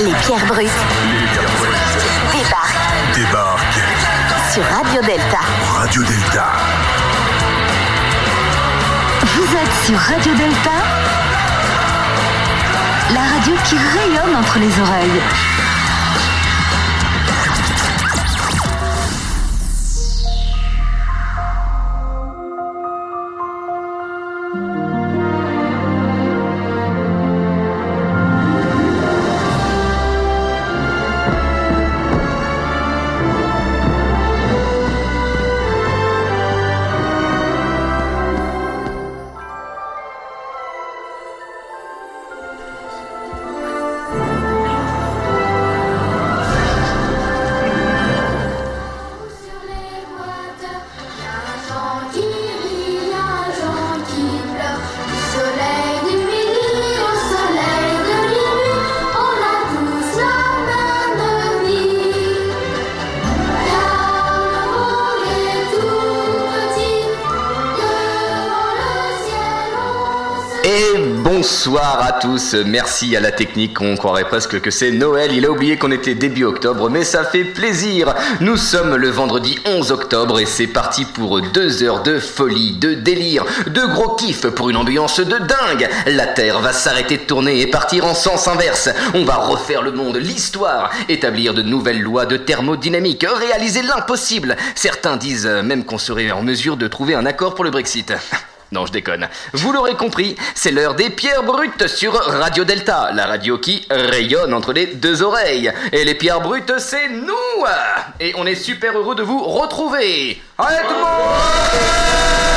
Les pierres brutes Les pierres brutes débarquent débarquent. sur Radio Delta. Radio Delta. Vous êtes sur Radio Delta, la radio qui rayonne entre les oreilles. Bonsoir à tous, merci à la technique, on croirait presque que c'est Noël, il a oublié qu'on était début octobre, mais ça fait plaisir. Nous sommes le vendredi 11 octobre et c'est parti pour deux heures de folie, de délire, de gros kiff pour une ambiance de dingue. La Terre va s'arrêter de tourner et partir en sens inverse. On va refaire le monde, l'histoire, établir de nouvelles lois de thermodynamique, réaliser l'impossible. Certains disent même qu'on serait en mesure de trouver un accord pour le Brexit. Non, je déconne. Vous l'aurez compris, c'est l'heure des pierres brutes sur Radio Delta, la radio qui rayonne entre les deux oreilles. Et les pierres brutes, c'est nous Et on est super heureux de vous retrouver Allez tout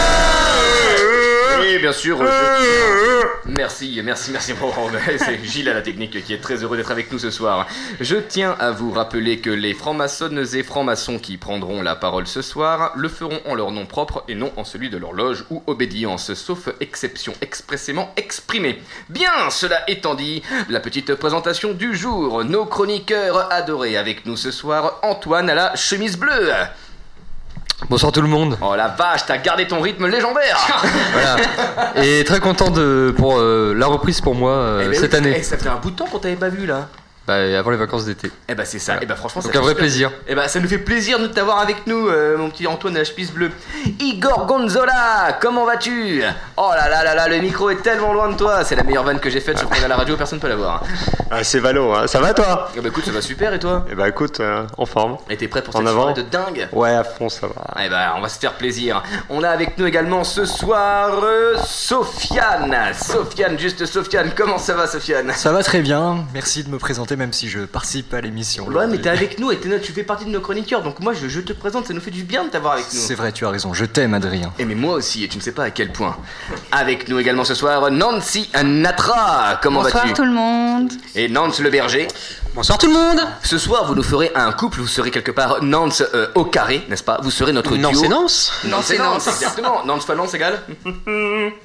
bien sûr, je- merci, merci, merci. Bon, c'est Gilles à la technique qui est très heureux d'être avec nous ce soir. Je tiens à vous rappeler que les francs-maçonnes et francs-maçons qui prendront la parole ce soir le feront en leur nom propre et non en celui de leur loge ou obédience, sauf exception expressément exprimée. Bien, cela étant dit, la petite présentation du jour. Nos chroniqueurs adorés avec nous ce soir, Antoine à la chemise bleue. Bonsoir tout le monde. Oh la vache, t'as gardé ton rythme légendaire Voilà. Et très content de pour euh, la reprise pour moi euh, Eh ben cette oui, année. eh, ça fait un bout de temps qu'on t'avait pas vu là. Bah, avant les vacances d'été. Eh bah c'est ça, eh bah franchement Donc ça un vrai super- plaisir. Eh bah ça nous fait plaisir de t'avoir avec nous, euh, mon petit Antoine à la chemise bleue. Igor Gonzola, comment vas-tu? Oh là là là là, le micro est tellement loin de toi, c'est la meilleure vanne que j'ai faite, je crois à la radio, personne peut la voir. Ah, c'est Valo, hein. ça va toi? Eh bah écoute, ça va super et toi? Eh bah écoute, euh, en forme. Et t'es prêt pour En cette avant. soirée de dingue? Ouais, à fond, ça va. Eh bah, on va se faire plaisir. On a avec nous également ce soir euh, Sofiane. Sofiane, juste Sofiane. Comment ça va, Sofiane? Ça va très bien, merci de me présenter même si je participe à l'émission. Ouais, mais t'es avec nous et tu fais partie de nos chroniqueurs. Donc moi, je, je te présente, ça nous fait du bien de t'avoir avec nous. C'est vrai, tu as raison, je t'aime Adrien. Et mais moi aussi, et tu ne sais pas à quel point. Avec nous également ce soir, Nancy Natra. Comment Bonsoir vas-tu tout le monde. Et Nance le berger. Bonsoir tout le monde Ce soir, vous nous ferez un couple. Vous serez quelque part Nance euh, au carré, n'est-ce pas? Vous serez notre Non, duo. c'est Nance Nance c'est et Nance, Nance. exactement. Nance fois Nance égale?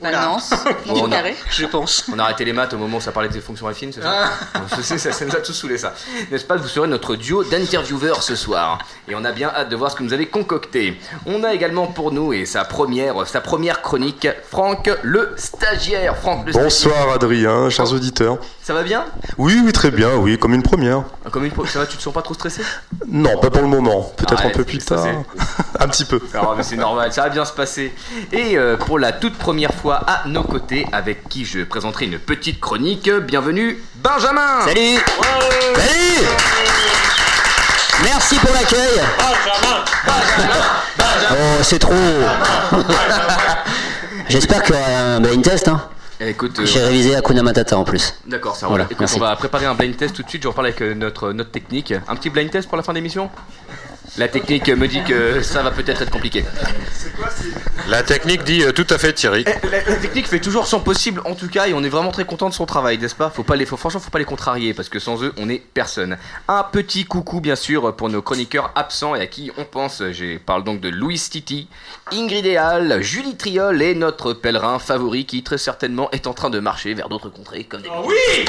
Bah, Nance, Bon, Nance on a- carré. Je pense. On a arrêté les maths au moment où ça parlait des fonctions affines, c'est ça? Je sais, ça, ça nous a tous saoulé ça. N'est-ce pas? Vous serez notre duo d'intervieweurs ce soir. Et on a bien hâte de voir ce que vous avez concocté. On a également pour nous, et sa première, sa première chronique, Franck le stagiaire. Franck le stagiaire. Bonsoir Adrien, chers auditeurs. Ça va bien Oui, oui, très bien, oui, comme une première. Comme une pro- Ça va, tu te sens pas trop stressé Non, pas pour le moment, peut-être Ah, un peu plus tard. un petit peu. Ah, mais c'est normal, ça va bien se passer. Et euh, pour la toute première fois à nos côtés, avec qui je présenterai une petite chronique, bienvenue Benjamin. Salut. Salut. Merci pour l'accueil. Oh, c'est trop. J'espère qu'il y aura un blind test, hein Eh, Écoute, euh, J'ai révisé Hakuna Matata en plus. D'accord, ça Voilà. Écoute, on va préparer un blind test tout de suite. Je reparle avec euh, notre, notre technique. Un petit blind test pour la fin d'émission? La technique me dit que ça va peut-être être compliqué. La technique dit euh, tout à fait Thierry. Eh, La, la technique fait toujours son possible, en tout cas, et on est vraiment très content de son travail, n'est-ce pas? Faut pas les, faut, franchement, faut pas les contrarier parce que sans eux, on est personne. Un petit coucou, bien sûr, pour nos chroniqueurs absents et à qui on pense. Je parle donc de Louis Titi, Ingrid Eal, Julie Triol et notre pèlerin favori qui très certainement est en train de marcher vers d'autres contrées comme des. oui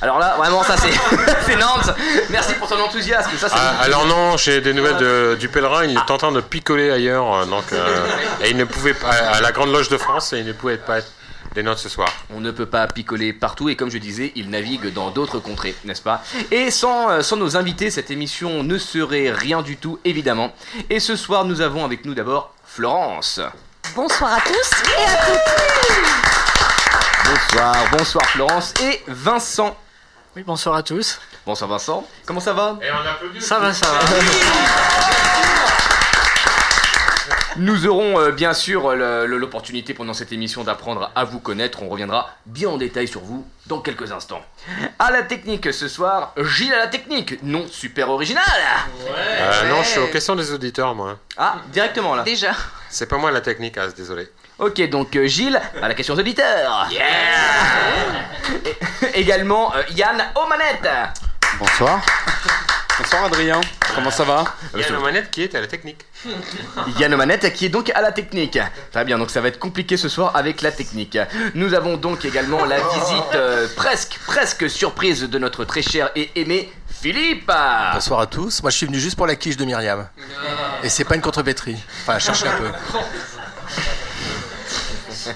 Alors là, vraiment, ça c'est c'est Nantes. Merci pour ton enthousiasme. Ça, c'est Ah, alors non, j'ai des nouvelles de- du pèlerin, il est en train de picoler ailleurs, euh, donc euh, et il ne pouvait pas à la Grande Loge de France et il ne pouvait pas être des notes ce soir. On ne peut pas picoler partout et comme je disais, il navigue dans d'autres contrées, n'est-ce pas? Et sans, euh, sans nos invités, cette émission ne serait rien du tout, évidemment. Et ce soir, nous avons avec nous d'abord Florence. Bonsoir à tous et à toutes. Bonsoir, bonsoir Florence et Vincent. Oui, bonsoir à tous. Bonsoir Vincent. Comment ça va? Et on applaudit. Ça va, ça va. Nous aurons euh, bien sûr l'opportunité pendant cette émission d'apprendre à vous connaître. On reviendra bien en détail sur vous dans quelques instants. À la technique ce soir, Gilles à la technique. Non super original. Euh, non, je suis aux questions des auditeurs, moi. Ah, directement là. Déjà. C'est pas moi la technique, ah, désolé. Ok, donc euh, Gilles à la question des auditeurs. Et- également euh, Yann aux manettes. Bonsoir. Bonsoir Adrien. Comment ça va? Il y a la manette qui est à la technique. Yann aux manettes qui est donc à la technique. Très bien, donc ça va être compliqué ce soir avec la technique. Nous avons donc également la visite euh, presque, presque surprise de notre très cher et aimé Philippe. Bonsoir à tous. Moi, je suis venu juste pour la quiche de Myriam. Et c'est pas une contrepétrie. Enfin, cherchez un peu.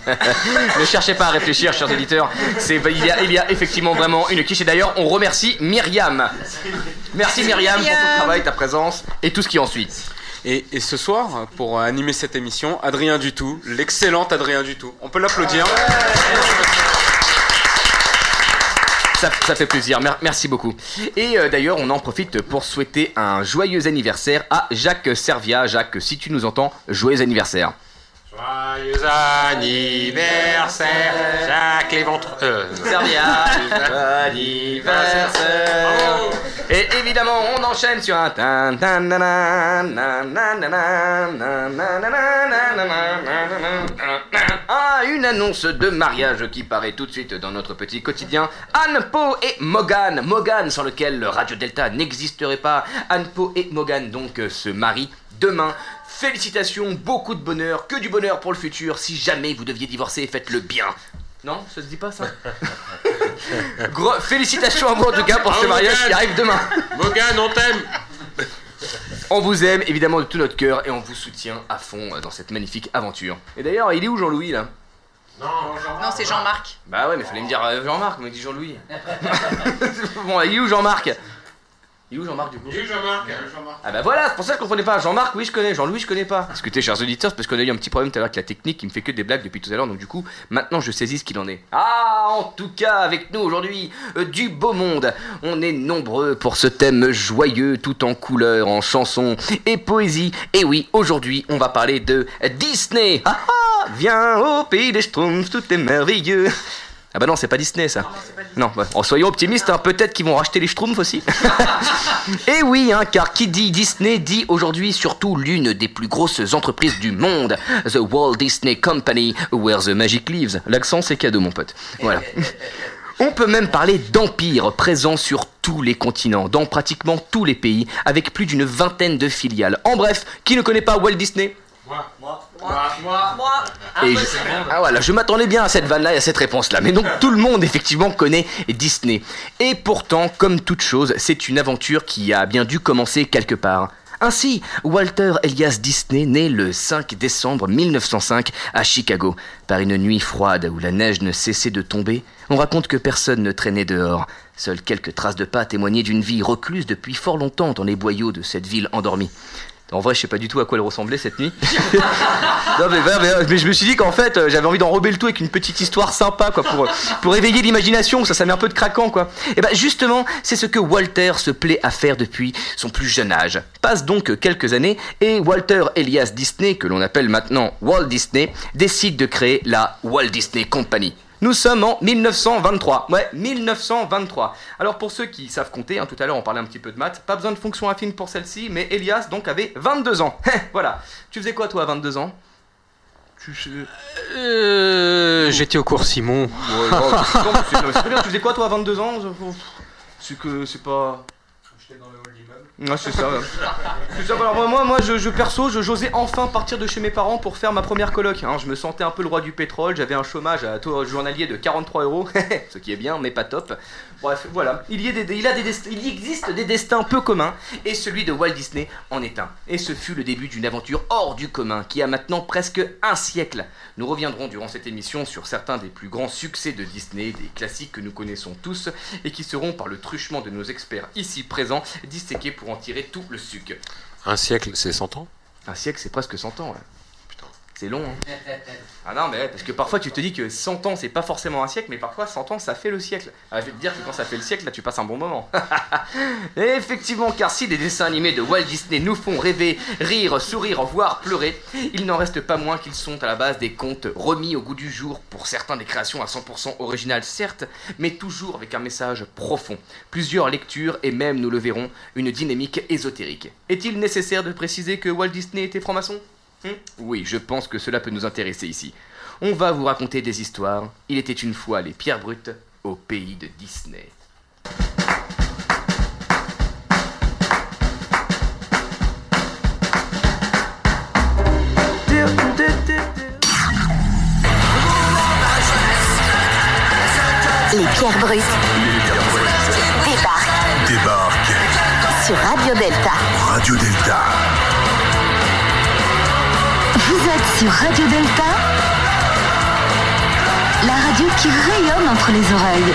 ne cherchez pas à réfléchir, chers auditeurs. C'est, il, y a, il y a effectivement vraiment une quiche. Et d'ailleurs, on remercie Myriam. Merci Myriam pour ton travail, ta présence et tout ce qui en suit. et, et ce soir, pour animer cette émission, Adrien Dutout, l'excellent Adrien Dutout. On peut l'applaudir. Ça, ça fait plaisir, mer- merci beaucoup. Et euh, d'ailleurs, on en profite pour souhaiter un joyeux anniversaire à Jacques Servia. Jacques, si tu nous entends, joyeux anniversaire. Joyeux anniversaire, Jacques Léventre. Euh, anniversaire. Et évidemment, on enchaîne sur un. Ah, une annonce de mariage qui paraît tout de suite dans notre petit quotidien. Anne Po et Morgan, Morgan sans lequel Radio Delta n'existerait pas. Anne Po et Morgan donc se marient demain. Félicitations, beaucoup de bonheur, que du bonheur pour le futur. Si jamais vous deviez divorcer, faites-le bien. Non, ça se dit pas ça Gros, félicitations à vous en tout cas pour ce Ah, mariage qui arrive demain. Morgane, on t'aime On vous aime évidemment de tout notre cœur et on vous soutient à fond dans cette magnifique aventure. Et d'ailleurs, il est où Jean-Louis là? Non, Non, c'est Jean-Marc. Bah ouais, mais fallait me dire euh, Jean-Marc, on m'a dit Jean-Louis. bon, il est où Jean-Marc? Il est où Jean-Marc du coup Jean-Marc. Ah bah voilà, c'est pour ça que je comprenais pas. Jean-Marc, oui, je connais. Jean-Louis, je connais pas. Écoutez, chers auditeurs, parce qu'on a eu un petit problème tout à l'heure avec la technique qui me fait que des blagues depuis tout à l'heure. Donc, du coup, maintenant je saisis ce qu'il en est. Ah, en tout cas, avec nous aujourd'hui, euh, du beau monde. On est nombreux pour ce thème joyeux, tout en couleurs, en chansons et poésie. Et oui, aujourd'hui, on va parler de Disney. Ah ah, viens au pays des Schtroumpfs, tout est merveilleux. Ah bah non, c'est pas Disney ça. Non, bah, oh, soyons optimistes, hein, peut-être qu'ils vont racheter les Schtroumpfs aussi. Et oui, hein, car qui dit Disney dit aujourd'hui surtout l'une des plus grosses entreprises du monde, The Walt Disney Company, where the magic lives. L'accent c'est cadeau mon pote. Voilà. On peut même parler d'empire présent sur tous les continents, dans pratiquement tous les pays, avec plus d'une vingtaine de filiales. En bref, qui ne connaît pas Walt Disney? Et je... Ah voilà, je m'attendais bien à cette vanne-là et à cette réponse-là. Mais donc tout le monde effectivement connaît Disney. Et pourtant, comme toute chose, c'est une aventure qui a bien dû commencer quelque part. Ainsi, Walter Elias Disney naît le 5 décembre 1905 à Chicago. Par une nuit froide où la neige ne cessait de tomber, on raconte que personne ne traînait dehors. Seules quelques traces de pas témoignaient d'une vie recluse depuis fort longtemps dans les boyaux de cette ville endormie. En vrai, je sais pas du tout à quoi elle ressemblait cette nuit. non, mais, je me suis dit qu'en fait, euh, j'avais envie d'enrober le tout avec une petite histoire sympa, quoi, pour, pour éveiller l'imagination, ça, ça met un peu de craquant, quoi. Et ben, justement, c'est ce que Walter se plaît à faire depuis son plus jeune âge. Passe donc quelques années, et Walter Elias Disney, que l'on appelle maintenant Walt Disney, décide de créer la Walt Disney Company. Nous sommes en 1923. Ouais, 1923. Alors pour ceux qui savent compter, hein, tout à l'heure on parlait un petit peu de maths, pas besoin de fonction affine pour celle-ci, mais Elias donc avait 22 ans. voilà. Tu faisais quoi toi à 22 ans? Tu, Euh, J'étais au cours Simon. Ouais, non, c'est- non, c'est- c'est pas bien. Tu faisais quoi toi à 22 ans? C'est que c'est pas. C'est ça. alors, moi, moi je, je- perso, je- j'osais enfin partir de chez mes parents pour faire ma première coloc. hein. Je me sentais un peu le roi du pétrole, j'avais un chômage à taux journalier de 43 euros, ce qui est bien, mais pas top. Bref, voilà. Il y, a des, il y existe des destins peu communs, et celui de Walt Disney en est un. Et ce fut le début d'une aventure hors du commun qui a maintenant presque un siècle. Nous reviendrons durant cette émission sur certains des plus grands succès de Disney, des classiques que nous connaissons tous, et qui seront, par le truchement de nos experts ici présents, disséqués pour en tirer tout le suc. Un siècle, c'est 100 ans? Un siècle, c'est presque 100 ans, ouais. C'est long, hein. Ah non, mais parce que parfois tu te dis que 100 ans, c'est pas forcément un siècle, mais parfois 100 ans, ça fait le siècle. Ah, je vais te dire que quand ça fait le siècle, là, tu passes un bon moment. Effectivement, car si les dessins animés de Walt Disney nous font rêver, rire, sourire, voire pleurer, il n'en reste pas moins qu'ils sont à la base des contes remis au goût du jour, pour certains des créations à 100% originales, certes, mais toujours avec un message profond. Plusieurs lectures et même, nous le verrons, une dynamique ésotérique. Est-il nécessaire de préciser que Walt Disney était franc-maçon? Oui, je pense que cela peut nous intéresser ici. On va vous raconter des histoires. Il était une fois les pierres brutes au pays de Disney. Les pierres brutes débarquent Débarque sur Radio Delta. Radio Delta. Vous êtes sur Radio Delta, la radio qui rayonne entre les oreilles.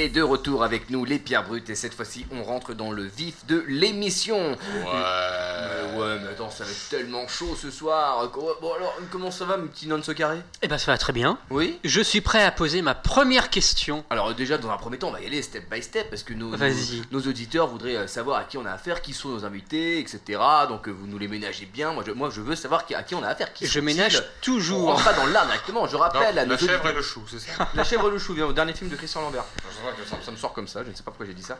Et de retour avec nous, les pierres brutes, et cette fois-ci, on rentre dans le vif de l'émission. Ouais. ouais, mais attends, ça va être tellement chaud ce soir. Bon, alors, comment ça va, mon petit non carré? Eh ben ça va très bien. Oui? Je suis prêt à poser ma première question. Alors, déjà, dans un premier temps, on va y aller step by step, parce que nos, nos, Vas-y. nos auditeurs voudraient euh, savoir à qui on a affaire, qui sont nos invités, etc. Donc, euh, vous nous les ménagez bien. Moi, je, moi, je veux savoir à qui on a affaire. Qui Je ménage On toujours. rentre pas dans l'art directement. Je rappelle Non, à nos la chèvre auditeurs- et le chou, c'est ça La chèvre et le chou vient au dernier film de Christian Lambert. Ça, me sort comme ça, je ne sais pas pourquoi j'ai dit ça.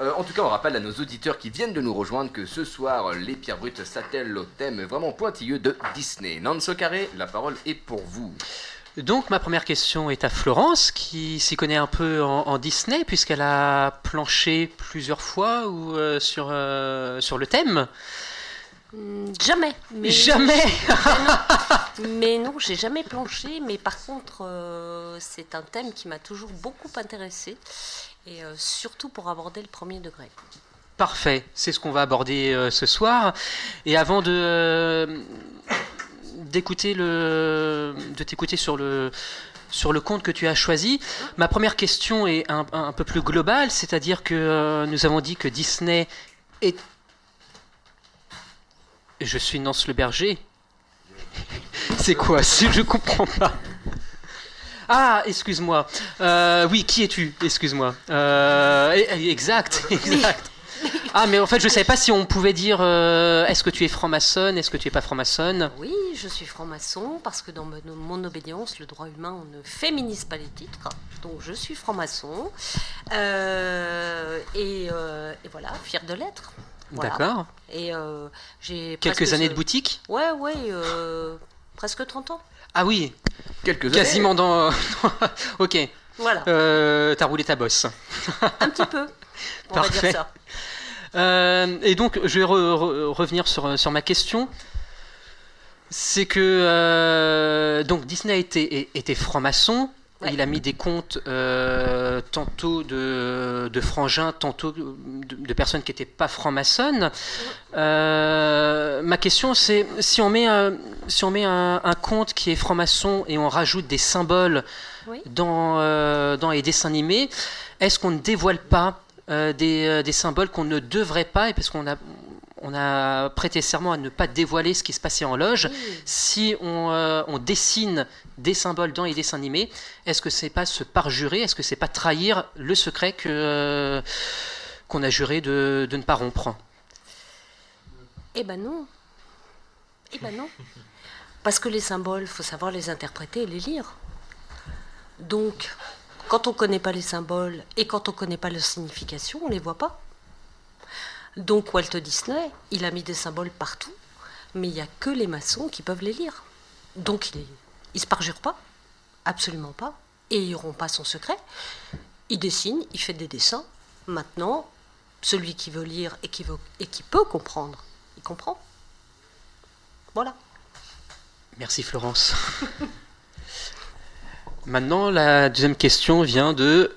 Euh, en tout cas, on rappelle à nos auditeurs qui viennent de nous rejoindre que ce soir, les pierres brutes s'attellent au thème vraiment pointilleux de Disney. Nanso Carré, la parole est pour vous. Donc ma première question est à Florence, qui s'y connaît un peu en, Disney, puisqu'elle a planché plusieurs fois euh, sur, euh, sur le thème. Hmm, Jamais. Mais Jamais Mais non, Mais non, j'ai jamais planché. Mais par contre, euh, c'est un thème qui m'a toujours beaucoup intéressé. Et euh, surtout pour aborder le premier degré. Parfait, c'est ce qu'on va aborder euh, ce soir. Et avant de d'écouter le de t'écouter sur le sur le compte que tu as choisi, ma première question est un, un- peu plus globale, c'est-à-dire que nous avons dit que Disney est je suis Nance le berger. C'est quoi Si je comprends pas. Ah, excuse-moi. Euh, oui, qui es-tu? Excuse-moi. Euh, eh, eh, exact, exact. Ah, mais en fait, je savais pas si on pouvait dire euh, est-ce que tu es franc-maçonne, est-ce que tu es pas franc-maçonne? Oui, je suis franc-maçon parce que dans mon, obédience, le droit humain, on ne féminise pas les titres. Donc je suis franc-maçon. Et, et voilà, fier de l'être. Voilà. D'accord. Et euh, j'ai Quelques presque années ce- de boutique Ouais, ouais, euh, presque 30 ans. Ah oui. Quelques Quasiment dans. ok. Voilà. Euh, T'as roulé ta bosse. Un petit peu. On va Parfait. dire ça. Euh, et donc, je vais re- re- revenir sur, sur ma question. C'est que euh, donc Disney était, était franc-maçon. Il a mis des comptes euh, tantôt de, de frangins, tantôt de, de personnes qui n'étaient pas franc-maçonnes. Euh, ma question, c'est si on met, un, si on met un, un compte qui est franc-maçon et on rajoute des symboles Oui. dans, euh, dans les dessins animés, est-ce qu'on ne dévoile pas des, des symboles qu'on ne devrait pas, et parce qu'on a, on a prêté serment à ne pas dévoiler ce qui se passait en loge, si on, euh, on dessine des symboles dans les dessins animés, est-ce que c'est pas se parjurer, est-ce que c'est pas trahir le secret que, euh, qu'on a juré de, de ne pas rompre? Eh ben non. Eh ben non. Parce que les symboles, faut savoir les interpréter et les lire. Donc, quand on ne connaît pas les symboles et quand on ne connaît pas leur signification, on ne les voit pas. Donc Walt Disney, il a mis des symboles partout, mais il n'y a que les maçons qui peuvent les lire. Donc il ne se parjure pas, absolument pas, et il rompt pas son secret. il dessine, il fait des dessins. Maintenant, celui qui veut lire et qui peut comprendre, il comprend. Voilà. Merci Florence. Maintenant, la deuxième question vient de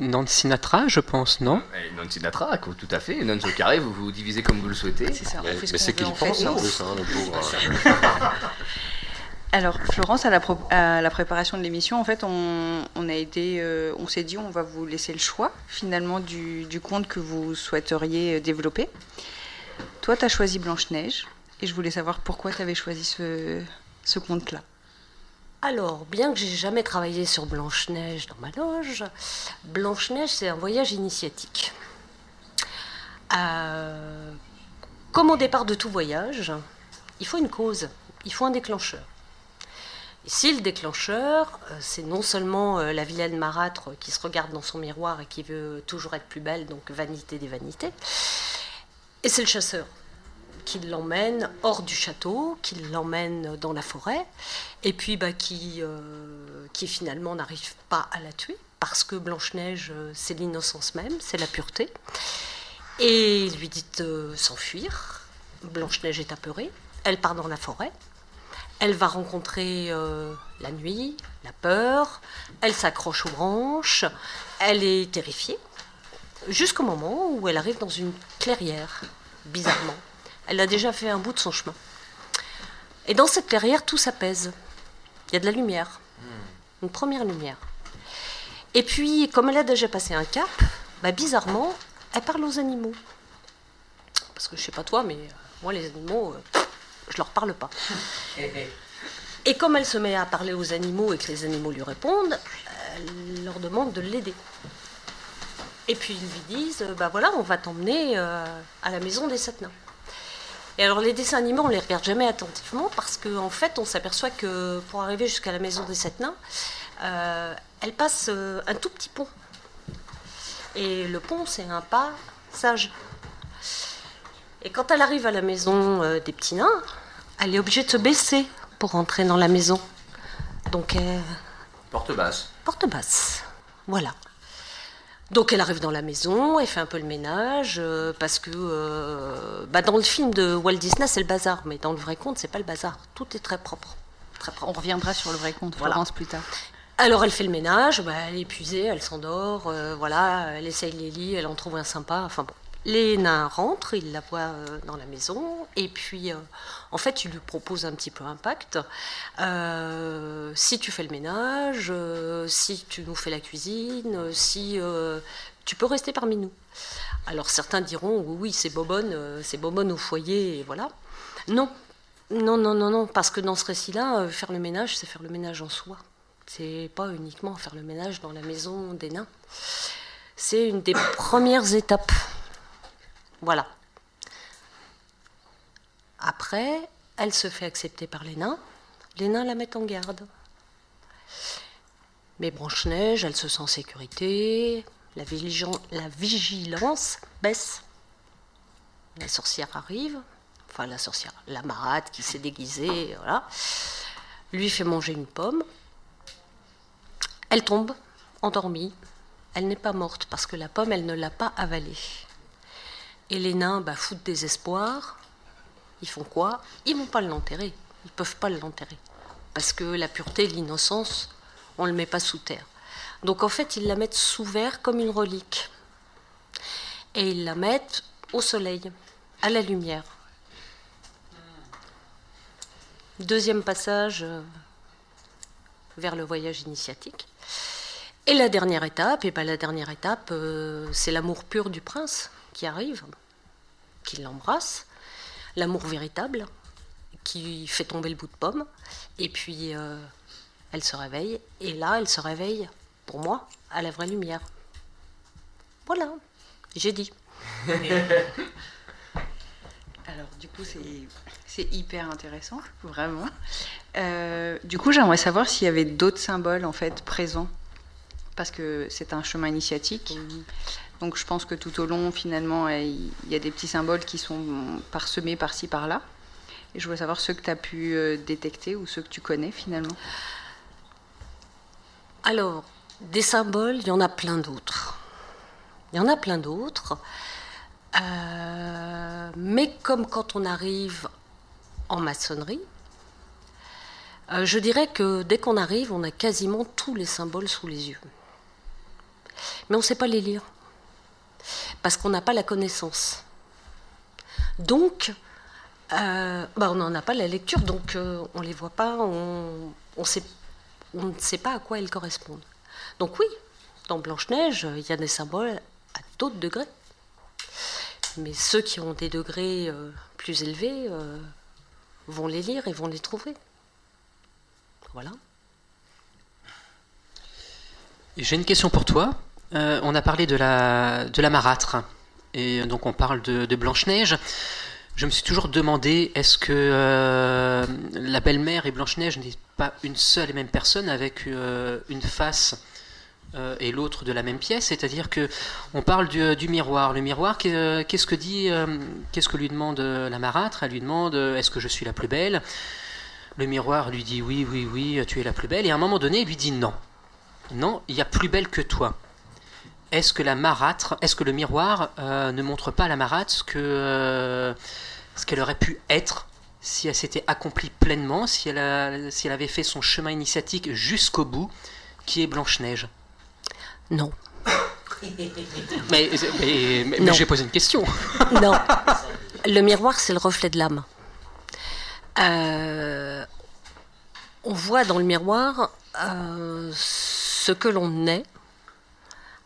Nancy Sinatra, je pense, non Eh, Non Sinatra, tout à fait. Non au carré, vous vous divisez comme vous le souhaitez. C'est ça, on Mais, fait ce mais qu'on c'est veut, qu'il pense en Non. plus, hein, le pauvre. Alors, Florence, à la, pro- à la préparation de l'émission, en fait, on, on a été, euh, on s'est dit, on va vous laisser le choix, finalement, du, du conte que vous souhaiteriez euh, développer. Toi, tu as choisi Blanche-Neige, et je voulais savoir pourquoi tu avais choisi ce, ce conte-là. Alors, bien que j'ai jamais travaillé sur Blanche-Neige dans ma loge, Blanche-Neige, c'est un voyage initiatique. Euh, comme au départ de tout voyage, il faut une cause, il faut un déclencheur. Ici, le déclencheur, euh, c'est non seulement euh, la vilaine marâtre qui se regarde dans son miroir et qui veut toujours être plus belle, donc vanité des vanités, et c'est le chasseur qui l'emmène hors du château, qui l'emmène dans la forêt, et puis bah, qui, euh, finalement n'arrive pas à la tuer, parce que Blanche-Neige, euh, c'est l'innocence même, c'est la pureté. Et il lui dit s'enfuir. Blanche-Neige est apeurée, elle part dans la forêt, elle va rencontrer euh, la nuit, la peur, elle s'accroche aux branches, elle est terrifiée, jusqu'au moment où elle arrive dans une clairière, bizarrement. Elle a déjà fait un bout de son chemin. Et dans cette clairière, tout s'apaise. Il y a de la lumière, une première lumière. Et puis, comme elle a déjà passé un cap, bah, bizarrement, elle parle aux animaux. Parce que je sais pas toi, mais euh, moi, les animaux, euh, je leur parle pas. Et comme elle se met à parler aux animaux et que les animaux lui répondent, elle leur demande de l'aider. Et puis ils lui disent, bah voilà, on va t'emmener euh, à la maison des sept nains. Et alors les dessins animés, on les regarde jamais attentivement parce qu'en en fait, on s'aperçoit que pour arriver jusqu'à la maison des sept nains, euh, elle passe euh, un tout petit pont. Et le pont, c'est un pas sage. Et quand elle arrive à la maison euh, des petits nains, elle est obligée de se baisser pour entrer dans la maison. Donc, Porte basse. porte basse. Voilà. Donc elle arrive dans la maison, elle fait un peu le ménage, euh, parce que euh, bah, dans le film de Walt Disney, c'est le bazar, mais dans le vrai conte, c'est pas le bazar. Tout est très propre. Très propre. On reviendra sur le vrai conte, Voilà. Florence, plus tard. Alors elle fait le ménage, bah, elle est épuisée, elle s'endort, euh, voilà, elle essaye les lits, elle en trouve un sympa, enfin bon. Les nains rentrent, ils la voient euh, dans la maison, et puis euh, en fait, ils lui proposent un petit peu un pacte. Euh, si tu fais le ménage, si tu nous fais la cuisine, si tu peux rester parmi nous. Alors certains diront oui, c'est bobonne, c'est bobonne au foyer, et voilà. Non, non, non, non, non, parce que dans ce récit-là, faire le ménage, c'est faire le ménage en soi. C'est pas uniquement faire le ménage dans la maison des nains. C'est une des premières étapes. Voilà. Après, elle se fait accepter par les nains. Les nains la mettent en garde. Mais Blanche-Neige, elle se sent en sécurité. La, la vigilance baisse. La sorcière arrive. Enfin, la sorcière, la marade qui s'est déguisée, voilà. Lui fait manger une pomme. Elle tombe, endormie. Elle n'est pas morte parce que la pomme, elle ne l'a pas avalée. Et les nains, bah, foutent désespoir. Ils font quoi? Ils vont pas l'enterrer. Ils peuvent pas l'enterrer. Parce que la pureté, l'innocence, on ne le met pas sous terre. Donc en fait, ils la mettent sous verre comme une relique. Et ils la mettent au soleil, à la lumière. Deuxième passage euh, vers le voyage initiatique. Et la dernière étape, et ben la dernière étape, euh, c'est l'amour pur du prince qui arrive, qui l'embrasse, l'amour véritable, qui fait tomber le bout de pomme, et puis euh, elle se réveille, et là, elle se réveille, pour moi, à la vraie lumière. Voilà, j'ai dit. Alors, du coup, c'est c'est hyper intéressant, vraiment. Euh, du coup, j'aimerais savoir s'il y avait d'autres symboles en fait présents, parce que c'est un chemin initiatique. Donc, je pense que tout au long, finalement, euh, il y a des petits symboles qui sont parsemés par-ci par-là. Et je voulais savoir ceux que tu as pu euh, détecter ou ceux que tu connais finalement. Alors, Des symboles, il y en a plein d'autres. Il y en a plein d'autres. Euh, mais comme quand on arrive en maçonnerie, euh, je dirais que dès qu'on arrive, on a quasiment tous les symboles sous les yeux. Mais on ne sait pas les lire. Parce qu'on n'a pas la connaissance. Donc, euh, bah, on n'en a pas la lecture, donc euh, on ne les voit pas, on, ne sait pas à quoi ils correspondent. Donc oui, dans Blanche-Neige, il y a des symboles à d'autres degrés. Mais ceux qui ont des degrés euh, plus élevés vont les lire et vont les trouver. Voilà. J'ai une question pour toi. Euh, on a parlé de la, de la marâtre. Et donc on parle de, Blanche-Neige. Je me suis toujours demandé, est-ce que euh, la belle-mère et Blanche-Neige n'est pas une seule et même personne avec euh, une face et l'autre de la même pièce? C'est-à-dire que on parle du, miroir. Le miroir, qu'est- qu'est-ce que dit, qu'est-ce que lui demande la marâtre? Elle lui demande, est-ce que je suis la plus belle? Le miroir lui dit, oui, oui, oui, tu es la plus belle. Et à un moment donné, il lui dit non. Non, il y a plus belle que toi. Est-ce que la marâtre, est-ce que le miroir euh, ne montre pas à la marâtre ce que euh, ce qu'elle aurait pu être si elle s'était accomplie pleinement, si elle, a- si elle avait fait son chemin initiatique jusqu'au bout, qui est Blanche Neige Non. Mais, mais, mais- mais Non. j'ai posé une question. Non. Le miroir, c'est le reflet de l'âme. Euh, on voit dans le miroir euh, ce que l'on est.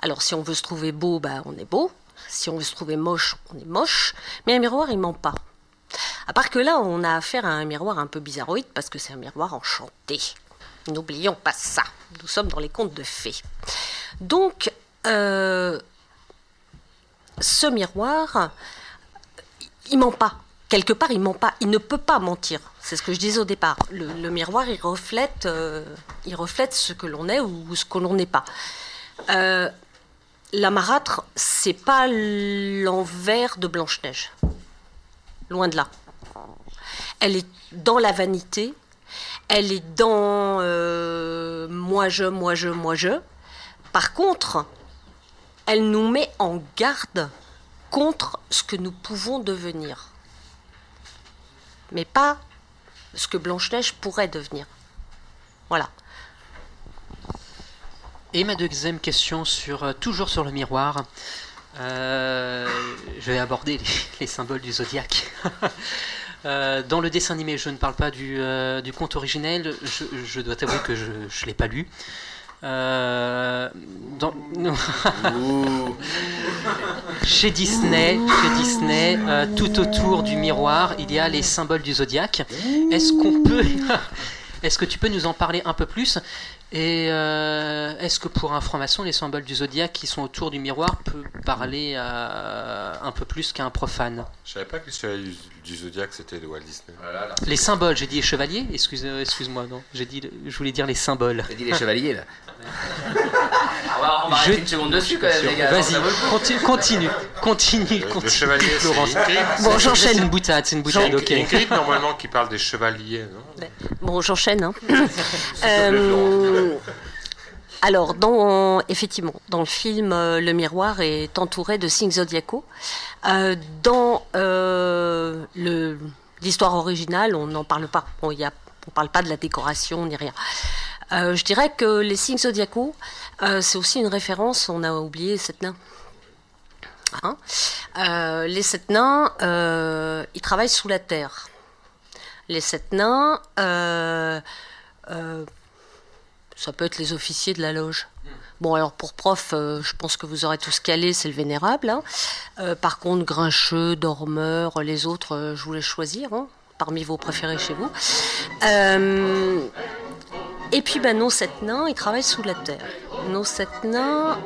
Alors, si on veut se trouver beau, bah, on est beau. Si on veut se trouver moche, on est moche. Mais un miroir, il ment pas. À part que là, on a affaire à un miroir un peu bizarroïde parce que c'est un miroir enchanté. N'oublions pas ça. Nous sommes dans les contes de fées. Donc, euh, ce miroir, il ment pas. Quelque part, il ment pas. Il ne peut pas mentir. C'est ce que je disais au départ. Le, miroir, il reflète, euh, il reflète ce que l'on est ou ce que l'on n'est pas. Euh, la marâtre, c'est pas l'envers de Blanche-Neige. Loin de là. Elle est dans la vanité. Elle est dans euh, moi je, moi je, moi je. Par contre, elle nous met en garde contre ce que nous pouvons devenir. Mais pas ce que Blanche-Neige pourrait devenir. Voilà. Et ma deuxième question, sur, euh, toujours sur le miroir. Euh, je vais aborder les, les symboles du zodiaque. Euh, dans le dessin animé, je ne parle pas du, du conte originel, je, je dois t'avouer que je ne l'ai pas lu. Chez Disney, chez Disney tout autour du miroir, il y a les symboles du zodiaque. Est-ce qu'on peut, est-ce que tu peux nous en parler un peu plus? Et euh, est-ce que pour un franc-maçon, les symboles du zodiaque qui sont autour du miroir peut parler à un peu plus qu'à un profane? Je savais pas que le chevalier du, Zodiac c'était de Walt Disney. Les symboles, j'ai dit les chevaliers? Excuse, excuse-moi, non, j'ai dit, je voulais dire les symboles. J'ai dit les chevaliers là. on va, on va Je- une seconde dessus quand même, les gars. Vas-y, le continue, continue, continue, continue, chevalier, c'est Florence. Bon, j'enchaîne. Une boutade, c'est une boutade, ok. Ingrid, normalement, qui parle des chevaliers, non? Bon, j'enchaîne. hein. Euh, alors, dans, effectivement, dans le film, euh, le miroir est entouré de signes zodiacaux. Euh, dans l'histoire originale, on n'en parle pas. Bon, il y a, on ne parle pas de la décoration ni rien. Je dirais que les signes zodiacaux, c'est aussi une référence. On a oublié sept nains. Hein les sept nains, euh, ils travaillent sous la terre. Les sept nains, euh, euh, ça peut être les officiers de la loge. Bon, alors pour prof, euh, je pense que vous aurez tous calé, c'est le vénérable. hein. Euh, par contre, grincheux, dormeur, les autres, euh, je vous laisse choisir, hein, parmi vos préférés chez vous. Et puis, ben, nos sept nains, ils travaillent sous la terre. Nos sept nains,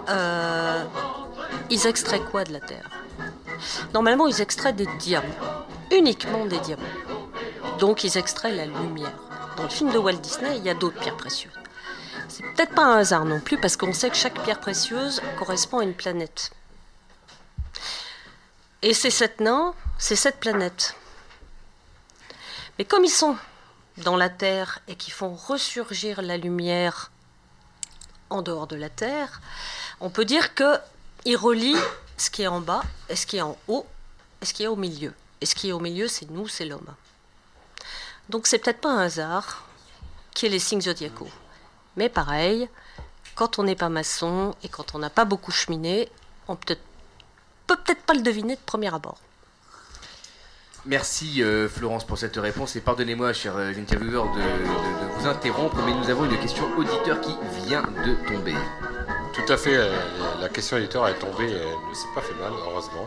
ils extraient quoi de la terre? Normalement, ils extraient des diamants, uniquement des diamants. Donc, ils extraient la lumière. Dans le film de Walt Disney, il y a d'autres pierres précieuses. C'est peut-être pas un hasard non plus, parce qu'on sait que chaque pierre précieuse correspond à une planète. Et ces sept nains, c'est sept planètes. Mais comme ils sont dans la Terre et qui font ressurgir la lumière en dehors de la Terre, on peut dire que il relie ce qui est en bas et ce qui est en haut et ce qui est au milieu. Et ce qui est au milieu, c'est nous, c'est l'homme. Donc c'est peut-être pas un hasard qui est les signes zodiacaux. Mais pareil, quand on n'est pas maçon et quand on n'a pas beaucoup cheminé, on peut peut peut-être pas le deviner de premier abord. Merci euh, Florence pour cette réponse et pardonnez-moi, chers euh, intervieweurs, de, de- de vous interrompre, mais nous avons une question auditeur qui vient de tomber. Tout à fait, euh, la question éditeur est tombée, elle ne s'est pas fait mal, heureusement.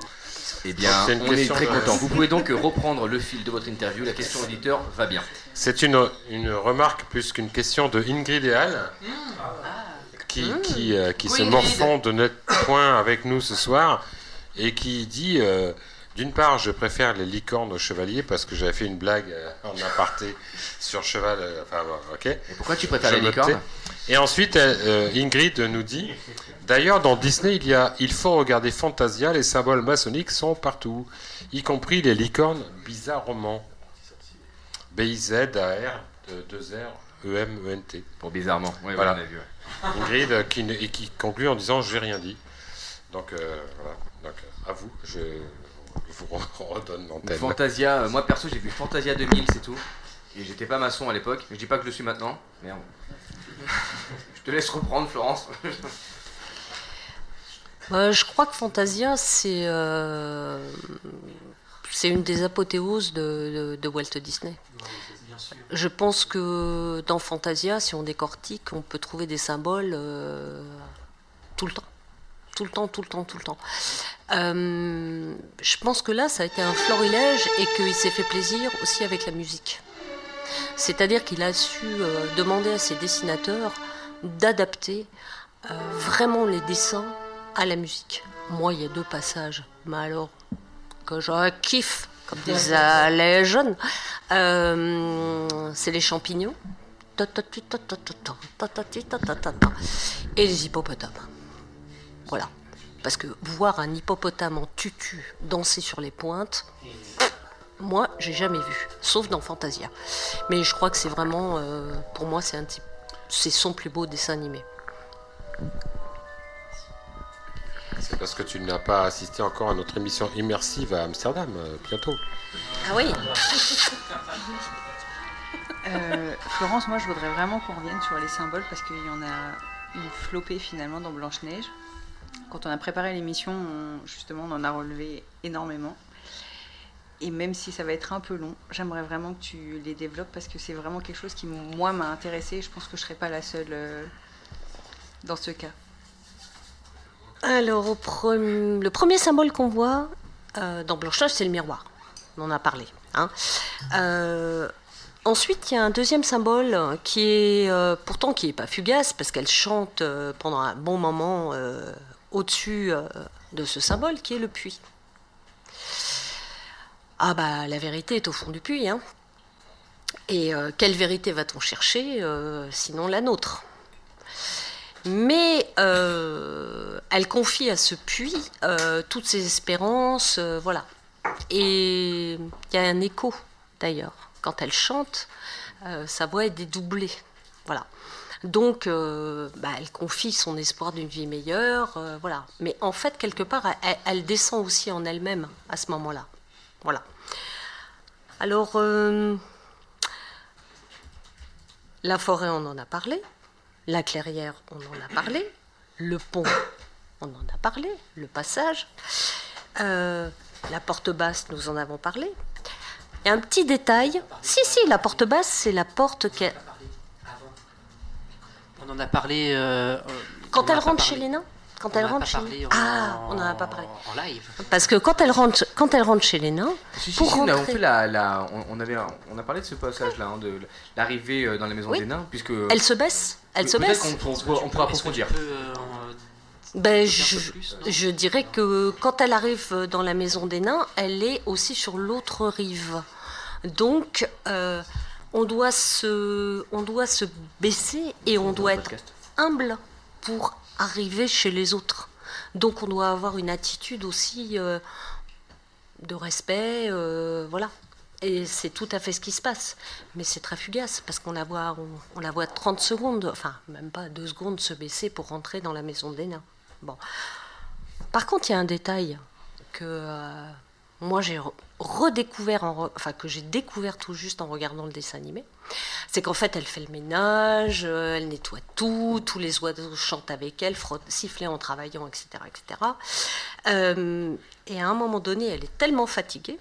Eh bien, C'est une on est question très content. Vous pouvez donc reprendre le fil de votre interview. La question auditeur va bien. C'est une, une remarque plus qu'une question de Ingrid et Al, qui, qui, euh, qui se morfond de notre point avec nous ce soir, et qui dit euh, d'une part, je préfère les licornes aux chevaliers parce que j'avais fait une blague euh, en aparté sur cheval. enfin, bon, ok. Et pourquoi tu préfères les licornes? Et ensuite, Ingrid nous dit D'ailleurs, dans Disney, il, y a, il faut regarder Fantasia, les symboles maçonniques sont partout, y compris les licornes bizarrement. B-I-Z-A-R, 2-R, E-M-E-N-T. Pour bizarrement, oui, voilà. on a vu, Ingrid qui, ne- et qui conclut en disant Je n'ai rien dit. Donc, euh, voilà. Donc, à vous, je vous redonne l'antenne. Fantasia, euh, moi perso, j'ai vu Fantasia 2000, c'est tout. Et j'étais pas maçon à l'époque. Je dis pas que je le suis maintenant. Merde. je te laisse reprendre, Florence. Euh, je crois que Fantasia, c'est euh, une des apothéoses de, Walt Disney. Je pense que dans Fantasia, si on décortique, on peut trouver des symboles euh, tout le temps. Tout le temps, tout le temps, tout le temps. Je pense que là, ça a été un florilège et qu'il s'est fait plaisir aussi avec la musique. C'est-à-dire qu'il a su demander à ses dessinateurs d'adapter vraiment les dessins à la musique. Moi, il y a deux passages, mais alors que je kiffe, comme disaient les jeunes, euh, c'est les champignons et les hippopotames. Voilà. Parce que voir un hippopotame en tutu danser sur les pointes, moi, j'ai jamais vu, sauf dans Fantasia. Mais je crois que c'est vraiment, euh, pour moi, c'est un type, c'est son plus beau dessin animé. C'est parce que tu n'as pas assisté encore à notre émission immersive à Amsterdam, euh, bientôt. Ah oui Euh, Florence, moi je voudrais vraiment qu'on revienne sur les symboles parce qu'il y en a une flopée finalement dans Blanche-Neige. Quand on a préparé l'émission, on- justement, on en a relevé énormément. Et même si ça va être un peu long, j'aimerais vraiment que tu les développes parce que c'est vraiment quelque chose qui, moi, m'a intéressée et je pense que je ne serai pas la seule euh, dans ce cas. Alors, le premier symbole qu'on voit euh, dans Blanche-Neige, c'est le miroir. On en a parlé. hein. Euh, ensuite, il y a un deuxième symbole euh, qui est pourtant qui n'est pas fugace parce qu'elle chante pendant un bon moment au-dessus de ce symbole qui est le puits. Ah bah la vérité est au fond du puits. Hein. Et quelle vérité va-t-on chercher sinon la nôtre? Mais euh, elle confie à ce puits euh, toutes ses espérances, euh, voilà. Et il y a un écho d'ailleurs. Quand elle chante, sa voix est dédoublée, voilà. Donc, bah, elle confie son espoir d'une vie meilleure, voilà. Mais en fait, quelque part, elle, elle descend aussi en elle-même à ce moment-là, voilà. Alors, la forêt, on en a parlé. La clairière, on en a parlé. Le pont, on en a parlé. Le passage. Euh, la porte basse, nous en avons parlé. Et un petit détail. Si, si, la porte basse, c'est la porte qui. On en a parlé. euh, euh, Quand elle rentre chez les nains Quand On elle rentre chez parlé en- Ah, on n'en a pas parlé. En live. Parce que quand elle rentre, quand elle rentre chez les nains, Si, si, pour si, on a- on rentrer- fait la, la- on, on avait, on a parlé de ce passage-là, hein, de l'arrivée euh, dans la maison Oui. des nains, puisque elle se baisse. Elle se peut-être baisse. qu'on pourra- on pourra approfondir. Ben, je, je dirais que quand elle arrive dans la maison des nains, elle est aussi sur l'autre rive. Donc, euh, on, doit se, on doit se baisser et on doit être humble pour arriver chez les autres. Donc, on doit avoir une attitude aussi euh, de respect, euh, voilà. Et c'est tout à fait ce qui se passe. Mais c'est très fugace, parce qu'on la, voit, on, la voit 30 secondes, enfin, même pas 2 secondes se baisser pour rentrer dans la maison des nains. Bon. Par contre, il y a un détail que euh, moi j'ai redécouvert, en re- enfin que j'ai découvert tout juste en regardant le dessin animé. C'est qu'en fait, elle fait le ménage, euh, elle nettoie tout, tous les oiseaux chantent avec elle, frottent, sifflent en travaillant, etc. etc. Euh, et à un moment donné, elle est tellement fatiguée,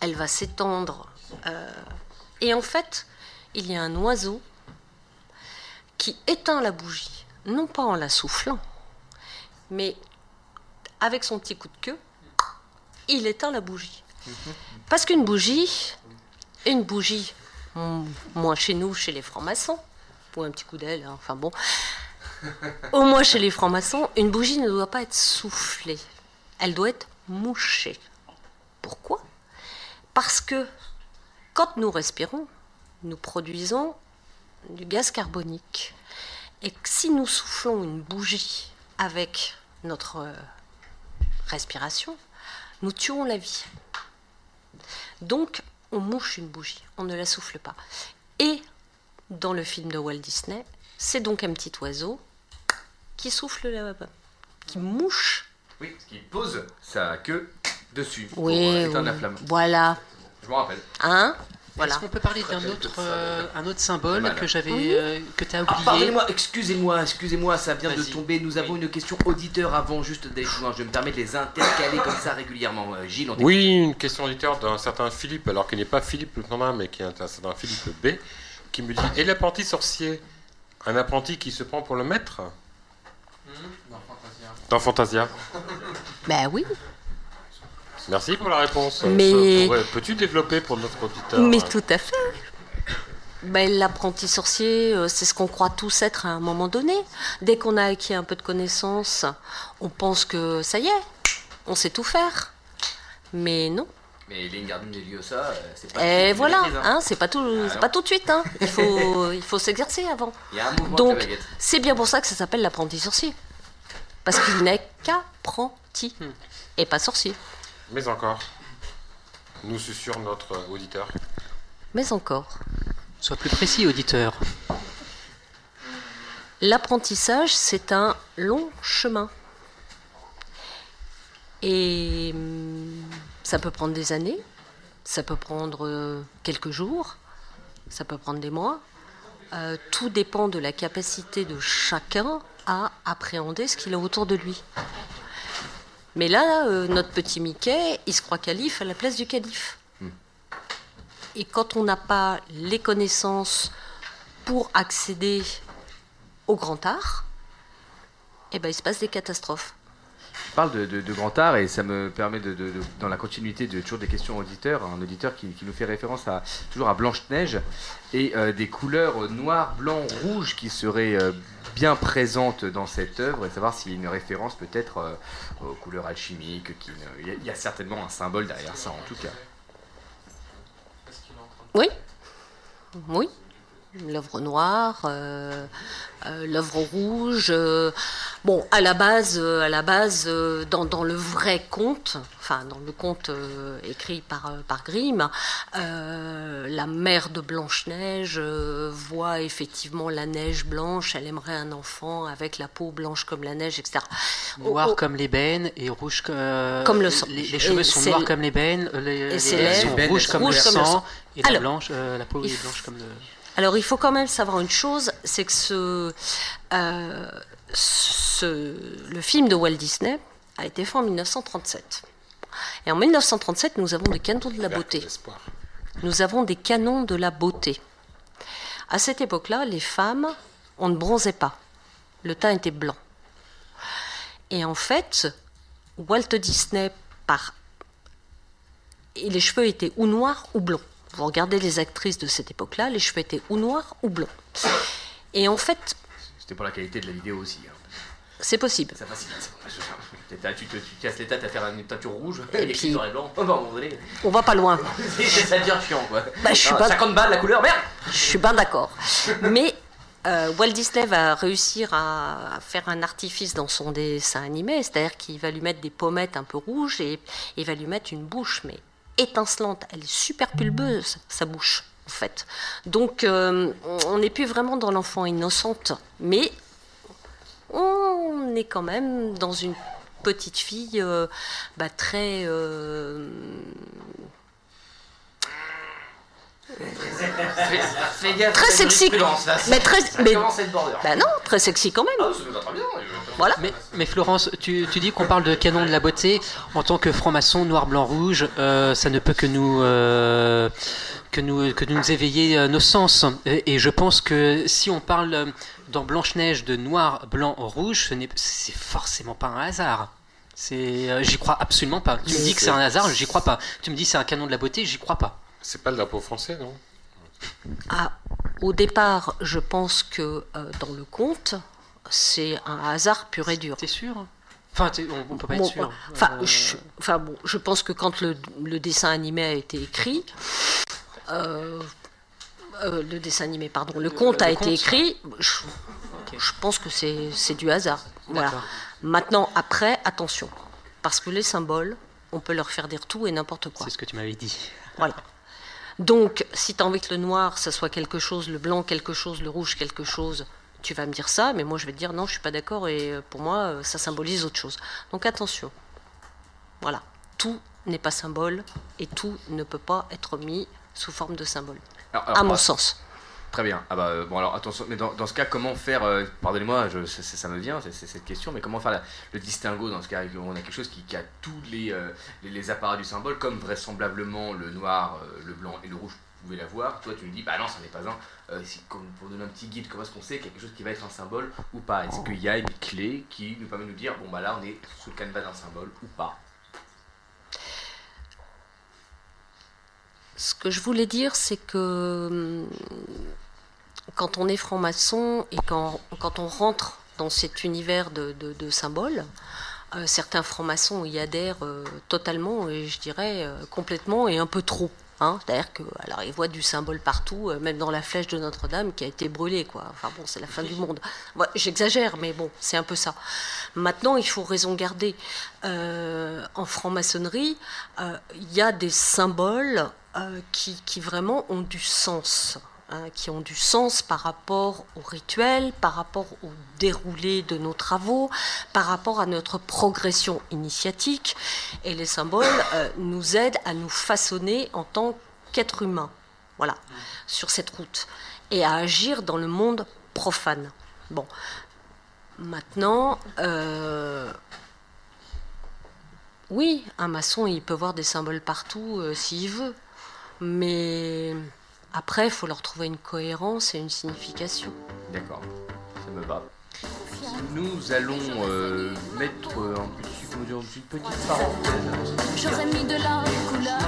elle va s'étendre. euh, et en fait, il y a un oiseau qui éteint la bougie, non pas en la soufflant, mais avec son petit coup de queue, il éteint la bougie. Parce qu'une bougie, une bougie, mm, moins chez nous, chez les francs-maçons, ou un petit coup d'aile, hein, enfin bon, au moins chez les francs-maçons, une bougie ne doit pas être soufflée, elle doit être mouchée. Pourquoi? Parce que quand nous respirons, nous produisons du gaz carbonique. Et si nous soufflons une bougie avec notre euh, respiration, nous tuons la vie. Donc, on mouche une bougie, on ne la souffle pas. Et dans le film de Walt Disney, c'est donc un petit oiseau qui souffle, la- qui mouche. Oui, qu'il pose sa queue dessus pour Oui, euh, éteindre la flamme. Voilà. Je me rappelle. Hein? Voilà. Est-ce qu'on peut parler d'un autre, euh, un autre symbole que j'avais, Oui. euh, que tu as Ah, oublié pardonnez-moi, excusez-moi, excusez-moi, ça vient de tomber. Nous avons une question auditeur avant juste d'aller plus loin. Je me permets de les intercaler comme ça régulièrement. Euh, Gilles, on. Oui, une question auditeur d'un certain Philippe, alors qu'il n'est pas Philippe le nom mais qui est un certain Philippe B, qui me dit Et l'apprenti sorcier Un apprenti qui se prend pour le maître? Dans Fantasia. Ben oui. Merci pour la réponse. Mais- Pourrais- Peux-tu développer pour notre auditeur Mais tout à fait. Ben, L'apprenti sorcier, euh, c'est ce qu'on croit tous être à un moment donné. Dès qu'on a acquis un peu de connaissances, on pense que ça y est, on sait tout faire. Mais non. Mais Wingardium Leviosa, euh, c'est pas. Et tout voilà, maîtrise, hein, c'est pas tout, Ah, pas tout de suite. Hein. Il faut, il faut s'exercer avant. Il y a un Donc, c'est bien pour ça que ça s'appelle l'apprenti sorcier, parce qu'il n'est qu'apprenti et pas sorcier. Mais encore, nous susurre notre auditeur. Mais encore. Sois plus précis, auditeur. L'apprentissage, c'est un long chemin. Et hum, ça peut prendre des années, ça peut prendre euh, quelques jours, ça peut prendre des mois. Euh, tout dépend de la capacité de chacun à appréhender ce qu'il a autour de lui. Mais là, euh, notre petit Mickey, il se croit calife à la place du calife. Et quand on n'a pas les connaissances pour accéder au grand art, eh ben, il se passe des catastrophes. Je parle de, de- de grand art et ça me permet de, de- de- dans la continuité de toujours des questions auditeurs, un auditeur qui, qui nous fait référence à toujours à Blanche Neige et euh, des couleurs noir, blanc, rouge qui seraient euh, bien présentes dans cette œuvre et savoir s'il y a une référence peut-être euh, aux couleurs alchimiques. Qui il y a certainement un symbole derrière ça en tout cas. Oui, oui. L'œuvre noire, euh, euh, l'œuvre rouge. euh, bon, à la base, euh, à la base, euh, dans, dans le vrai conte, enfin dans le conte euh, écrit par euh, par Grimm, euh, la mère de Blanche Neige euh, voit effectivement la neige blanche. Elle aimerait un enfant avec la peau blanche comme la neige, etc. Noir Oh, oh. comme l'ébène et rouge comme. euh, Comme le sang. Les, les cheveux Et sont noirs le- comme l'ébène, les, les lèvres sont rouges comme le comme le sang, et la, Alors, blanche, euh, la peau est blanche comme le. Alors, il faut quand même savoir une chose, c'est que ce, euh, ce- le film de Walt Disney a été fait en 1937. Et en 1937, nous avons des canons de la beauté. Nous avons des canons de la beauté. À cette époque-là, les femmes, on ne bronzait pas. Le teint était blanc. Et en fait, Walt Disney, par et les cheveux étaient ou noirs ou blonds. Vous regardez les actrices de cette époque-là, les cheveux étaient ou noirs ou blonds. Et en fait, C'était pour la qualité de la vidéo aussi. hein. c'est possible. Ça facilite. Tu, te- tu, te- tu casses les têtes à faire une teinture rouge Et et les puis- filles noir et blanc. À un moment donné. On va pas loin. ça devient chiant quoi. Bah, je suis Non, pas- 50 balles la couleur, merde Je suis bien d'accord. Mais euh, Walt Disney va réussir à, à faire un artifice dans son dessin animé, c'est-à-dire qu'il va lui mettre des pommettes un peu rouges et il va lui mettre une bouche, mais étincelante, elle est super pulbeuse, sa bouche, en fait. Donc, euh, on n'est plus vraiment dans l'enfant innocente, mais on est quand même dans une petite fille euh, bah, très. euh, très sexy. Mais très. bah non, très sexy quand même. Ah, ça me va très bien. Voilà. Mais, mais Florence, tu, tu dis qu'on parle de canon de la beauté. En tant que franc-maçon, noir, blanc, rouge, euh, ça ne peut que nous, euh, que nous, que nous éveiller euh, nos sens. Et, et je pense que si on parle dans Blanche-Neige de noir, blanc, rouge, ce n'est c'est forcément pas un hasard. C'est, euh, j'y crois absolument pas. Tu me dis que c'est un hasard, j'y crois pas. Tu me dis que c'est un canon de la beauté, j'y crois pas. C'est pas le drapeau français, non? Ah, au départ, je pense que euh, dans le conte, c'est un hasard pur et dur. T'es sûr Enfin, t'es- on, on peut pas Bon, être sûr. Enfin, Euh, je, enfin, bon, je pense que quand le, le dessin animé a été écrit, euh, euh, le dessin animé, pardon, le conte le a été conte. écrit, je, je pense que c'est du hasard. Voilà. Maintenant, après, attention, parce que les symboles, on peut leur faire dire tout et n'importe quoi. C'est ce que tu m'avais dit. Voilà. Donc, si tu as envie que le noir, ça soit quelque chose, le blanc quelque chose, le rouge quelque chose, tu vas me dire ça, mais moi je vais te dire non, je suis pas d'accord et euh, pour moi, euh, ça symbolise autre chose. Donc attention. Voilà. Tout n'est pas symbole et tout ne peut pas être mis sous forme de symbole. Alors, alors, à mon bah, sens. Très bien. Ah bah euh, bon alors attention, mais dans, dans ce cas, comment faire euh, Pardonnez-moi, je- ça, me vient, c'est cette question, mais comment faire la- le distinguo dans ce cas où on a quelque chose qui, qui a tous les, euh, les, les apparats du symbole, comme vraisemblablement le noir, le blanc et le rouge pouvaient l'avoir. Toi, tu me dis, bah non, ça n'est pas un. Euh, si- comme pour donner un petit guide, comment est-ce qu'on sait quelque chose qui va être un symbole ou pas? Est-ce qu'il y a une clé qui nous permet de nous dire, bon bah là, on est sous le canevas d'un symbole ou pas? Ce que je voulais dire, c'est que hum, quand on est franc-maçon et quand, quand on rentre dans cet univers de, de- de symboles, euh, certains francs-maçons y adhèrent euh, totalement et je dirais euh, complètement et un peu trop. Hein, C'est-à-dire que alors ils voient du symbole partout, euh, même dans la flèche de Notre-Dame qui a été brûlée, quoi. Enfin bon, c'est la fin du monde. J'exagère, mais bon, c'est un peu ça. Maintenant, il faut raison garder. Euh, en franc-maçonnerie, euh, il y a des symboles qui, qui vraiment ont du sens. Hein, qui ont du sens par rapport au rituel, par rapport au déroulé de nos travaux, par rapport à notre progression initiatique. Et les symboles euh, nous aident à nous façonner en tant qu'être humain, voilà, sur cette route, et à agir dans le monde profane. Bon, maintenant, euh, oui, un maçon, il peut voir des symboles partout euh, s'il veut, mais après, il faut leur trouver une cohérence et une signification. D'accord, ça me va. Nous allons euh, mettre un petit, comment dire, une petite parenthèse. J'aurais mis de la couleur,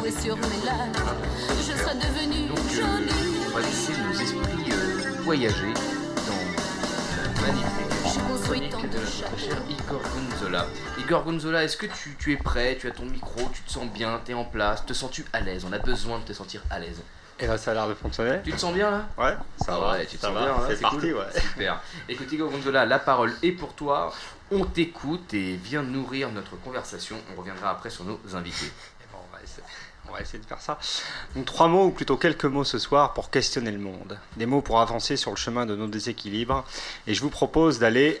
joué sur mes lèvres, je serais devenue euh, jolie. on va laisser nos esprits euh, voyager dans la magnifique chronique de notre cher Igor Gonzola. Igor Gonzola, est-ce que tu, tu es prêt? Tu as ton micro, tu te sens bien, tu es en place, te sens-tu à l'aise? On a besoin de te sentir à l'aise. Et là, ça a l'air de fonctionner. Tu te sens bien là? Ouais, ça Ah va. ouais, tu te ça sens va, bien, là, c'est parti, cool. ouais. Super. Écoute Igor Gonzola, la parole est pour toi. On t'écoute et viens nourrir notre conversation. On reviendra après sur nos invités. On va essayer- de faire ça. Donc trois mots, ou plutôt quelques mots ce soir pour questionner le monde. Des mots pour avancer sur le chemin de nos déséquilibres. Et je vous propose d'aller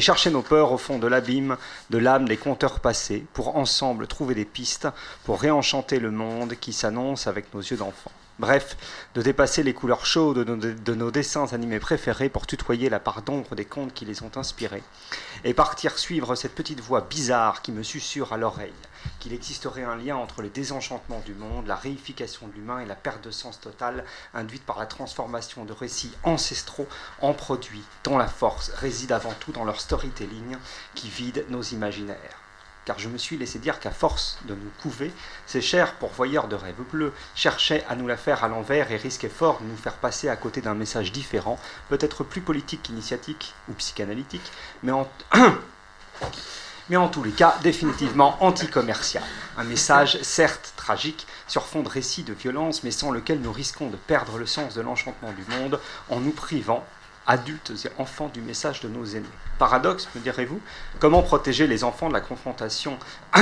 chercher nos peurs au fond de l'abîme de l'âme des conteurs passés, pour ensemble trouver des pistes pour réenchanter le monde qui s'annonce avec nos yeux d'enfant. Bref, de dépasser les couleurs chaudes de nos, de nos dessins animés préférés pour tutoyer la part d'ombre des contes qui les ont inspirés, et partir suivre cette petite voix bizarre qui me susurre à l'oreille qu'il existerait un lien entre le désenchantement du monde, la réification de l'humain et la perte de sens totale induite par la transformation de récits ancestraux en produits dont la force réside avant tout dans leur storytelling qui vide nos imaginaires. Car je me suis laissé dire qu'à force de nous couver, ces chers pourvoyeurs de rêves bleus cherchaient à nous la faire à l'envers et risquaient fort de nous faire passer à côté d'un message différent, peut-être plus politique qu'initiatique ou psychanalytique, mais en, mais en tous les cas définitivement anticommercial. Un message certes tragique sur fond de récits de violence, mais sans lequel nous risquons de perdre le sens de l'enchantement du monde en nous privant adultes et enfants du message de nos aînés. Paradoxe, me direz-vous? Comment protéger les enfants de la confrontation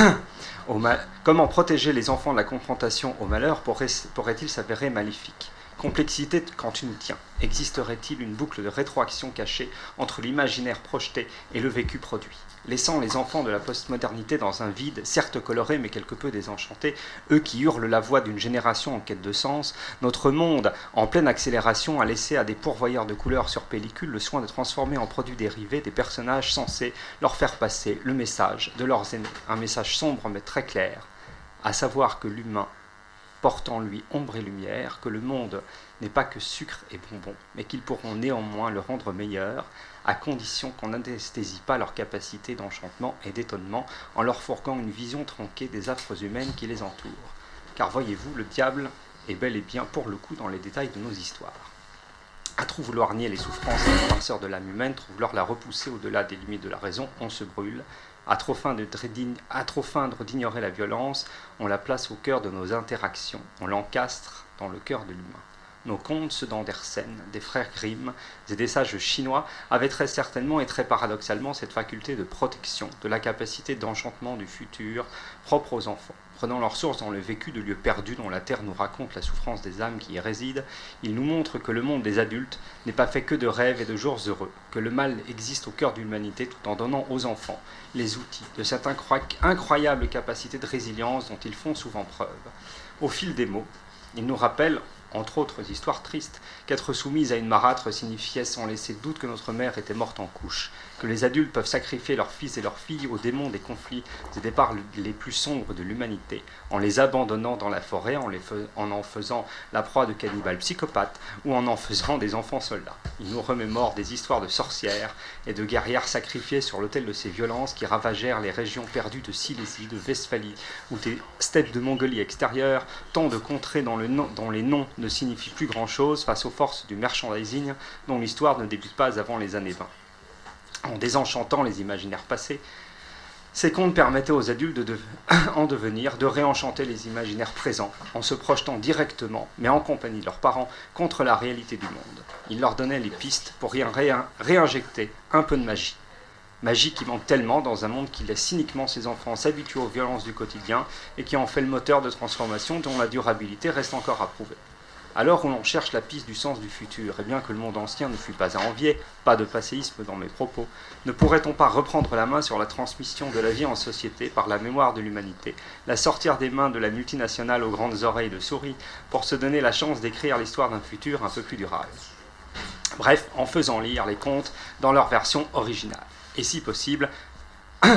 au ma- Comment protéger les enfants de la confrontation au malheur pourrait- pourrait-il s'avérer maléfique? Complexité quand tu nous tiens. Existerait-il une boucle de rétroaction cachée entre l'imaginaire projeté et le vécu produit? Laissant les enfants de la postmodernité dans un vide, certes coloré mais quelque peu désenchanté, eux qui hurlent la voix d'une génération en quête de sens, notre monde, en pleine accélération, a laissé à des pourvoyeurs de couleurs sur pellicule le soin de transformer en produits dérivés des personnages censés leur faire passer le message de leurs aînés. Un message sombre mais très clair, à savoir que l'humain porte en lui ombre et lumière, que le monde n'est pas que sucre et bonbons, mais qu'ils pourront néanmoins le rendre meilleur, à condition qu'on n'anesthésie pas leur capacité d'enchantement et d'étonnement en leur fourguant une vision tronquée des affres humaines qui les entourent. Car voyez-vous, le diable est bel et bien pour le coup dans les détails de nos histoires. À trop vouloir nier les souffrances et les noirceurs de l'âme humaine, trop vouloir la repousser au-delà des limites de la raison, on se brûle. À trop feindre d'ignorer la violence, on la place au cœur de nos interactions, on l'encastre dans le cœur de l'humain. Nos contes, d'Andersen, des frères Grimm et des sages chinois, avaient très certainement et très paradoxalement cette faculté de protection, de la capacité d'enchantement du futur propre aux enfants. Prenant leur source dans le vécu de lieux perdus dont la terre nous raconte la souffrance des âmes qui y résident, ils nous montrent que le monde des adultes n'est pas fait que de rêves et de jours heureux, que le mal existe au cœur de l'humanité tout en donnant aux enfants les outils de cette incroyable capacité de résilience dont ils font souvent preuve. Au fil des mots, ils nous rappellent, entre autres histoires tristes, qu'être soumise à une marâtre signifiait sans laisser doute que notre mère était morte en couche, que les adultes peuvent sacrifier leurs fils et leurs filles aux démons des conflits et des parts les plus sombres de l'humanité, en les abandonnant dans la forêt, en, les en en faisant la proie de cannibales psychopathes ou en en faisant des enfants soldats. Ils nous remémorent des histoires de sorcières et de guerrières sacrifiées sur l'autel de ces violences qui ravagèrent les régions perdues de Silésie, de Westphalie ou des steppes de Mongolie extérieure, tant de contrées dont, dont les noms ne signifient plus grand-chose face aux forces du merchandising dont l'histoire ne débute pas avant les années 20. En désenchantant les imaginaires passés, ces contes permettaient aux adultes de en devenir de réenchanter les imaginaires présents en se projetant directement, mais en compagnie de leurs parents, contre la réalité du monde. Ils leur donnaient les pistes pour y réin- réinjecter un peu de magie. Magie qui manque tellement dans un monde qui laisse cyniquement ses enfants s'habituer aux violences du quotidien et qui en fait le moteur de transformation dont la durabilité reste encore à prouver. Alors où l'on cherche la piste du sens du futur, et bien que le monde ancien ne fût pas à envier, pas de passéisme dans mes propos, ne pourrait-on pas reprendre la main sur la transmission de la vie en société par la mémoire de l'humanité, la sortir des mains de la multinationale aux grandes oreilles de souris, pour se donner la chance d'écrire l'histoire d'un futur un peu plus durable? Bref, en faisant lire les contes dans leur version originale. Et si possible,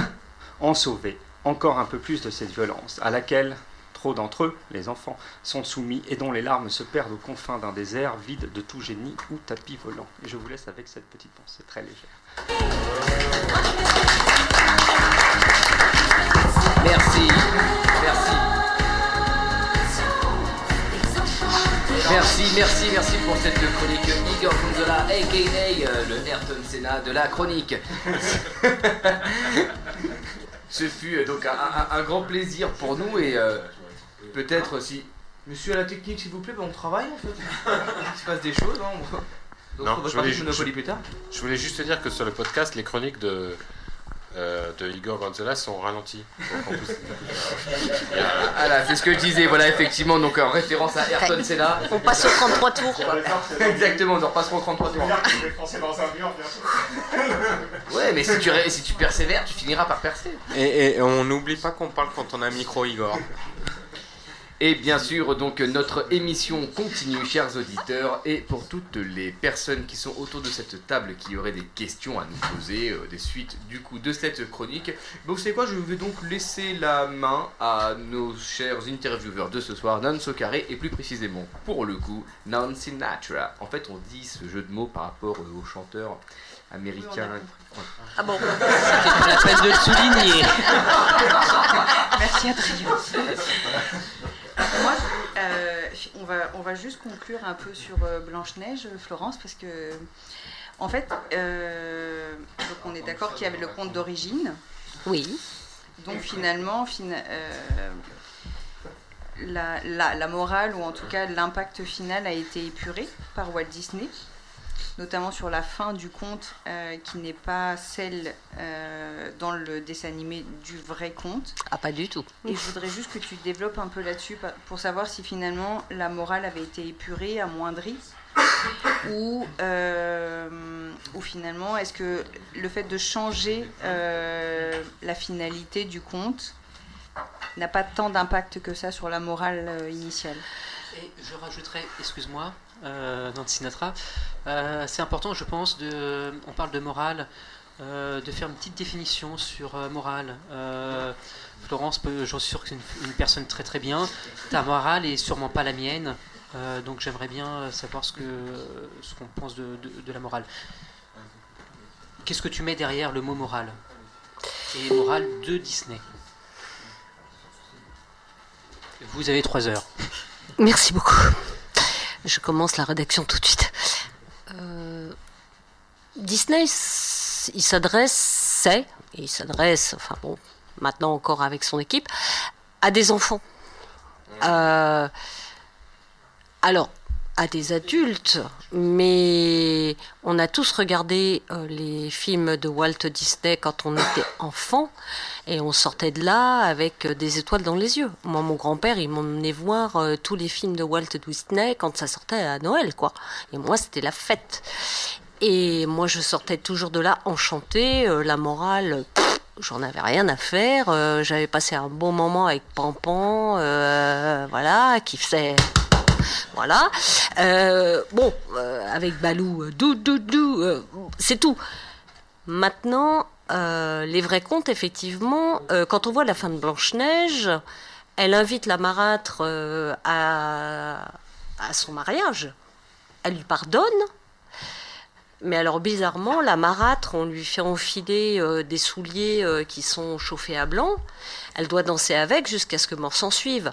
en sauver encore un peu plus de cette violence, à laquelle trop d'entre eux, les enfants, sont soumis et dont les larmes se perdent aux confins d'un désert vide de tout génie ou tapis volant. Et je vous laisse avec cette petite pensée très légère. Merci, merci. Merci, merci, merci pour cette chronique Igor Gonzola, aka euh, le Ayrton Senna de la chronique. Ce fut euh, donc un, un- un grand plaisir pour nous et euh, peut-être si. Monsieur à la technique, s'il vous plaît, ben, on travaille en fait. Il se passe des choses. Hein. on- Non, D'autres je voulais, Monopoly je- plus tard. je voulais juste te dire que sur le podcast, les chroniques de, euh, de Igor Gonzalez sont ralenties. Donc, on peut- Voilà, c'est ce que je disais, voilà, effectivement, donc en référence à Ayrton Senna. On passe au 33 tours. Exactement, on en repassera au 33 tours. Ouais, mais si tu, ré- si tu persévères, tu finiras par percer. Et, et on n'oublie pas qu'on parle quand on a un micro, Igor. Et bien sûr, donc notre émission continue, chers auditeurs, et pour toutes les personnes qui sont autour de cette table qui auraient des questions à nous poser, euh, des suites du coup de cette chronique, ben, vous savez quoi, je vais donc laisser la main à nos chers intervieweurs de ce soir, Nancy Carré, et plus précisément, pour le coup, Nancy Sinatra. En fait, on dit ce jeu de mots par rapport euh, aux chanteurs américains. Ah bon C'est pas la peine de le souligner. Merci Adrien. Moi, euh, on, va, on va juste conclure un peu sur euh, Blanche-Neige, Florence, parce que, en fait, euh, donc on est d'accord qu'il y avait le conte d'origine. Oui. Donc finalement, fina- euh, la, la- la morale, ou en tout cas l'impact final, a été épuré par Walt Disney. Notamment sur la fin du conte, euh, qui n'est pas celle euh, dans le dessin animé du vrai conte. Ah, pas du tout. Et je voudrais juste que tu développes un peu là-dessus pour savoir si finalement la morale avait été épurée, amoindrie, ou, euh, ou finalement est-ce que le fait de changer euh, la finalité du conte n'a pas tant d'impact que ça sur la morale initiale? Et je rajouterais, excuse-moi, euh, Nancy Sinatra, euh, c'est important, je pense, de, on parle de morale, euh, de faire une petite définition sur morale. Florence, peut, j'en suis sûr que c'est une, personne très très bien. Ta morale est sûrement pas la mienne, donc j'aimerais bien savoir ce que ce qu'on pense de, de- de la morale. Qu'est-ce que tu mets derrière le mot morale? Et morale de Disney. Vous avez trois heures. Merci beaucoup. Je commence la rédaction tout de suite. Euh, Disney, il s'adressait, et il s'adresse, enfin bon, maintenant encore avec son équipe, à des enfants. Euh, alors, à des adultes, mais on a tous regardé euh, les films de Walt Disney quand on était enfant et on sortait de là avec euh, des étoiles dans les yeux. Moi, mon grand-père, il m'emmenait voir euh, tous les films de Walt Disney quand ça sortait à Noël, quoi. Et moi, c'était la fête. Et moi, je sortais toujours de là enchantée. la morale, j'en avais rien à faire. J'avais passé un bon moment avec Pampan, voilà, qui faisait. Voilà. Euh, bon, euh, avec Balou, euh, dou, dou, dou, c'est tout. Maintenant, les vrais contes, effectivement, quand on voit la fin de Blanche-Neige, elle invite la marâtre à, son mariage. Elle lui pardonne. Mais alors bizarrement, la marâtre, on lui fait enfiler des souliers qui sont chauffés à blanc. Elle doit danser avec jusqu'à ce que mort s'en suive.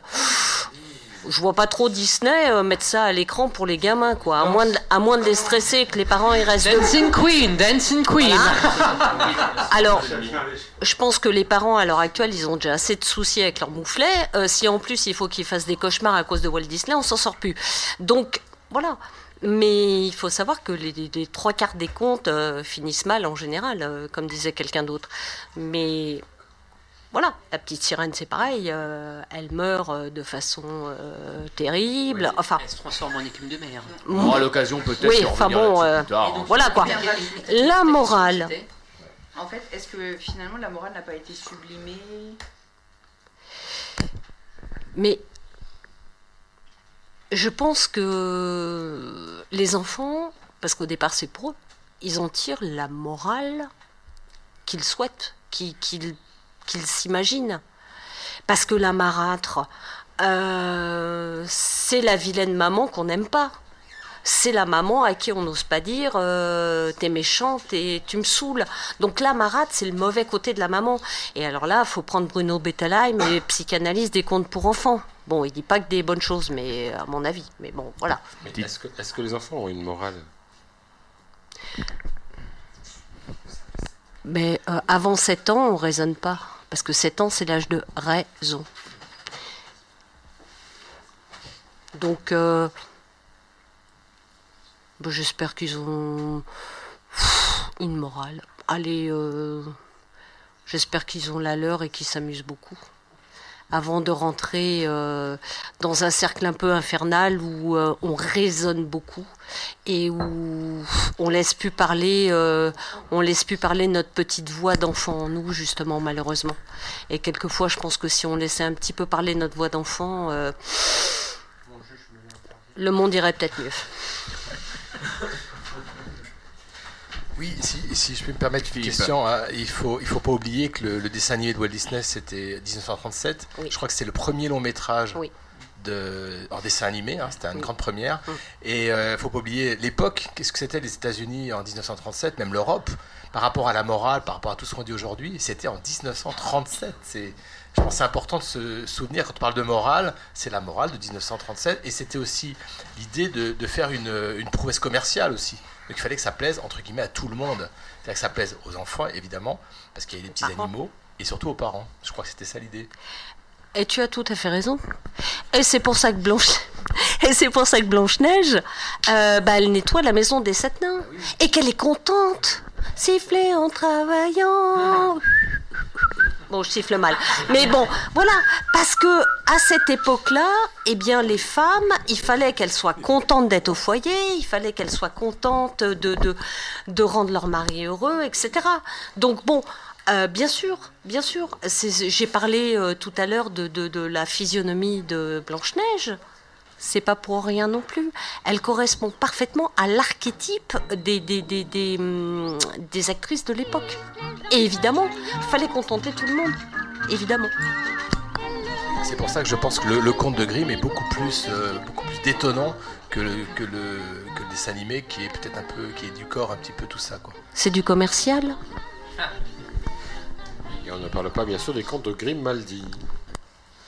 Je vois pas trop Disney euh, mettre ça à l'écran pour les gamins, quoi. À moins, de, à moins de les stresser, que les parents ils restent. Dancing Queen, Dancing Queen. Alors, je pense que les parents à l'heure actuelle, ils ont déjà assez de soucis avec leur mouflet. Euh, si en plus il faut qu'ils fassent des cauchemars à cause de Walt Disney, on s'en sort plus. Donc voilà. Mais il faut savoir que les, les- les trois quarts des contes euh, finissent mal en général, euh, comme disait quelqu'un d'autre. Mais voilà, la petite sirène, c'est pareil. euh, elle meurt euh, de façon euh, terrible. Enfin, Elle se transforme en écume de mer. Mm. On aura l'occasion peut-être Oui, de enfin revenir bon, euh, hein. voilà quoi. La morale. En fait, est-ce que finalement la morale n'a pas été sublimée? Mais je pense que les enfants, parce qu'au départ c'est pour eux, ils en tirent la morale qu'ils souhaitent, qu'ils qu'ils- s'imaginent. Parce que la marâtre, euh, c'est la vilaine maman qu'on n'aime pas. C'est la maman à qui on n'ose pas dire euh, t'es méchante et tu me saoules. Donc la marâtre, c'est le mauvais côté de la maman. Et alors là, il faut prendre Bruno Bettelheim et psychanalyse des contes pour enfants. Bon, il dit pas que des bonnes choses, mais à mon avis. Mais bon, voilà. Mais Est-ce que, est-ce que les enfants ont une morale? Mais euh, avant 7 ans, on raisonne pas. Parce que 7 ans, c'est l'âge de raison. Donc, euh, j'espère qu'ils ont une morale. Allez, euh, j'espère qu'ils ont la leur et qu'ils s'amusent beaucoup. Avant de rentrer euh, dans un cercle un peu infernal où euh, on raisonne beaucoup et où on laisse plus parler, euh, on laisse plus parler notre petite voix d'enfant en nous justement malheureusement. Et quelquefois, je pense que si on laissait un petit peu parler notre voix d'enfant, le monde irait peut-être mieux. Oui, si, si je peux me permettre une question, hein, il faut il faut pas oublier que le, le dessin animé de Walt Disney c'était 1937. Je crois que c'est le premier long métrage de en dessin animé, hein, c'était une grande première. Et euh, il faut pas oublier l'époque, qu'est-ce que c'était les États-Unis en 1937, même l'Europe, par rapport à la morale, par rapport à tout ce qu'on dit aujourd'hui, c'était en 1937. C'est je pense que c'est important de se souvenir quand on parle de morale, c'est la morale de 1937 et c'était aussi l'idée de, de faire une, une prouesse commerciale aussi. Donc il fallait que ça plaise entre guillemets à tout le monde. C'est-à-dire que ça plaise aux enfants évidemment, parce qu'il y a des petits animaux, et surtout aux parents. Je crois que c'était ça l'idée. Et tu as tout à fait raison. Et c'est pour ça que Blanche. Et c'est pour ça que Blanche-Neige, euh, bah, elle nettoie la maison des sept nains. Et qu'elle est contente. Siffler en travaillant. Bon, je siffle mal. Mais bon, voilà. Parce que à cette époque-là, eh bien, les femmes, il fallait qu'elles soient contentes d'être au foyer, il fallait qu'elles soient contentes de, de, de rendre leur mari heureux, etc. Donc, bon. euh, bien sûr, bien sûr. J'ai parlé euh, tout à l'heure de la physionomie de Blanche-Neige. C'est pas pour rien non plus. Elle correspond parfaitement à l'archétype des, des, des, des, hum, des actrices de l'époque. Et évidemment, il fallait contenter tout le monde. Évidemment. C'est pour ça que je pense que le, le conte de Grimm est beaucoup plus, euh, beaucoup plus détonnant que le, que, le, que le dessin animé qui est peut-être un peu, qui est du corps un petit peu tout ça quoi. C'est du commercial. Et on ne parle pas bien sûr des contes de Grimaldi.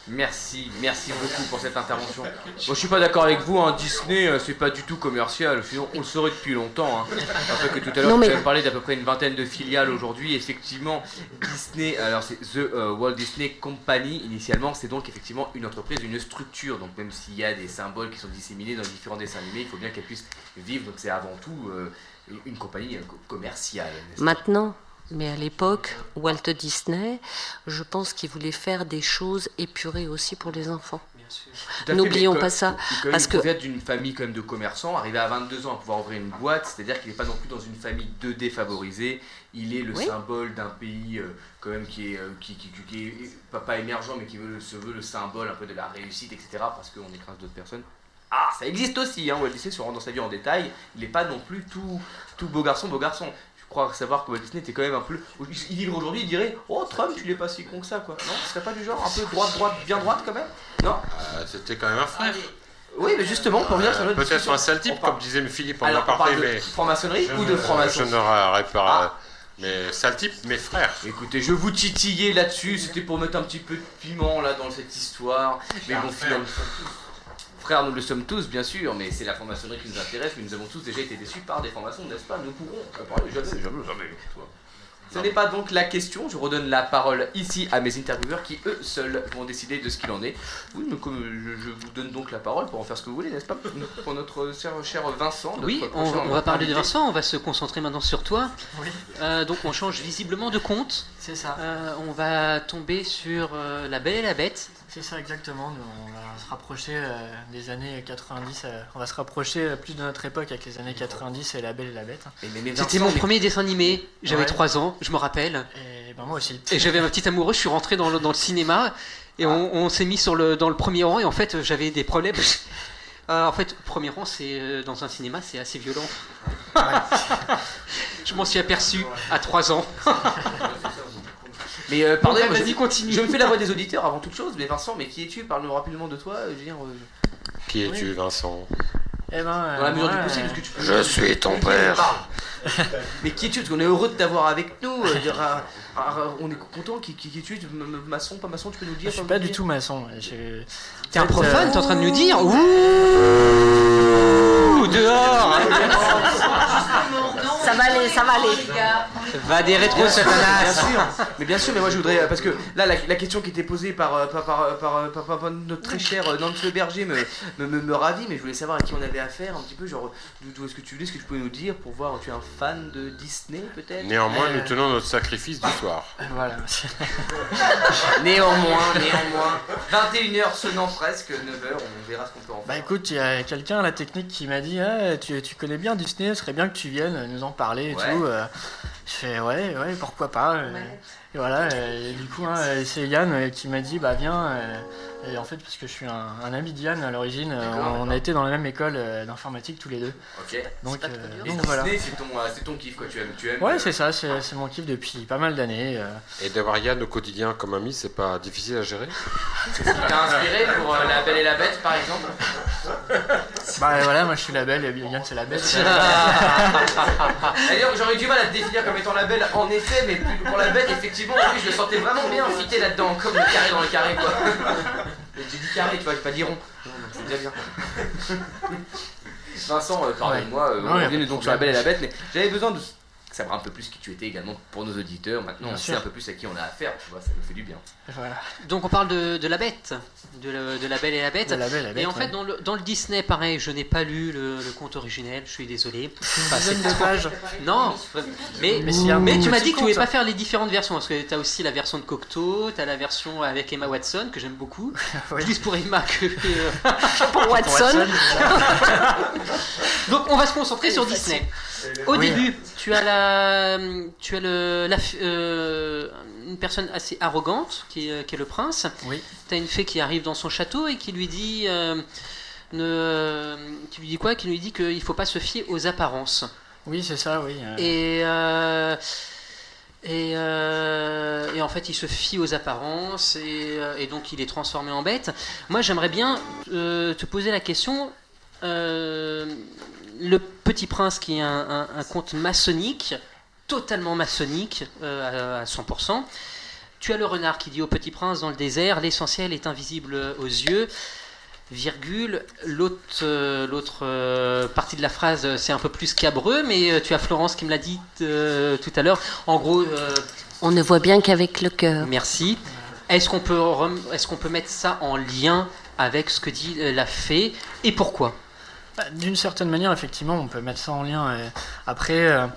Merci, merci beaucoup pour cette intervention. Moi, je suis pas d'accord avec vous, hein, Disney, euh, c'est pas du tout commercial, sinon on le saurait depuis longtemps. Hein. Après que tout à l'heure, vous mais- avez parlé d'à peu près une vingtaine de filiales aujourd'hui. Effectivement, Disney, alors c'est The euh, Walt Disney Company, initialement, c'est donc effectivement une entreprise, une structure. Donc même s'il y a des symboles qui sont disséminés dans différents dessins animés, il faut bien qu'elle puisse vivre. Donc c'est avant tout euh, une compagnie co- commerciale. Maintenant, mais à l'époque, Walt Disney, je pense qu'il voulait faire des choses épurées aussi pour les enfants. N'oublions pas ça. Parce il que d'une famille même de commerçants, arrivé à 22 ans à pouvoir ouvrir une boîte, c'est-à-dire qu'il n'est pas non plus dans une famille de défavorisés. Il est le Oui. symbole d'un pays euh, quand même qui est, euh, qui, qui- qui- qui est pas, pas émergent, mais qui veut, se veut le symbole un peu de la réussite, etc. Parce qu'on écrase d'autres personnes. Ah, ça existe aussi, hein, Walt Disney, si on rentre dans sa vie en détail, il n'est pas non plus tout, tout beau garçon, beau garçon. Crois savoir que Walt Disney était quand même un peu. Il livre aujourd'hui, il dirait Oh, Trump, il est pas si con que ça, quoi. Non, ce serait pas du genre un peu droite, droite, bien droite quand même? Non Euh, C'était quand même un frère. Oui, mais justement, pour revenir sur notre Peut-être un sale type, comme disait Philippe en Alors, on aparté, parle de mais. franc-maçonnerie ou de ne- franc-maçon Je n'aurais pas. Mais sale type, mes frères. Écoutez, je vous titillais là-dessus, c'était pour mettre un petit peu de piment là dans cette histoire. Mais bon, finalement. Frères, nous le sommes tous, bien sûr, mais c'est la franc-maçonnerie qui nous intéresse, mais nous avons tous déjà été déçus par des francs-maçons, n'est-ce pas? Nous pourrons en parler jamais, jamais, jamais. Ce n'est pas donc la question, je redonne la parole ici à mes intervieweurs qui eux seuls vont décider de ce qu'il en est. Oui, mais comme je, vous donne donc la parole pour en faire ce que vous voulez, n'est-ce pas? Pour notre cher, cher Vincent. notre Oui, on, va parler de. Vincent, on va se concentrer maintenant sur toi. Oui. Euh, donc on change visiblement de compte. C'est ça. Euh, on va tomber sur euh, La Belle et la Bête. C'est ça exactement, Nous, on va se rapprocher euh, des années 90, euh, on va se rapprocher euh, plus de notre époque avec les années 90 et La Belle et la Bête. C'était mon premier dessin animé, j'avais Ouais. 3 ans, je me rappelle. Et ben moi aussi. Et j'avais ma petite amoureuse, je suis rentré dans le, dans le cinéma et on, on s'est mis sur le, dans le premier rang et en fait j'avais des problèmes. Euh, en fait, premier rang, c'est euh, dans un cinéma, c'est assez violent. je m'en suis aperçu à 3 ans. Mais euh, pardon, moi, vas-y, je, continue. je me fais la voix des auditeurs avant toute chose, mais Vincent, mais qui es-tu? Parle-nous rapidement de toi. Je veux dire, euh, Qui es-tu, Vincent? Eh ben, euh, dans la mesure moi, du possible, euh, est-ce que tu peux. Je suis ton père. mais qui es-tu? Parce qu'on est heureux de t'avoir avec nous. euh, dire, on est content. Qui, qui, qui es-tu? Maçon, pas maçon, tu peux nous dire Je suis pas du tout maçon. je- T'es un profane, euh, t'es en train de nous dire? Ouh Dehors Ça va aller, ça va aller. Va des rétro Bien sûr, bien satanas sûr. Mais bien sûr, mais moi je voudrais. euh, Parce que là, la, la question qui était posée par, euh, par, par, par, par- par- par notre très cher euh, Nantes Le Berger me, me, me, me ravit, mais je voulais savoir à qui on avait affaire un petit peu. Genre, d'où est-ce que tu venais, ce que tu pouvais nous dire pour voir. Tu es un fan de Disney peut-être? Néanmoins, Euh, nous tenons notre sacrifice du soir. Voilà. Néanmoins, néanmoins. 21h sonnant presque, 9h, on verra ce qu'on peut en Bah faire. écoute, il y a quelqu'un à la technique qui m'a dit ah, tu, tu connais bien Disney, ce serait bien que tu viennes nous en parler et Ouais. tout. euh. je fais ouais, ouais, pourquoi pas. euh. Et voilà, et du coup, hein, c'est Yann euh, qui m'a dit bah viens. euh, et en fait, parce que je suis un, un ami de Yann à l'origine, euh, on, a été dans la même école d'informatique tous les deux. Ok. Donc, euh, voilà. c'est ton, c'est ton kiff quoi, tu aimes. Tu aimes Ouais, euh, c'est ça, c'est c'est mon kiff depuis pas mal d'années. euh. Et d'avoir Yann au quotidien comme ami, c'est pas difficile à gérer? T'as inspiré pour euh, La Belle et la Bête par exemple? Bah voilà, moi je suis la belle et Yann c'est la bête. D'ailleurs, j'aurais eu du mal à te définir comme étant la belle, en effet, mais plus- pour la bête, effectivement, oui, je le sentais vraiment bien fité là-dedans, comme le carré dans le carré, quoi. J'ai dit carré, tu vois, j'ai pas dit rond. C'est déjà bien. Vincent, euh, pardonne-moi, euh, on de donc sur la belle et la bête, mais j'avais besoin de savoir un peu plus qui tu étais également pour nos auditeurs. Maintenant, Bien on sûr. sait un peu plus à qui on a affaire, tu vois, ça nous fait du bien. Voilà. Donc on parle de, de la bête, de, le- de la Belle et la Bête. La Belle et la Bête, en fait, ouais. dans, le, dans le Disney, pareil, je n'ai pas lu le, le conte originel, je suis désolé. Enfin, dizaine c'est- de pages. Non, mais, Mais mais, tu m'as dit que tu voulais conte. pas faire les différentes versions, parce que tu as aussi la version de Cocteau, tu as la version avec Emma Watson, que j'aime beaucoup. Plus pour Emma que euh, pour Watson. Donc on va se concentrer sur Disney. Au Oui. début, tu as la, tu as le, la euh, une personne assez arrogante qui est, qui est le prince. Oui. Tu as une fée qui arrive dans son château et qui lui dit, euh, ne, qui lui dit quoi? Qui lui dit qu'il faut pas se fier aux apparences. Oui, c'est ça, oui. euh. Et euh, et, euh, et en fait, il se fie aux apparences et, et donc il est transformé en bête. Moi, j'aimerais bien euh, te poser la question. euh, le Petit Prince, qui est un, un- un conte maçonnique, totalement maçonnique euh, à, à 100%. Tu as le renard qui dit au Petit Prince dans le désert, l'essentiel est invisible aux yeux. Virgule, l'autre euh, euh, partie de la phrase c'est un peu plus scabreux, mais tu as Florence qui me l'a dit tout à l'heure. En gros, On ne voit bien qu'avec le cœur. Merci. Est-ce qu'on peut, rem- est-ce qu'on peut mettre ça en lien avec ce que dit la fée et pourquoi? D'une certaine manière, effectivement, on peut mettre ça en lien. Après, euh,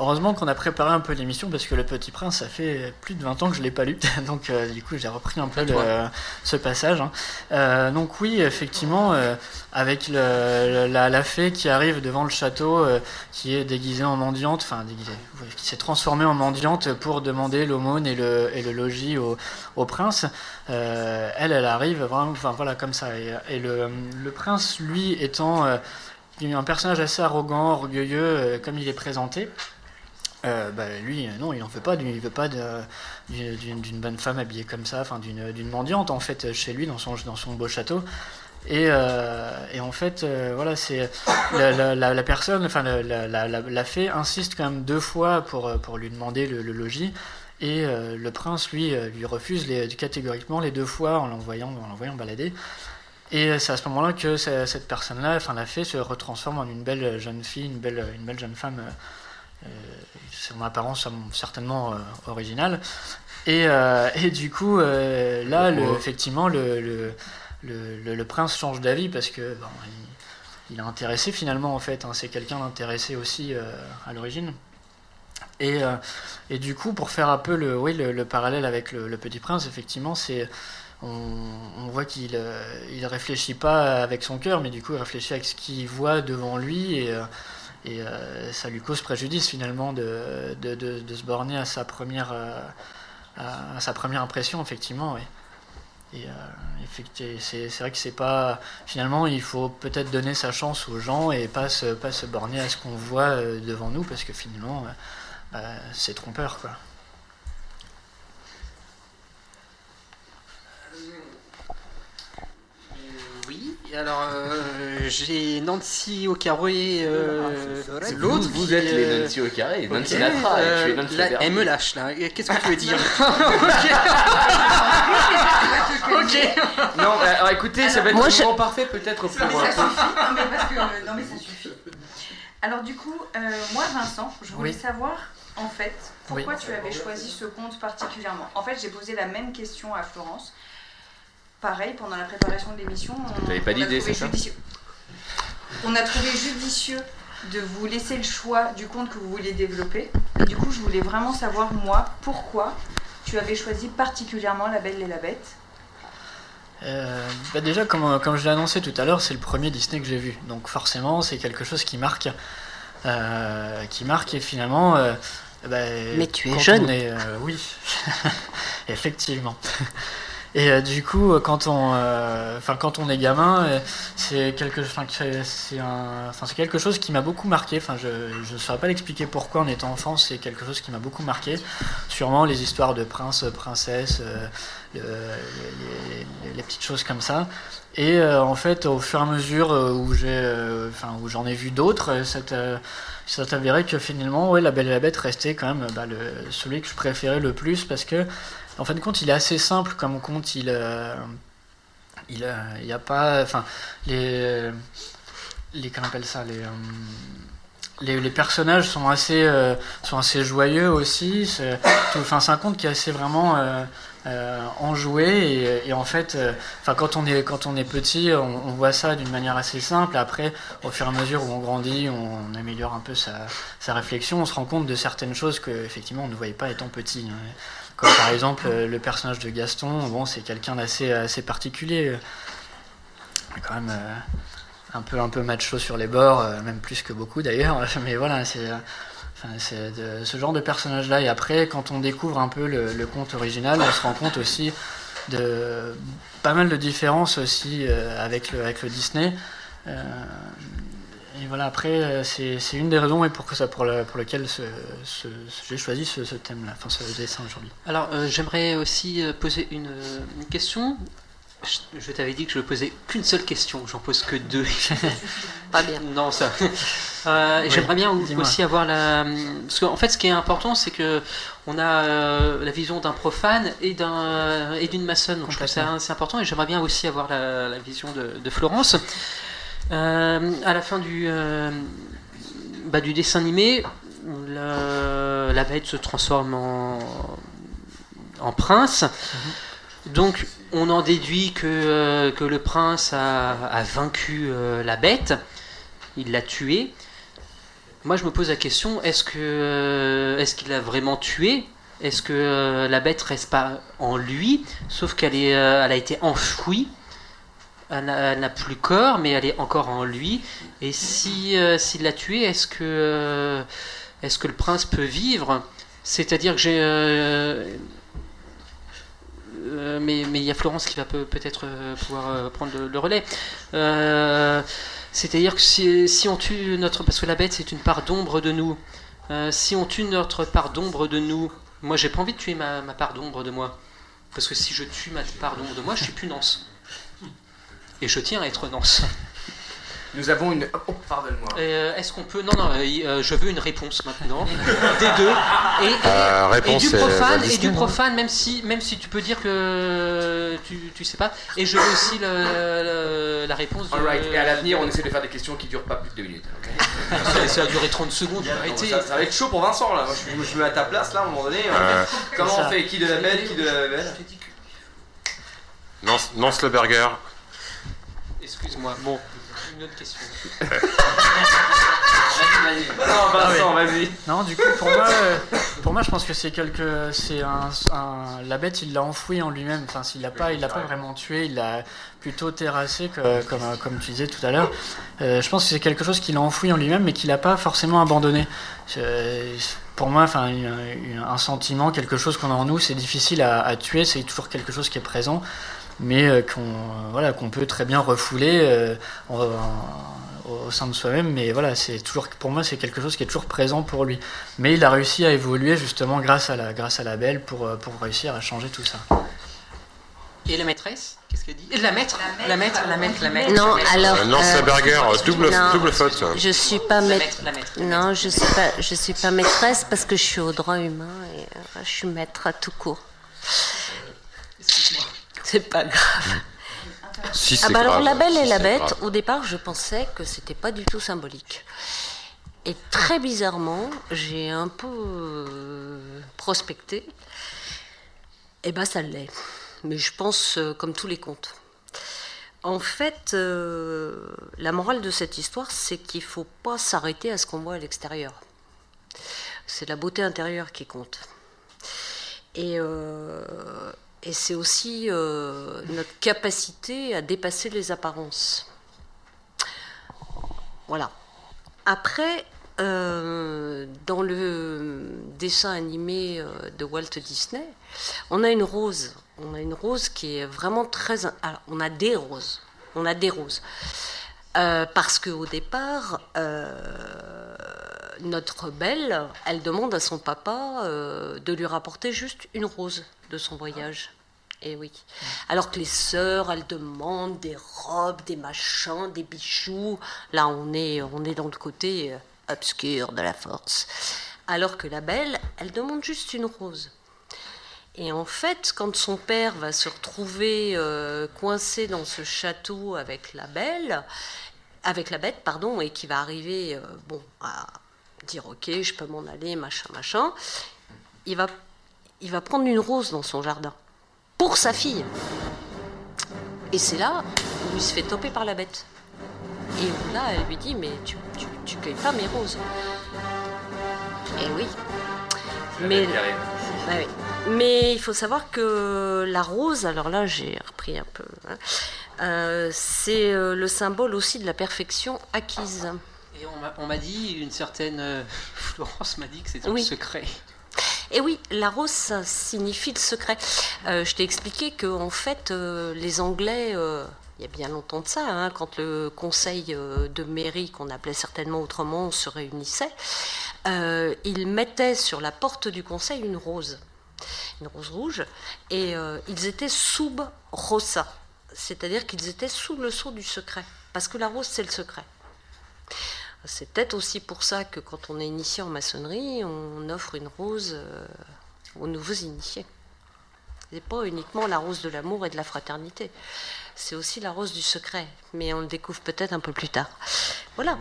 heureusement qu'on a préparé un peu l'émission parce que Le Petit Prince, ça fait plus de 20 ans que je l'ai pas lu. donc, euh, du coup, j'ai repris un peu le- ce passage. hein. Euh, donc, oui, effectivement, euh, avec le- la, la fée qui arrive devant le château, qui est déguisée en mendiante, enfin, déguisée, qui s'est transformée en mendiante pour demander l'aumône et le, et le logis au, au prince. Elle, elle arrive vraiment, enfin voilà, comme ça. Et, et le, le prince, lui, étant un personnage assez arrogant, orgueilleux, comme il est présenté, euh, bah, lui, euh, non, il en fait pas. Il veut pas d'une bonne femme habillée comme ça, enfin d'une mendiante en fait chez lui dans son beau château. Et, euh, en fait, voilà, c'est la, personne, enfin la, fée insiste quand même deux fois pour, lui demander le, logis. Et le prince, lui, lui refuse catégoriquement les deux fois en l'envoyant en l'envoyant balader. Et c'est à ce moment-là que ce- cette personne-là, enfin la fée, se retransforme en une belle jeune fille, une belle, une belle jeune femme. Euh, son apparence euh, certainement euh, originale. Et, euh, et du coup, euh, là, le, effectivement, le, le, le, prince change d'avis parce que bon, il, il est intéressé finalement en fait. hein, c'est quelqu'un d'intéressé aussi à l'origine. Et, et du coup, pour faire un peu le, oui, le, le parallèle avec le, le Petit Prince, effectivement, c'est on, on voit qu'il il réfléchit pas avec son cœur, mais du coup, il réfléchit avec ce qu'il voit devant lui et, et euh, ça lui cause préjudice finalement de, de, se borner à sa première, euh, à, sa première impression, effectivement. Et euh, c'est vrai que c'est pas. Finalement, il faut peut-être donner sa chance aux gens et pas se, pas se borner à ce qu'on voit euh, devant nous parce que finalement, bah, c'est trompeur, quoi. Oui, alors euh, j'ai Nancy au carré. euh, C'est l'autre. vous- vous qui, êtes les euh, Nancy au carré, Nancy Latra, et euh, tu es Nancy là, Laberge. Elle me lâche là. Qu'est-ce que tu veux dire Ok. Non, euh, alors écoutez, ça va être Moi, un je- moment parfait peut-être pour. Non mais, ça euh, suffit. Non, mais parce que- non, mais ça suffit. Alors du coup, euh, moi Vincent, je voulais Oui. savoir en fait pourquoi Oui. tu avais choisi ce conte particulièrement? En fait, j'ai posé la même question à Florence. Pareil, pendant la préparation de l'émission, on, t'avais pas on a trouvé ça judicieux- On a trouvé judicieux de vous laisser le choix du conte que vous vouliez développer. Et du coup, je voulais vraiment savoir moi pourquoi tu avais choisi particulièrement La Belle et la Bête. Euh, bah déjà, comme, comme je l'ai annoncé tout à l'heure, c'est le premier Disney que j'ai vu. Donc forcément, c'est quelque chose qui marque. euh, qui marque et finalement... euh, bah, Mais tu es jeune. est, euh, oui, effectivement. Et euh, du coup, euh, quand on, euh, enfin quand on est gamin, c'est quelque, c'est un, c'est quelque chose qui m'a beaucoup marqué. Enfin, je ne saurais pas l'expliquer pourquoi en étant enfant, c'est quelque chose qui m'a beaucoup marqué. Sûrement les histoires de princes, princesses, le- les, petites choses comme ça. Et en fait, au fur et à mesure où j'ai, enfin où j'en ai vu d'autres, ça ça s'avérait que finalement, ouais, La Belle et la Bête restait quand même bah, le, celui que je préférais le plus parce que, en fin de compte, il est assez simple comme conte. Il, euh, il, euh, a pas, enfin, les, les, appelle ça, euh, les, les personnages sont assez, sont assez joyeux aussi. C'est enfin, un conte qui est assez vraiment enjoué. Et, en fait, enfin, quand, on est, quand on est petit, on, voit ça d'une manière assez simple. Après, au fur et à mesure où on grandit, on, améliore un peu sa, sa réflexion. On se rend compte de certaines choses que effectivement on ne voyait pas étant petit. Par exemple euh, le personnage de Gaston. Bon, c'est quelqu'un d'assez assez particulier. Quand même. euh, un peu un peu macho sur les bords, euh, même plus que beaucoup d'ailleurs. Mais voilà, c'est euh, ce genre de personnage là. Et après, quand on découvre un peu le, conte original, on se rend compte aussi de pas mal de différences aussi euh, avec le avec Disney. Euh, et voilà, après, euh, c'est une des raisons et pour, que ça, pour, le, pour ce- j'ai choisi ce, ce thème-là, enfin ce dessin aujourd'hui. Alors, euh, j'aimerais aussi euh, poser une, une question. Je, je t'avais dit que je ne posais qu'une seule question, j'en pose que deux. Pas bien. Non, ça. Euh, Oui, J'aimerais bien aussi avoir la. Parce qu'en fait, ce qui est important, c'est que on a euh, la vision d'un profane et d'un et d'une maçonne. Donc, je trouve ça c'est important. Et j'aimerais bien aussi avoir la, la vision de, de Florence. Euh, à la fin du euh, bah, du dessin animé, le- la bête se transforme en en prince. Donc, on en déduit que, euh, que le prince a, a vaincu la bête, il l'a tuée. Moi, je me pose la question est-ce que est-ce qu'il l'a vraiment tué? Est-ce que la bête reste pas en lui? Sauf qu'elle est, elle a été enfouie. Elle n'a plus corps, mais elle est encore en lui. Et si euh, s'il l'a tué, est-ce que euh, est-ce que le prince peut vivre? C'est-à-dire que j'ai euh, mais il y a Florence qui va peut- peut-être pouvoir prendre le, relais. C'est-à-dire que si, si on tue notre... Parce que la bête, c'est une part d'ombre de nous. Si on tue notre part d'ombre de nous, moi, j'ai pas envie de tuer ma, ma part d'ombre de moi. Parce que si je tue ma part d'ombre de moi, je suis plus Nance. Et je tiens à être Nance. Nous avons une. Oh, pardonne-moi. Euh, Est-ce qu'on peut... Non, non, euh, euh, je veux une réponse maintenant. des deux. Et, et- Euh, et réponse, du profane, et du profane même, si, même si tu peux dire que tu, tu sais pas. Et je veux aussi le- le- la réponse. Alright, et à l'avenir, on essaie de faire des questions qui durent pas plus de 2 minutes. ok ça, ça a duré 30 secondes, Non, arrêtez. ça, ça va être chaud pour Vincent là. Moi, je, me- je me mets à ta place là à un moment donné. Comment on fait? Qui de la belle Qui de la belle? Nance, Nance le burger. Excuse-moi. Bon, une autre question. Non, Vincent, Ah vas-y. Non, du coup, pour moi, euh, pour moi, je pense que c'est quelque, c'est un, un- la bête, il l'a enfoui en lui-même. Enfin, s'il l'a pas, il l'a pas vraiment tué, il l'a plutôt terrassé, que- comme, euh, comme tu disais tout à l'heure. Euh, je pense que c'est quelque chose qu'il a enfoui en lui-même, mais qu'il n'a pas forcément abandonné. Euh, pour moi, enfin, un sentiment, quelque chose qu'on a en nous, c'est difficile à, à tuer. C'est toujours quelque chose qui est présent, mais euh, qu'on, euh, voilà, qu'on peut très bien refouler. euh, en- en- au sein de soi-même, mais voilà, c'est toujours pour moi c'est quelque chose qui est toujours présent pour lui. Mais il a réussi à évoluer justement grâce à la grâce à la belle pour pour réussir à changer tout ça. Et la maîtresse Qu'est-ce qu'elle dit? Et La maître La maître, la maître, la maître. Non, la maître. alors. Euh, Nance euh, le burger, double, non, double faute. Je suis pas La maître. maître, la maître. Non, je suis pas, je suis pas maîtresse parce que je suis au droit humain et euh, je suis maître à tout court. C'est pas grave. Si, Ah bah alors la belle et la bête, grave. au départ je pensais que c'était pas du tout symbolique. Et très bizarrement, j'ai un peu euh, prospecté. Et ben ça l'est. Mais je pense euh, comme tous les contes. En fait, euh, la morale de cette histoire, c'est qu'il faut pas s'arrêter à ce qu'on voit à l'extérieur. C'est la beauté intérieure qui compte. Et, euh, et c'est aussi euh, notre capacité à dépasser les apparences. Voilà. Après, euh, dans le dessin animé euh, de Walt Disney, on a une rose. On a une rose qui est vraiment très. On a des roses. On a des roses. Parce qu'au départ, notre belle, elle demande à son papa de lui rapporter juste une rose de son voyage. Et oui. Alors que les sœurs, elles demandent des robes, des machins, des bijoux. Là, on est, on est dans le côté euh, obscur de la force. Alors que la belle, elle demande juste une rose. Et en fait, quand son père va se retrouver euh, coincé dans ce château avec la belle, avec la bête, pardon, et qui va arriver, euh, bon, à, dire ok, je peux m'en aller, machin, machin. Il va, il va prendre une rose dans son jardin pour sa fille. Et c'est là où il se fait toper par la bête. Et là, elle lui dit mais tu, tu, tu cueilles pas mes roses. Et oui. Mais, oui. Mais il faut savoir que la rose, alors là j'ai repris un peu, hein, euh, c'est euh, le symbole aussi de la perfection acquise. Et on m'a- dit, une certaine euh, Florence m'a dit que c'était Oui. un secret. Et oui, la rose, ça signifie le secret. Euh, je t'ai expliqué que en fait, euh, les Anglais, euh, il y a bien longtemps de ça, hein, quand le conseil de mairie, qu'on appelait certainement autrement, se réunissait, ils mettaient sur la porte du conseil une rose, une rose rouge, et ils étaient sub rosa, c'est-à-dire qu'ils étaient sous le sceau du secret, parce que la rose, c'est le secret. C'est peut-être aussi pour ça que quand on est initié en maçonnerie, on offre une rose euh, aux nouveaux initiés. C'est pas uniquement la rose de l'amour et de la fraternité. C'est aussi la rose du secret, mais on le découvre peut-être un peu plus tard. Voilà.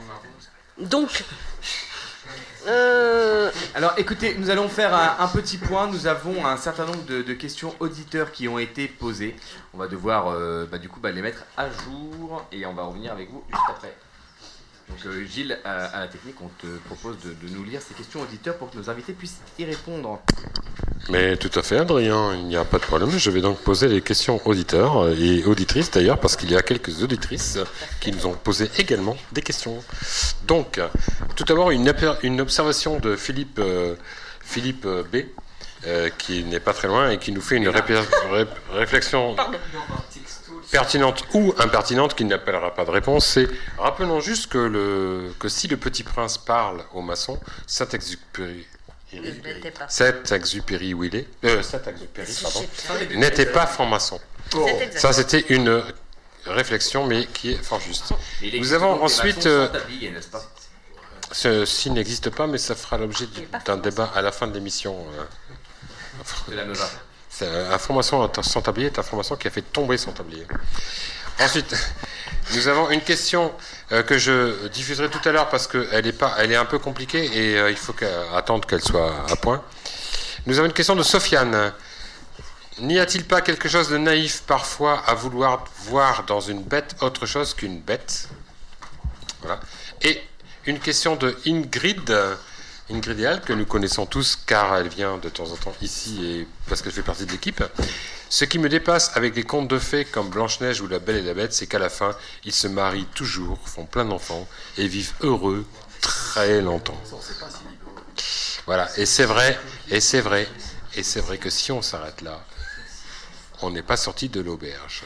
Donc, euh, Alors écoutez, nous allons faire un, petit point. Nous avons un certain nombre de, de questions auditeurs qui ont été posées. On va devoir euh, bah, du coup bah, les mettre à jour et on va revenir avec vous juste après. Donc euh, Gilles, à, à la technique, on te propose de, de nous lire ces questions auditeurs pour que nos invités puissent y répondre. Mais tout à fait, Adrien, il n'y a pas de problème. Je vais donc poser les questions auditeurs et auditrices d'ailleurs, parce qu'il y a quelques auditrices qui nous ont posé également des questions. Donc, tout d'abord, une, observation de Philippe, euh, Philippe euh, B, euh, qui n'est pas très loin et qui nous fait une ré- réflexion pertinente ou impertinente qui n'appellera pas de réponse, c'est rappelons juste que, le, que si le petit prince parle aux maçons, Saint-Exupéry. Saint-Exupéry où il est, euh, Saint-Exupéry, pardon, n'était pas franc-maçon. Ça, c'était une réflexion, mais qui est fort juste. Nous avons ensuite. euh, pas? Ceci n'existe pas, mais ça fera l'objet du- d'un débat à la fin de l'émission. euh. De la C'est, euh, Un franc-maçon sans tablier est un franc-maçon qui a fait tomber son tablier. Ensuite, nous avons une question euh, que je diffuserai tout à l'heure parce qu'elle est, pas, elle est un peu compliquée et euh, il faut attendre qu'elle soit à point. Nous avons une question de Sofiane. N'y a-t-il pas quelque chose de naïf parfois à vouloir voir dans une bête autre chose qu'une bête? Voilà. Et une question de Ingrid. Ingrid Eal, que nous connaissons tous car elle vient de temps en temps ici et parce qu'elle fait partie de l'équipe. Ce qui me dépasse avec les contes de fées comme Blanche-Neige ou La Belle et la Bête, c'est qu'à la fin, ils se marient toujours, font plein d'enfants et vivent heureux très longtemps. Voilà, et c'est vrai, et c'est vrai, et c'est vrai que si on s'arrête là, on n'est pas sorti de l'auberge.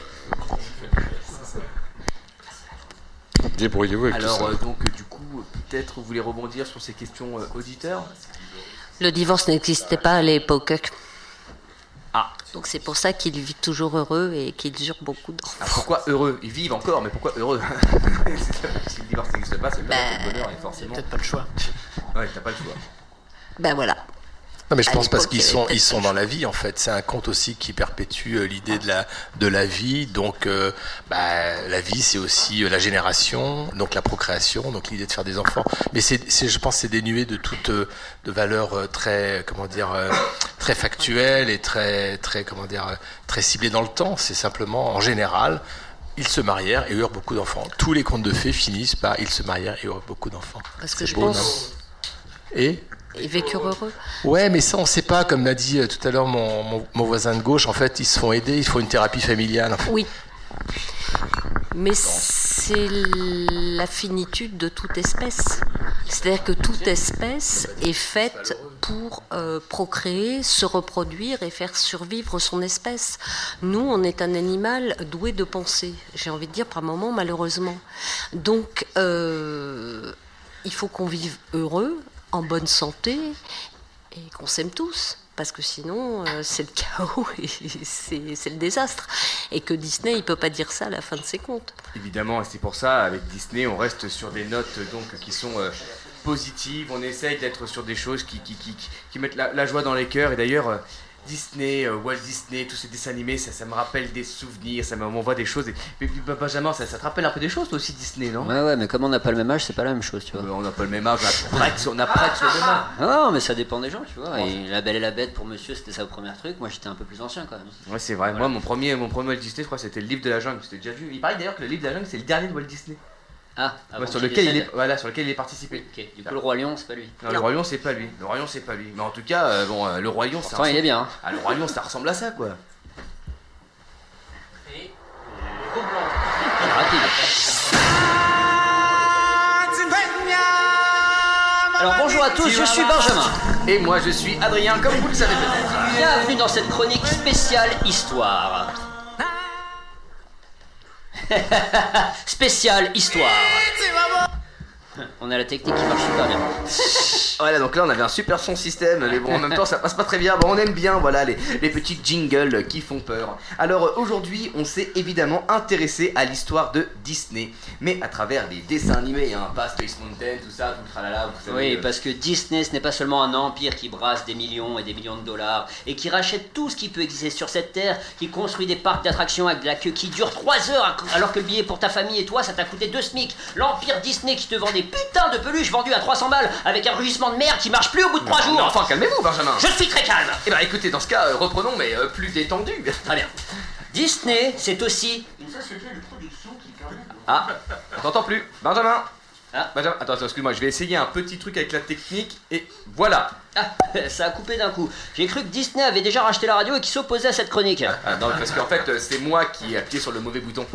Débrouillez-vous avec Alors tout ça. euh, donc du coup, peut-être vous voulez rebondir sur ces questions euh, auditeurs le divorce n'existait pas à l'époque. Ah. Donc c'est pour ça qu'ils vivent toujours heureux et qu'ils eurent beaucoup d'enfants. Ah, pourquoi heureux Ils vivent encore, mais pourquoi heureux Si le divorce n'existe pas, c'est pas le bonheur est forcément. Peut-être pas le choix. Ouais, t'as pas le choix. Ben voilà. Non, mais je pense parce qu'ils sont, ils sont dans la vie en fait. C'est un conte aussi qui perpétue euh, l'idée de la, de la vie. Donc, euh, bah, la vie, c'est aussi euh, la génération, donc la procréation, donc l'idée de faire des enfants. Mais c'est, je pense, que c'est dénué de toute de valeur très, comment dire, très factuelle et très, très, comment dire, très ciblée dans le temps. C'est simplement, en général. Ils se marièrent et eurent beaucoup d'enfants. Tous les contes de fées finissent par ils se marièrent et eurent beaucoup d'enfants. Parce que je beau, pense. non? Et vécurent heureux. Ouais, mais ça, on sait pas. Comme l'a dit euh, tout à l'heure mon, mon- mon voisin de gauche, en fait, ils se font aider, ils font une thérapie familiale. Oui. Mais c'est la finitude de toute espèce. C'est-à-dire que toute espèce est faite pour euh, procréer, se reproduire et faire survivre son espèce. Nous, on est un animal doué de pensée, j'ai envie de dire par moments malheureusement. Donc, euh, il faut qu'on vive heureux, en bonne santé et qu'on s'aime tous. Parce que sinon, euh, c'est le chaos et c'est le désastre. Et que Disney, il peut pas dire ça à la fin de ses contes. Évidemment, et c'est pour ça, avec Disney, on reste sur des notes donc qui sont euh, positives. On essaye d'être sur des choses qui, qui, qui, qui- qui mettent la, la joie dans les cœurs. Et d'ailleurs, euh, Disney, euh, Walt Disney, tous ces dessins animés, ça, ça me rappelle des souvenirs, ça me- m'envoie des choses. Et, mais, puis, bah, Benjamin, ça, ça te rappelle un peu des choses toi aussi Disney, non? Ouais, ouais, mais comme on n'a pas le même âge, c'est pas la même chose, tu vois. on n'a pas le même âge, on a on a presque le même âge. Non, mais ça dépend des gens, tu vois. Et La Belle et la Bête pour monsieur, c'était ça au premier truc. Moi, j'étais un peu plus ancien quand même. Ouais, c'est vrai. Moi, mon premier, mon premier Walt Disney, je crois, c'était le livre de la jungle. C'était déjà vu. Il paraît d'ailleurs que le livre de la jungle, c'est le dernier de Walt Disney. Ah, Ouais, sur lequel il est, voilà, sur lequel il est participé. Du coup, le Roi Lion, c'est pas lui. Non, le Roi Lion, c'est pas lui. Le Roi Lion, c'est pas lui. Mais en tout cas, euh, bon, euh, le Roi Lion, ça il est bien, hein. Ah, le Roi Lion, ça ressemble à ça, quoi. Alors bonjour à tous, je suis Benjamin. Et moi je suis Adrien, comme vous le savez peut-être. Bienvenue dans cette chronique spéciale histoire. spéciale histoire. On a la technique qui marche super bien. Voilà, donc là on avait un super son système, mais bon en même temps ça passe pas très bien. Bon, on aime bien, voilà, les, les petits jingles qui font peur. Alors aujourd'hui, on s'est évidemment intéressé à l'histoire de Disney, mais à travers les dessins animés, hein, pas Space Mountain, tout ça, tout le tralala, vous savez. Oui, euh, parce que Disney, ce n'est pas seulement un empire qui brasse des millions et des millions de dollars et qui rachète tout ce qui peut exister sur cette terre, qui construit des parcs d'attractions avec de la queue qui dure 3 heures alors que le billet pour ta famille et toi ça t'a coûté 2 SMIC. L'empire Disney qui te vend des putains de peluches vendues à 300 balles avec un rugissement de merde qui marche plus au bout de 3 Non, jours. mais enfin, calmez-vous, Benjamin. Je suis très calme. Eh ben écoutez, dans ce cas, euh, reprenons, mais euh, plus détendu. Très bien. Disney, c'est aussi une société de production qui permet de Ah, on t'entend plus. Benjamin Ah. Benjamin, attends, attends, excuse-moi, je vais essayer un petit truc avec la technique et voilà. Ah, ça a coupé d'un coup. J'ai cru que Disney avait déjà racheté la radio et qu'il s'opposait à cette chronique. Ah, non, parce qu'en fait, euh, c'est moi qui ai appuyé sur le mauvais bouton.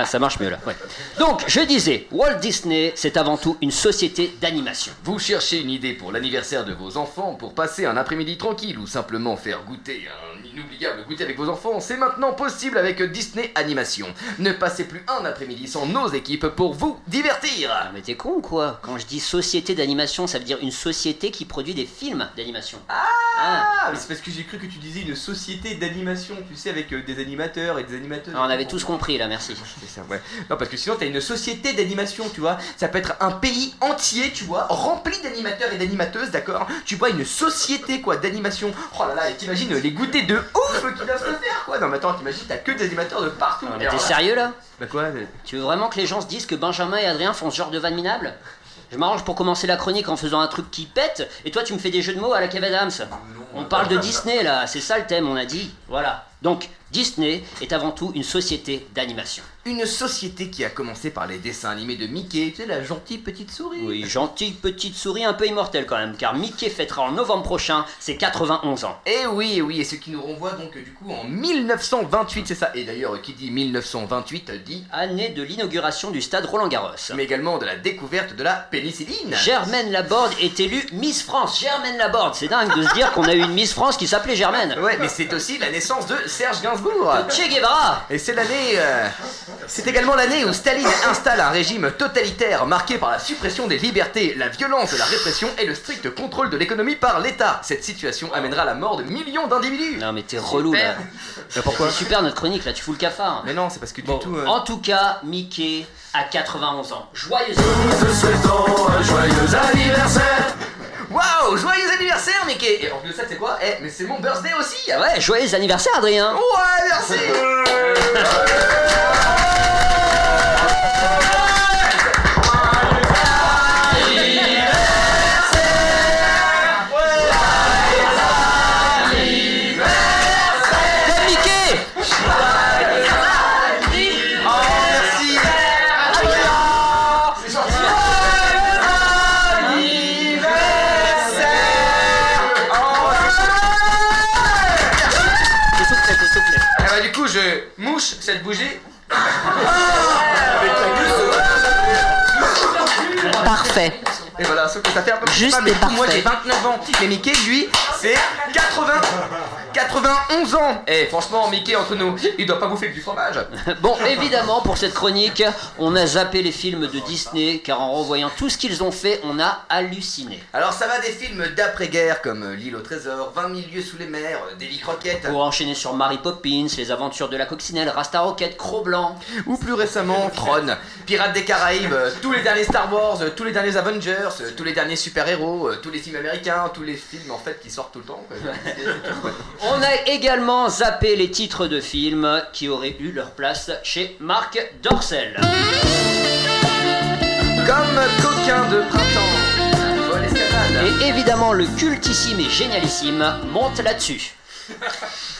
Ah, ça marche mieux là. Ouais. Donc, je disais, Walt Disney, c'est avant tout une société d'animation. Vous cherchez une idée pour l'anniversaire de vos enfants, pour passer un après-midi tranquille ou simplement faire goûter un inoubliable goûter avec vos enfants, c'est maintenant possible avec Disney Animation. Ne passez plus un après-midi sans nos équipes pour vous divertir. Ah, mais t'es con quoi? Quand je dis société d'animation, ça veut dire une société qui produit des films d'animation. Ah, mais c'est parce que j'ai cru que tu disais une société d'animation, tu sais, avec euh, des animateurs et des animateuses. Ah, on avait tous compris là, merci. C'est ça, ouais. Non, parce que sinon, t'as une société d'animation, tu vois. Ça peut être un pays entier, tu vois, rempli d'animateurs et d'animateuses, d'accord Tu vois, une société, quoi, d'animation. Oh là là, et t'imagines les goûters de ouf qu'ils doivent se faire, quoi. Non, mais attends, t'imagines, t'as que des animateurs de partout. Ah, mais t'es sérieux là? Bah quoi Tu veux vraiment que les gens se disent que Benjamin et Adrien font ce genre de vanne minable Je m'arrange pour commencer la chronique en faisant un truc qui pète, et toi tu me fais des jeux de mots à la Kev Adams. On parle de Disney là, c'est ça le thème, on a dit. Voilà. Donc, Disney est avant tout une société d'animation. Une société qui a commencé par les dessins animés de Mickey, tu sais, la gentille petite souris. Oui, gentille petite souris un peu immortelle quand même, car Mickey fêtera en novembre prochain ses 91 ans. Et oui, et oui, et ce qui nous renvoie donc du coup en 1928, c'est ça. Et d'ailleurs, qui dit 1928 dit Année de l'inauguration du stade Roland Garros. mais également de la découverte de la pénicilline. Germaine Laborde est élue Miss France. Germaine Laborde, c'est dingue de se dire qu'on a eu une Miss France qui s'appelait Germaine. Ouais, mais c'est aussi la naissance de Serge Gainsbourg. Che Guevara. Et c'est l'année. euh, c'est également l'année où Staline installe un régime totalitaire marqué par la suppression des libertés, la violence de la répression et le strict contrôle de l'économie par l'État. Cette situation amènera la mort de millions d'individus. Non mais t'es relou là. Mais pourquoi C'est super notre chronique là, tu fous le cafard. Mais non, c'est parce que du tout. euh, En tout cas, Mickey a 91 ans. Joyeux Te souhaitons un joyeux anniversaire. Waouh, joyeux anniversaire, Mickey. Et en plus de ça, c'est quoi? Eh, mais c'est mon birthday aussi. Ouais, joyeux anniversaire Adrien. Ouais, merci Parfait. Et voilà, sauf que ça fait un peu Juste pas, mais et coup, moi parfait. j'ai 29 ans. Mais Mickey, lui, c'est 80 91 ans Eh franchement, Mickey, entre nous, il doit pas bouffer du fromage. Bon, évidemment, pour cette chronique, on a zappé les films de Disney, car en revoyant tout ce qu'ils ont fait, on a halluciné. Alors ça va des films d'après-guerre comme L'île au trésor, 20 000 lieues sous les mers, Davy Crockett. Pour enchaîner sur Mary Poppins, Les aventures de la coccinelle, Rasta Rocket, Cro-Blanc. Ou plus récemment, Tron, Pirates des Caraïbes, euh, tous les derniers Star Wars, euh, tous les derniers Avengers, euh, tous les derniers super-héros, euh, tous les films américains, tous les films en fait qui sortent tout le temps. On a également zappé les titres de films qui auraient eu leur place chez Marc Dorcel. Comme coquin de printemps. Et évidemment, le cultissime et génialissime monte là-dessus.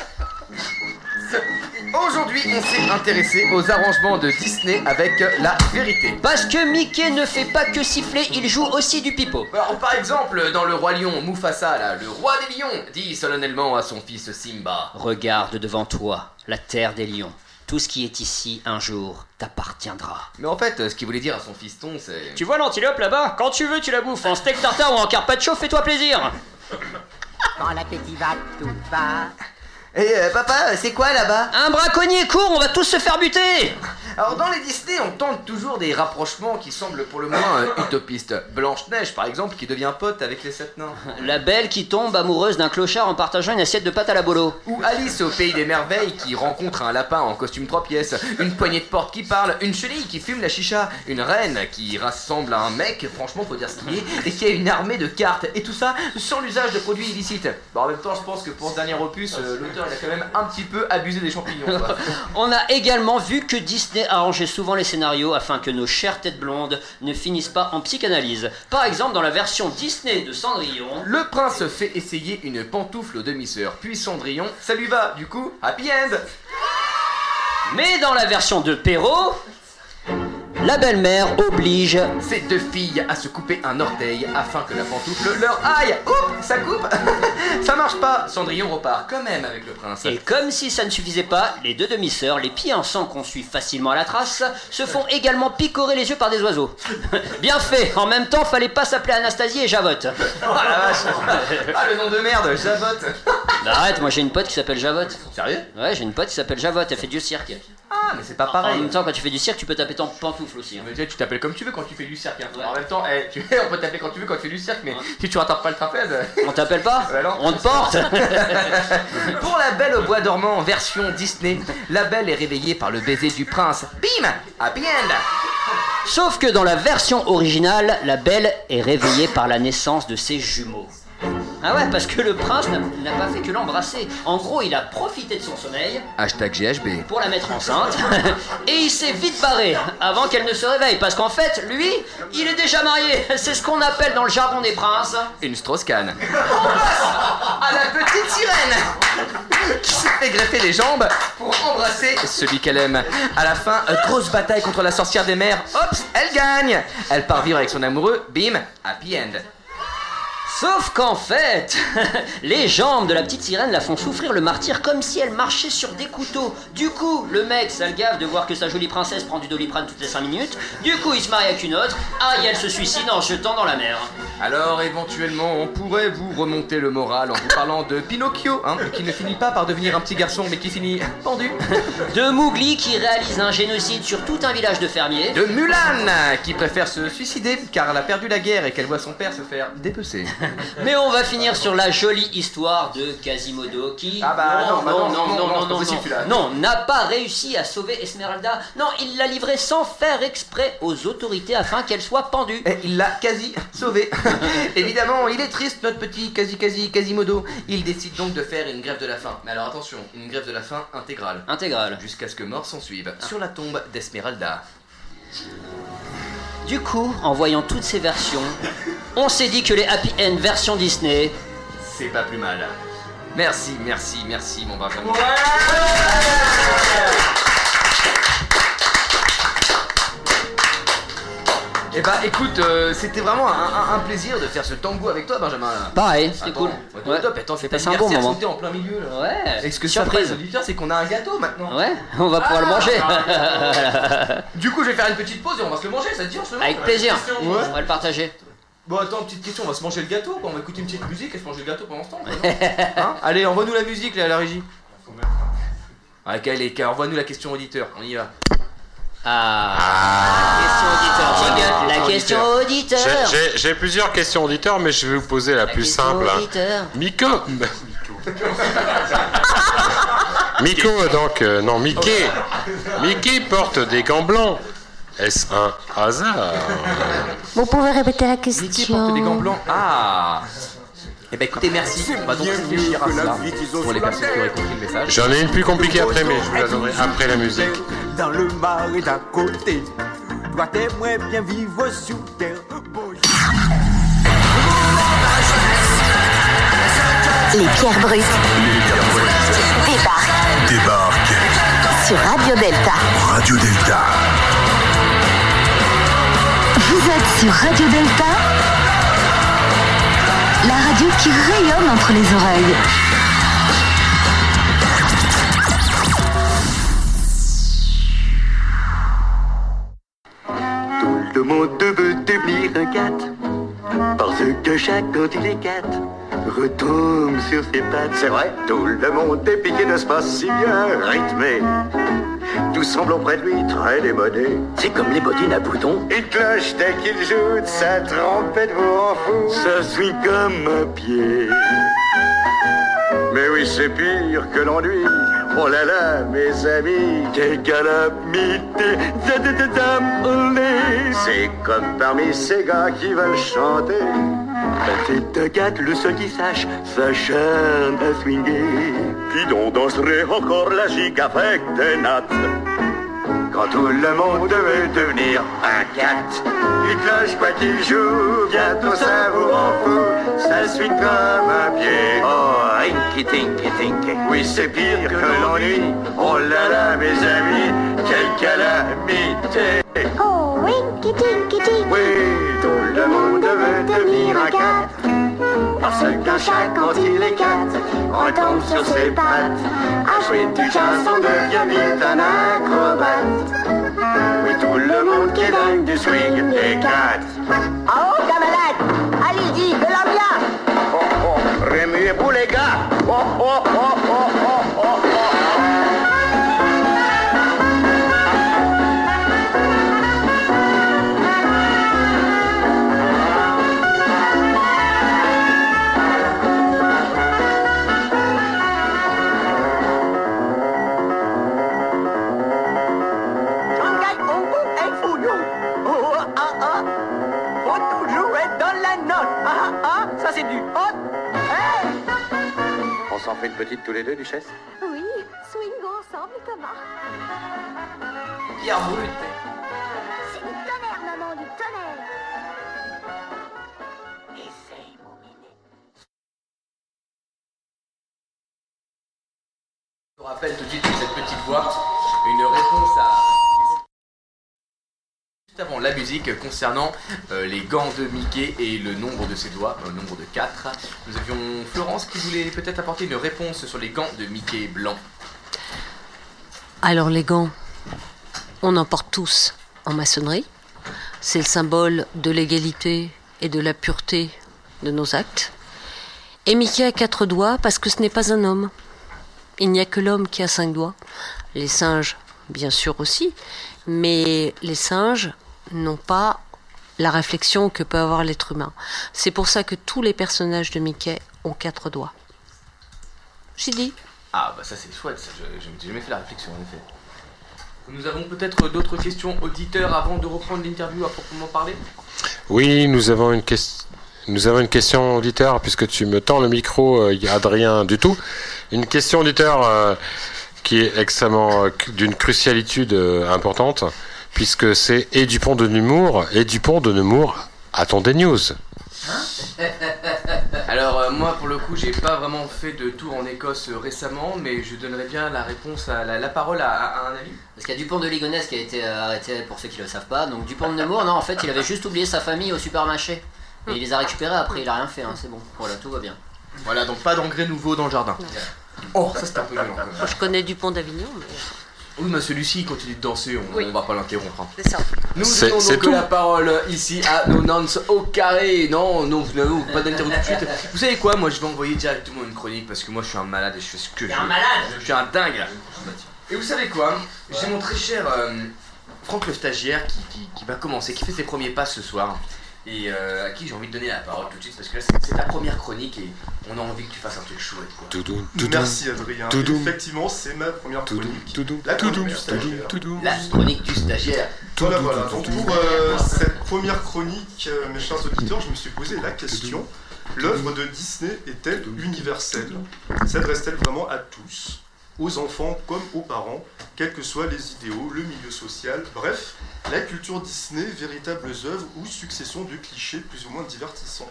Aujourd'hui, on s'est intéressé aux arrangements de Disney avec la vérité. Parce que Mickey ne fait pas que siffler, il joue aussi du pipeau. Alors, par exemple, dans Le Roi Lion, Mufasa, là, le roi des lions, dit solennellement à son fils Simba Regarde devant toi, la terre des lions. Tout ce qui est ici un jour t'appartiendra. Mais en fait, ce qu'il voulait dire à son fiston, c'est. Tu vois l'antilope là-bas? Quand tu veux, tu la bouffes. En steak tartare ou en carpaccio, fais-toi plaisir. Quand l'appétit va, tout va. Et euh, papa, c'est quoi là-bas? Un braconnier court, on va tous se faire buter Alors dans les Disney, on tente toujours des rapprochements qui semblent pour le moins euh, utopistes. Blanche-Neige, par exemple, qui devient pote avec les sept nains. La belle qui tombe amoureuse d'un clochard en partageant une assiette de pâte à la bolo. Ou Alice au pays des merveilles qui rencontre un lapin en costume trois pièces, une poignée de porte qui parle, une chenille qui fume la chicha, une reine qui rassemble un mec, franchement faut dire ce qu'il est, et qui a une armée de cartes, et tout ça sans l'usage de produits illicites. Bon, en même temps, je pense que pour ce dernier opus, euh, l'auteur il a quand même un petit peu abusé des champignons. quoi. On a également vu que Disney arrangeait souvent les scénarios afin que nos chères têtes blondes ne finissent pas en psychanalyse. Par exemple, dans la version Disney de Cendrillon, Le prince fait essayer une pantoufle aux demi-sœurs, puis Cendrillon, ça lui va, du coup, happy end mais dans la version de Perrault, la belle-mère oblige Ces deux filles à se couper un orteil afin que la pantoufle leur aille. Oups, ça coupe Ça marche pas Cendrillon repart quand même avec le prince. Et comme si ça ne suffisait pas, les deux demi-sœurs, les pieds en sang qu'on suit facilement à la trace, se font également picorer les yeux par des oiseaux. Bien fait, en même temps, fallait pas s'appeler Anastasie et Javotte. Oh la vache Ah le nom de merde, Javotte Bah, arrête, moi j'ai une pote qui s'appelle Javotte. Sérieux? Ouais, j'ai une pote qui s'appelle Javotte, elle fait du cirque. Ah mais c'est pas En pareil même temps, quand tu fais du cirque, tu peux taper ton pantoufle aussi. hein. Mais tu sais, tu t'appelles comme tu veux quand tu fais du cirque. hein. En même temps, eh, tu- on peut t'appeler quand tu veux quand tu fais du cirque, mais si tu rattrapes pas le trapèze. On t'appelle pas Bah non. On te porte Pour la belle au bois dormant version Disney, la belle est réveillée par le baiser du prince. Bim Happy end Sauf que dans la version originale, la belle est réveillée par la naissance de ses jumeaux. Ah ouais, parce que le prince n'a pas fait que l'embrasser. En gros, il a profité de son sommeil Hashtag GHB. pour la mettre enceinte et il s'est vite barré avant qu'elle ne se réveille. Parce qu'en fait, lui, il est déjà marié. C'est ce qu'on appelle dans le jargon des princes. Une Strauss-Kahn. à la petite sirène qui se fait greffer les jambes pour embrasser celui qu'elle aime. À la fin, euh, grosse bataille contre la sorcière des mers. Hop, elle gagne. Elle part vivre avec son amoureux. Bim, happy end. Sauf qu'en fait, les jambes de la petite sirène la font souffrir le martyr comme si elle marchait sur des couteaux. Du coup, le mec, ça le de voir que sa jolie princesse prend du doliprane toutes les 5 minutes. Du coup, il se marie avec une autre. Ah, et elle se suicide en se jetant dans la mer. Alors éventuellement, on pourrait vous remonter le moral en vous parlant de Pinocchio, hein, qui ne finit pas par devenir un petit garçon, mais qui finit pendu. De Mowgli qui réalise un génocide sur tout un village de fermiers. De Mulan, qui préfère se suicider car elle a perdu la guerre et qu'elle voit son père se faire dépecer. Mais on va finir sur la jolie histoire de Quasimodo qui Ah bah non, bah non, non, non, non, c'est pas possible, celui-là. non, n'a pas réussi à sauver Esmeralda. Non, il l'a livrée sans faire exprès aux autorités afin qu'elle soit pendue. Et il l'a quasi sauvé. Évidemment, il est triste, notre petit quasi quasi Quasimodo. Il décide donc de faire une grève de la faim. Mais alors attention, une grève de la faim intégrale. Intégrale. Jusqu'à ce que mort s'en suive. Sur la tombe d'Esmeralda. Du coup, en voyant toutes ces versions, on s'est dit que les Happy End version Disney, C'est pas plus mal. Merci, merci, merci, mon Benjamin. Eh bah écoute, euh, c'était vraiment un, un- un plaisir de faire ce tango avec toi, Benjamin. Pareil, c'était Attends, cool. ouais, Ouais. top, attends, c'est C'était pas un bon moment. en plein milieu là. Ouais, Et ce que surprise. auditeurs, c'est qu'on a un gâteau maintenant. Ouais, on va pouvoir le manger. Du coup, je vais faire une petite pause et on va se le manger, ça te dit ce moment Avec plaisir. Ouais. On va le partager. Bon, attends, petite question, on va se manger le gâteau, quoi. on va écouter une petite musique et se manger le gâteau pendant ce temps. quoi, non Hein Allez, envoie-nous la musique là, à la régie. Ok, allez, envoie-nous la question auditeur, on y va. Ah, question auditeur. La question auditeur. J'ai- plusieurs questions auditeurs, mais je vais vous poser la, plus question simple. hein. auditeur. Miko Miko, donc, euh, non, Mickey. Mickey porte des gants blancs. Est-ce un hasard? Vous pouvez répéter la Mickey porte question des gants blancs. Ah Eh ben écoutez, merci. On va donc réfléchir à cela pour les personnes qui auraient compris le message. J'en ai une plus compliquée après, mais je vous la donnerai après la musique. Dans le marais d'à côté, toi t'aimerais bien vivre sous terre. Les pierres brutes débarquent Débarque sur Radio Delta. Radio Delta. Vous êtes sur Radio Delta, la radio qui rayonne entre les oreilles. Tout le monde veut devenir un cat. Parce que chaque quand il est cat, retombe sur ses pattes. C'est vrai, tout le monde est piqué de ce pas si bien rythmé. Tout semble auprès de lui très démodé. C'est comme les bottines à boutons. Il cloche dès qu'il joue de sa trompette vous rend fou. Ça suit comme un pied. Mais oui, c'est pire que l'ennui. Oh là là, mes amis, quelle calamité. C'est comme parmi ces gars qui veulent chanter. C'est un gars, le seul qui sache, s'acharne à swinger. Qui donc danserait encore la gigue avec des nattes quand tout le monde veut devenir un cat. Il cloche quoi qu'il joue, bientôt ça vous rend fou. Ça suit comme un pied. Oh, rinky tinky tinky. Oui, c'est pire que l'ennui. Oh là là, mes amis, quelle calamité. Oh, winky tinky tinky. Oui, tout le monde veut devenir un cat. Parce qu'un chat, quand il est cat, retombe sur ses pattes. Jouer du jazz, on devient vite un acrobate. Oui, tout le monde qui est dingue du swing est cat. Oh, camarade, allez-y, de l'ambiance. Oh, oh, remuez-vous les gars. Oh, oh, oh, oh, oh, s'en fait une petite tous les deux, Duchesse Oui, swingons ensemble, Thomas. Pierre brute. C'est du tonnerre, maman, du tonnerre. Je vous rappelle tout de suite que cette petite voix, une réponse à. Avant la musique concernant euh, les gants de Mickey et le nombre de ses doigts, le nombre de 4. Nous avions Florence qui voulait peut-être apporter une réponse sur les gants de Mickey blanc. Alors les gants, on en porte tous en maçonnerie. C'est le symbole de l'égalité et de la pureté de nos actes. Et Mickey a quatre doigts parce que ce n'est pas un homme. Il n'y a que l'homme qui a cinq doigts. Les singes, bien sûr aussi, mais les singes n'ont pas la réflexion que peut avoir l'être humain. C'est pour ça que tous les personnages de Mickey ont quatre doigts. J'ai dit. Ah bah ça c'est chouette, ça, je je m'étais jamais fait la réflexion en effet. Nous avons peut-être d'autres questions auditeurs avant de reprendre l'interview à proprement parler Oui, nous avons une question. Nous avons une question auditeur, puisque tu me tends le micro, euh, il y a Adrien du tout. Une question auditeur euh, qui est extrêmement euh, d'une crucialitude euh, importante, puisque c'est et Dupont de Nemours, et Dupont de Nemours, a-t-on des news Alors euh, moi pour le coup j'ai pas vraiment fait de tour en Écosse euh, récemment mais je donnerais bien la réponse à la, la parole à, à- à un ami. Parce qu'il y a Dupont de Ligonnès qui a été euh, arrêté pour ceux qui le savent pas. Donc Dupont de Nemours, non, en fait, il avait juste oublié sa famille au supermarché. Et il les a récupérés après, il a rien fait, hein, c'est bon. Voilà, tout va bien. Voilà donc pas d'engrais nouveau dans le jardin. Oh ça c'est un peu violent je connais Dupont d'Avignon, mais. Oui mais celui-ci il continue de danser, on, Oui. on va pas l'interrompre. hein. C'est ça. Nous donnons c'est donc tout. la parole ici à nos nonces au carré. Non, non, vous n'avez pas d'interview tout de suite. Vous savez quoi? Moi je vais envoyer directement une chronique parce que moi je suis un malade et je fais ce que je veux. un malade Je suis un dingue. Et vous savez quoi? J'ai mon très cher euh, Franck le stagiaire qui, qui- qui va commencer, qui fait ses premiers pas ce soir. Et euh, à qui j'ai envie de donner la parole tout de suite parce que là c'est ta première chronique et on a envie que tu fasses un truc chouette quoi. Toudoum, Merci Adrien. Toudoum. Effectivement, c'est ma première chronique. Toudoum, La chronique La chronique du stagiaire. Voilà, voilà. Donc pour euh, cette première chronique, euh, mes chers auditeurs, je me suis posé la question L'œuvre de Disney est-elle universelle? S'adresse-t-elle vraiment à tous? Aux enfants comme aux parents, quels que soient les idéaux, le milieu social, bref, la culture Disney, véritables œuvres ou succession de clichés plus ou moins divertissants.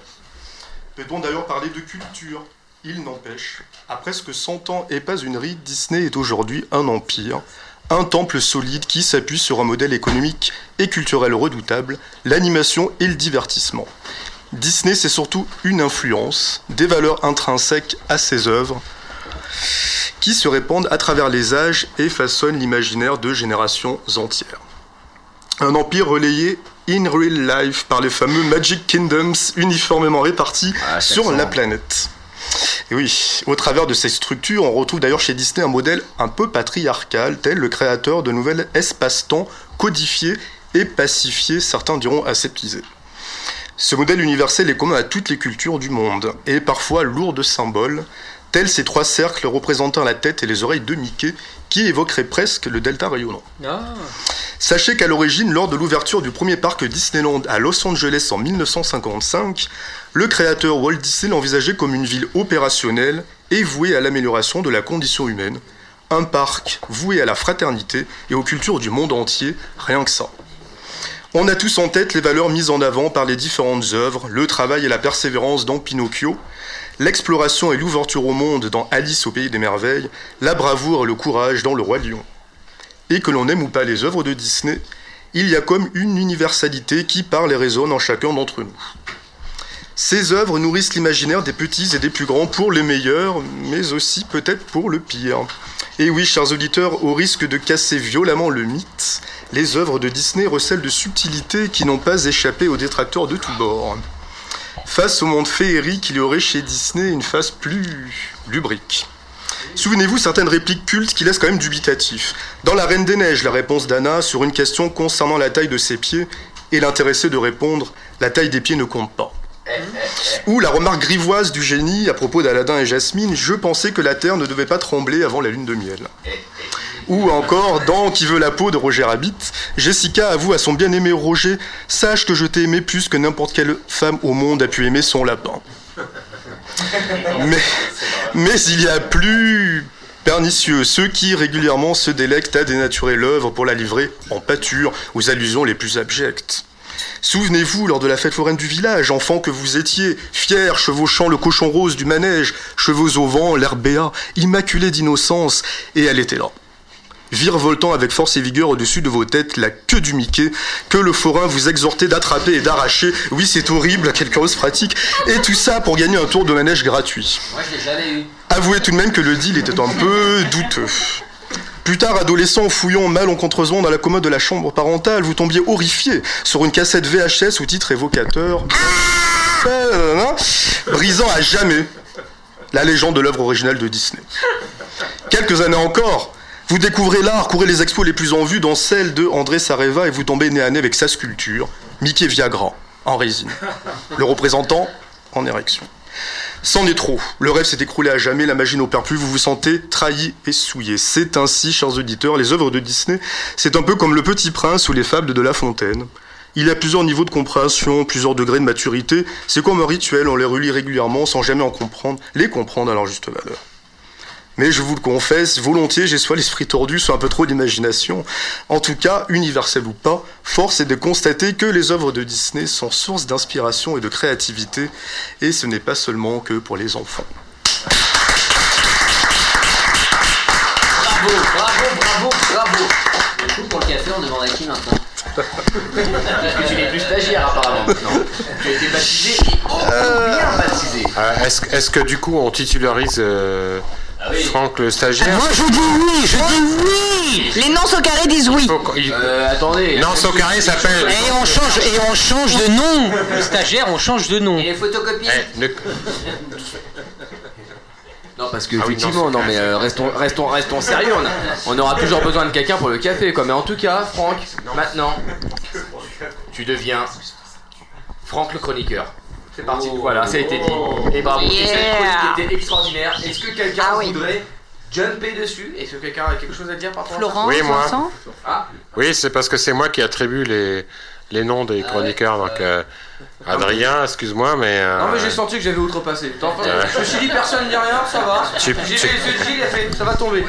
Peut-on d'ailleurs parler de culture? Il n'empêche, à presque 100 ans et pas une ride, Disney est aujourd'hui un empire, un temple solide qui s'appuie sur un modèle économique et culturel redoutable, l'animation et le divertissement. Disney, c'est surtout une influence, des valeurs intrinsèques à ses œuvres, qui se répandent à travers les âges et façonnent l'imaginaire de générations entières. Un empire relayé in real life par les fameux Magic Kingdoms uniformément répartis sur accent. la planète. Et oui, au travers de ces structures, on retrouve d'ailleurs chez Disney un modèle un peu patriarcal, tel le créateur de nouvelles espaces-temps codifiés et pacifiés, certains diront aseptisés. Ce modèle universel est commun à toutes les cultures du monde, et parfois lourd de symboles, tels ces trois cercles représentant la tête et les oreilles de Mickey, qui évoqueraient presque le delta rayonnant. Ah. Sachez qu'à l'origine, lors de l'ouverture du premier parc Disneyland à Los Angeles en 1955, le créateur Walt Disney l'envisageait comme une ville opérationnelle et vouée à l'amélioration de la condition humaine. Un parc voué à la fraternité et aux cultures du monde entier, rien que ça. On a tous en tête les valeurs mises en avant par les différentes œuvres, le travail et la persévérance dans Pinocchio, l'exploration et l'ouverture au monde dans Alice au pays des merveilles, la bravoure et le courage dans Le Roi Lion. Et que l'on aime ou pas les œuvres de Disney, il y a comme une universalité qui parle et résonne en chacun d'entre nous. Ces œuvres nourrissent l'imaginaire des petits et des plus grands pour le meilleur, mais aussi peut-être pour le pire. Et oui, chers auditeurs, au risque de casser violemment le mythe, les œuvres de Disney recèlent de subtilités qui n'ont pas échappé aux détracteurs de tous bords. Face au monde féerique, il y aurait chez Disney une face plus lubrique. Souvenez-vous certaines répliques cultes qui laissent quand même dubitatif. Dans La Reine des Neiges, la réponse d'Anna sur une question concernant la taille de ses pieds et l'intéressé de répondre La taille des pieds ne compte pas. Ou la remarque grivoise du génie à propos d'Aladin et Jasmine Je pensais que la terre ne devait pas trembler avant la lune de miel. Ou encore, dans Qui veut la peau de Roger Rabbit, Jessica avoue à son bien-aimé Roger Sache que je t'ai aimé plus que n'importe quelle femme au monde a pu aimer son lapin. Mais, mais il y a plus pernicieux, ceux qui régulièrement se délectent à dénaturer l'œuvre pour la livrer en pâture aux allusions les plus abjectes. Souvenez-vous, lors de la fête foraine du village, enfant que vous étiez, fier, chevauchant le cochon rose du manège, cheveux au vent, l'air béat, immaculé d'innocence, et elle était là. Virevoltant avec force et vigueur au-dessus de vos têtes la queue du Mickey, que le forain vous exhortait d'attraper et d'arracher. Oui, c'est horrible, quelle carrosse pratique. Et tout ça pour gagner un tour de manège gratuit. Moi, je l'ai jamais eu. Avouez tout de même que le deal était un peu douteux. Plus tard, adolescent, fouillant mal en contresens dans la commode de la chambre parentale, vous tombiez horrifié sur une cassette VHS au titre évocateur, Euh, hein, brisant à jamais la légende de l'œuvre originale de Disney. Quelques années encore, vous découvrez l'art, courez les expos les plus en vue dans celle de André Sareva et vous tombez nez à nez avec sa sculpture, Mickey Viagra, en résine. Le représentant en érection. C'en est trop. Le rêve s'est écroulé à jamais, la magie n'opère plus, vous vous sentez trahi et souillé. C'est ainsi, chers auditeurs, les œuvres de Disney, c'est un peu comme Le Petit Prince ou les fables de La Fontaine. Il a plusieurs niveaux de compréhension, plusieurs degrés de maturité. C'est comme un rituel, on les relit régulièrement sans jamais en comprendre, les comprendre à leur juste valeur. Mais je vous le confesse, volontiers, j'ai soit l'esprit tordu, soit un peu trop d'imagination. En tout cas, universel ou pas, force est de constater que les œuvres de Disney sont source d'inspiration et de créativité, et ce n'est pas seulement que pour les enfants. Bravo, bravo, bravo, bravo. Du coup, pour le café, on demande à qui maintenant Parce que tu n'es plus stagiaire apparemment. Tu as été baptisé et oh, bien baptisé. Euh, Est-ce est-ce que du coup on titularise euh, Franck le stagiaire Moi je dis oui, je dis oui Les noms au carré disent oui Euh, attendez. Non, son carré s'appelle. Et on change, et on change de nom. Le stagiaire, on change de nom. Et les photocopies Eh, ne- Non, parce que Ah oui, effectivement, non, non, c'est mais euh, restons, restons, restons sérieux. On, a- on aura toujours besoin de quelqu'un pour le café, quoi. Mais en tout cas, Franck, maintenant, tu deviens Franck le chroniqueur. C'est parti. Voilà, ça a été dit. Et bravo. Et cette Yeah. chronique était extraordinaire. Est-ce que quelqu'un Ah oui. voudrait jumper dessus? Est-ce que quelqu'un a quelque chose à dire par rapport à ça Oui, moi. Ah, Oui, c'est parce que c'est moi qui attribue les, les noms des chroniqueurs. Donc, euh, Adrien, excuse-moi, mais. euh, Non mais j'ai senti que j'avais outrepassé. T'en- Ouais. Je me suis dit personne ne dit rien, ça va. Tu- J'ai tu- fait les yeux de Gilles, il a fait ça va tomber.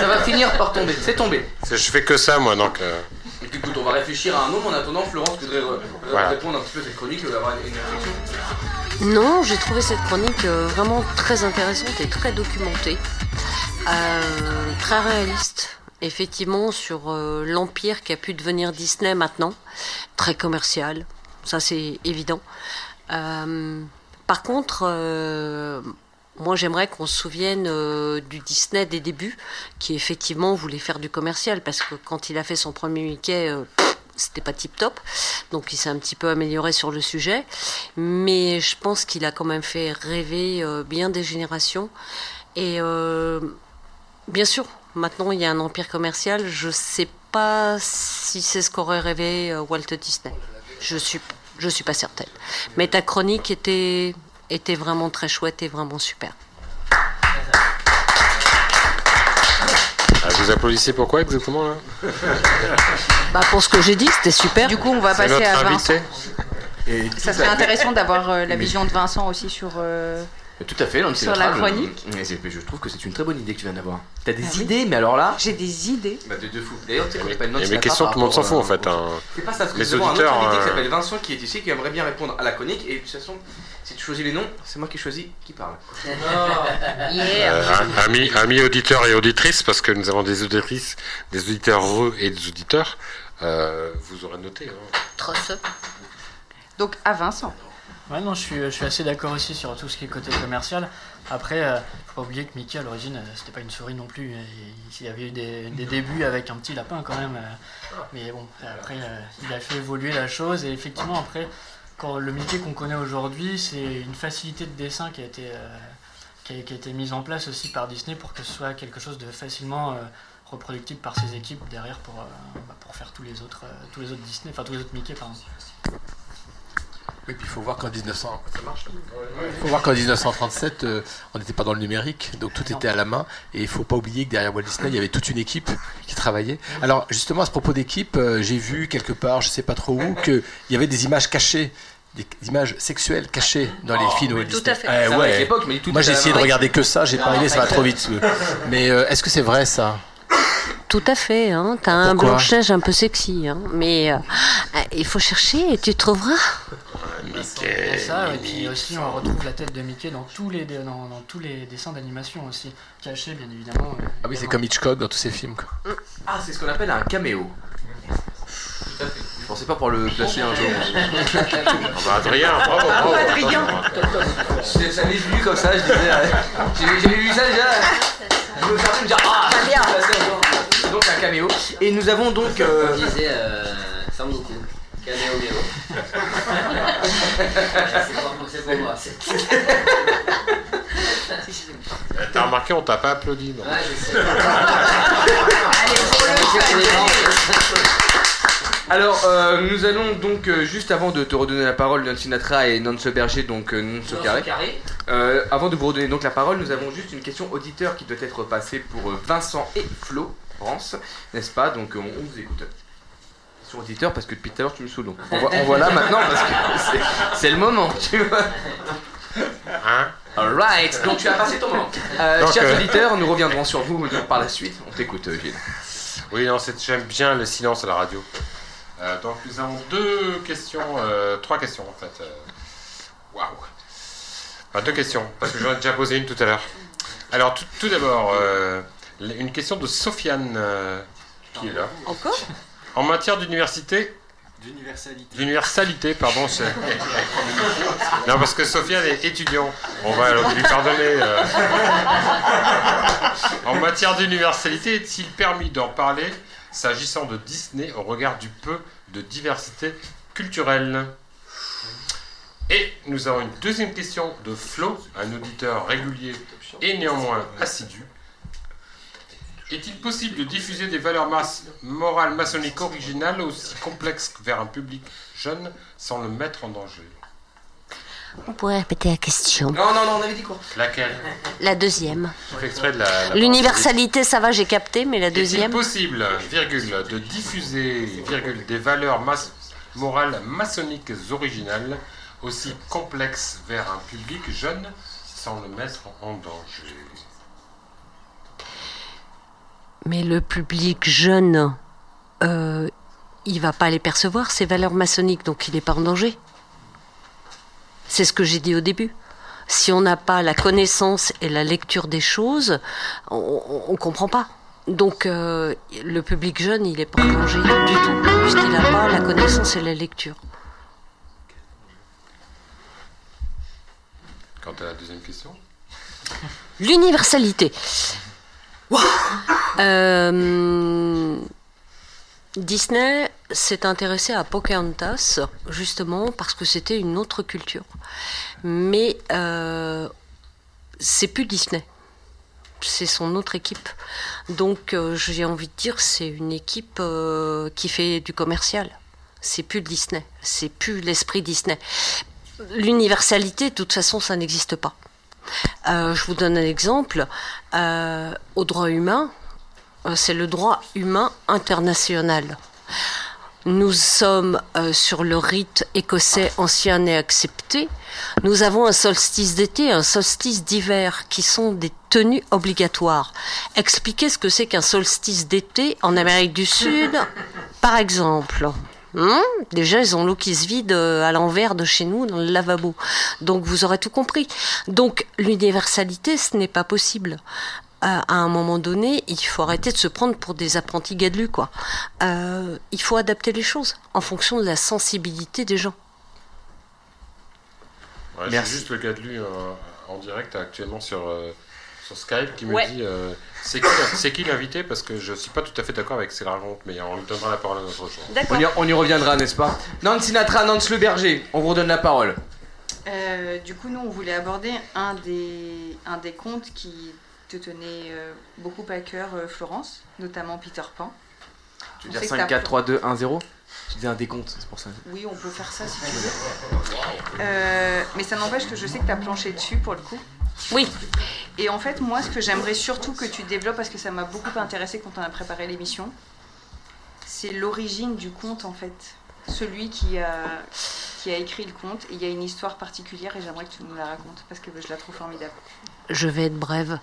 ça va finir par tomber. C'est tombé. c'est- je fais que ça, moi, donc. euh, Et puis, écoute, on va réfléchir à un nom. En attendant, Florence voudrait re- Voilà. répondre un petit peu à cette chronique, euh, avoir une, une réflexion. Non, j'ai trouvé cette chronique euh, vraiment très intéressante et très documentée. Euh, très réaliste, effectivement, sur euh, l'empire qui a pu devenir Disney maintenant. Très commercial, ça c'est évident. Euh, par contre, euh, moi j'aimerais qu'on se souvienne euh, du Disney des débuts, qui effectivement voulait faire du commercial, parce que quand il a fait son premier Mickey, euh, c'était pas tip top. Donc il s'est un petit peu amélioré sur le sujet. Mais je pense qu'il a quand même fait rêver euh, bien des générations. Et euh, bien sûr, maintenant il y a un empire commercial. Je sais pas si c'est ce qu'aurait rêvé Walt Disney. Je suis, je suis pas certaine. Mais ta chronique était, était vraiment très chouette et vraiment super. ah, vous applaudissez pourquoi exactement là Bah pour ce que j'ai dit, c'était super. Du coup, on va passer notre à Vincent. invité. Ça serait intéressant d'avoir euh, la vision de Vincent aussi sur. euh, Tout à fait, mais Sur la chronique Mais mais je trouve que c'est une très bonne idée que tu viens d'avoir. T'as des Ah oui. idées, mais alors là. J'ai des idées. Bah, de, de fou. D'ailleurs, tu sais qu'on appelle Nancy mes Sinatra questions, tout le monde s'en fout en euh, fait. hein. C'est pas ça, parce que Les avons un autre auditeurs. invité qui euh, s'appelle Vincent qui est ici, qui aimerait bien répondre à la chronique. Et de toute façon, si tu choisis les noms, c'est moi qui choisis qui parle. Euh, amis, amis auditeurs et auditrices, parce que nous avons des auditrices, des auditeurs heureux et des auditeurs, euh, vous aurez noté. hein. Donc à Vincent. Ouais, non, je suis, je suis assez d'accord aussi sur tout ce qui est côté commercial. Après, euh, faut pas oublier que Mickey à l'origine, euh, c'était pas une souris non plus. Il il y avait eu des, des débuts avec un petit lapin quand même. euh, mais bon, après, euh, il a fait évoluer la chose. Et effectivement, après, quand le Mickey qu'on connaît aujourd'hui, c'est une facilité de dessin qui a été. euh, qui a, qui a été mise en place aussi par Disney pour que ce soit quelque chose de facilement reproductible par ses équipes derrière pour, bah, pour faire tous les autres tous les autres Disney, enfin tous les autres Mickey. Oui, puis il faut voir qu'en 1900... faut voir qu'en 1937, euh, on n'était pas dans le numérique, donc tout était à la main. Et il faut pas oublier que derrière Walt Disney, il y avait toute une équipe qui travaillait. Alors, justement, à ce propos d'équipe, euh, j'ai vu quelque part, je sais pas trop où, qu'il y avait des images cachées. Des images sexuelles cachées dans les films de Walt tout Disney. à fait. Eh Ça va ouais. mais tout Moi j'ai essayé de regarder que ça, j'ai pas arrivé, ça va trop vite. Mais euh, est-ce que c'est vrai ça? Tout à fait, hein. t'as un Blanche-Neige un peu sexy, hein. mais euh, il faut chercher et tu trouveras. Il y a ça, et puis aussi on retrouve la tête de Mickey dans tous les, dans, dans tous les dessins d'animation aussi, cachés bien évidemment. euh, Ah oui, c'est comme Hitchcock dans tous ses films. Quoi. Ah, c'est ce qu'on appelle un caméo. Tout à fait. Je pensais pas pour le placer un jour. Ah bah, Adrien, bravo, bravo. Adrien Ça m'est venu comme ça, je disais. J'ai j'ai vu ça déjà. Je me de me dire Ah, bien. Donc un caméo. Et nous avons donc. euh, Comme disait euh, Sangoku. C'est pour, moi. T'as remarqué, on t'a pas applaudi. non Ouais, je sais. Alors, euh, nous allons donc, euh, juste avant de te redonner la parole, Nancy Sinatra et Nance Berger, donc euh, Nance Carré, Carré. euh, avant de vous redonner donc la parole, nous avons juste une question auditeur qui doit être passée pour euh, Vincent et Flo, France, n'est-ce pas? Donc, on, on vous écoute. Question auditeur, parce que depuis tout à l'heure, tu me saoules. Donc, on voit, on voit là maintenant, parce que c'est- le moment, tu vois. Hein Alright, donc tu as passé ton moment. Euh, Donc, chers euh, auditeurs, nous reviendrons sur vous par la suite. On t'écoute, euh, Gilles. Oui, non, j'aime bien le silence à la radio. Euh, donc nous avons deux questions, euh, trois questions en fait. Waouh. Enfin, deux questions, parce que j'en ai déjà posé une tout à l'heure. Alors tout, tout d'abord, euh, une question de Sofiane euh, qui est là. Encore? En matière d'université D'universalité. D'universalité, pardon. c'est- non, parce que Sofiane est étudiant. On va lui pardonner. euh. En matière d'universalité, est-il permis d'en parler s'agissant de Disney au regard du peu de diversité culturelle? Et nous avons une deuxième question de Flo, un auditeur régulier et néanmoins assidu. Est-il possible de diffuser des valeurs mas- morales maçonniques originales aussi complexes vers un public jeune sans le mettre en danger? On pourrait répéter la question. Non, non, non, on avait dit quoi? Laquelle? La deuxième. L'universalité, ça va, j'ai capté, mais la Est-il deuxième. possible, virgule, de diffuser, virgule, des valeurs mas- morales maçonniques originales, aussi complexes vers un public jeune, sans le mettre en danger? Mais le public jeune, euh, il va pas les percevoir, ces valeurs maçonniques, donc il n'est pas en danger. C'est ce que j'ai dit au début. Si on n'a pas la connaissance et la lecture des choses, on ne comprend pas. Donc euh, le public jeune, il n'est pas en danger du tout, puisqu'il n'a pas la connaissance et la lecture. Quant à la deuxième question? L'universalité. Euh, Disney s'est intéressé à Pocahontas justement parce que c'était une autre culture. Mais euh, c'est plus Disney. C'est son autre équipe. Donc euh, j'ai envie de dire c'est une équipe qui fait du commercial. C'est plus Disney. C'est plus l'esprit Disney. L'universalité, de toute façon, ça n'existe pas. Euh, je vous donne un exemple. Euh, au droit humain, euh, c'est le droit humain international. Nous sommes sur le rite écossais ancien et accepté. Nous avons un solstice d'été, un solstice d'hiver, qui sont des tenues obligatoires. Expliquez ce que c'est qu'un solstice d'été en Amérique du Sud, par exemple. Hein Déjà, ils ont l'eau qui se vide euh, à l'envers de chez nous dans le lavabo. Donc, vous aurez tout compris. Donc, l'universalité, ce n'est pas possible. Euh, à un moment donné, il faut arrêter de se prendre pour des apprentis gadlus, quoi. Euh, il faut adapter les choses en fonction de la sensibilité des gens. Ouais, Merci. Juste le euh, en direct actuellement sur, euh, sur Skype qui me Ouais. dit euh, c'est qui, l'invité parce que je suis pas tout à fait d'accord avec ce qu'il raconte, mais on lui donnera la parole à notre jour. On y, on y reviendra, n'est-ce pas? Nancy Sinatra, Nance Le Berger, on vous redonne la parole. Euh, du coup, nous, on voulait aborder un des, un des contes qui te tenait euh, beaucoup à cœur, euh, Florence, notamment Peter Pan. Tu On veux dire sait que 5, t'as- 4, 3, 2, 1, 0 Tu dis un décompte, c'est pour ça. Oui, on peut faire ça si tu veux. Euh, mais ça n'empêche que je sais que tu as planché dessus pour le coup. Oui. Et en fait, moi, ce que j'aimerais surtout que tu développes, parce que ça m'a beaucoup intéressé quand on a préparé l'émission, c'est l'origine du conte en fait. Celui qui a, qui a écrit le conte. Et il y a une histoire particulière et j'aimerais que tu nous la racontes parce que je la trouve formidable. Je vais être brève.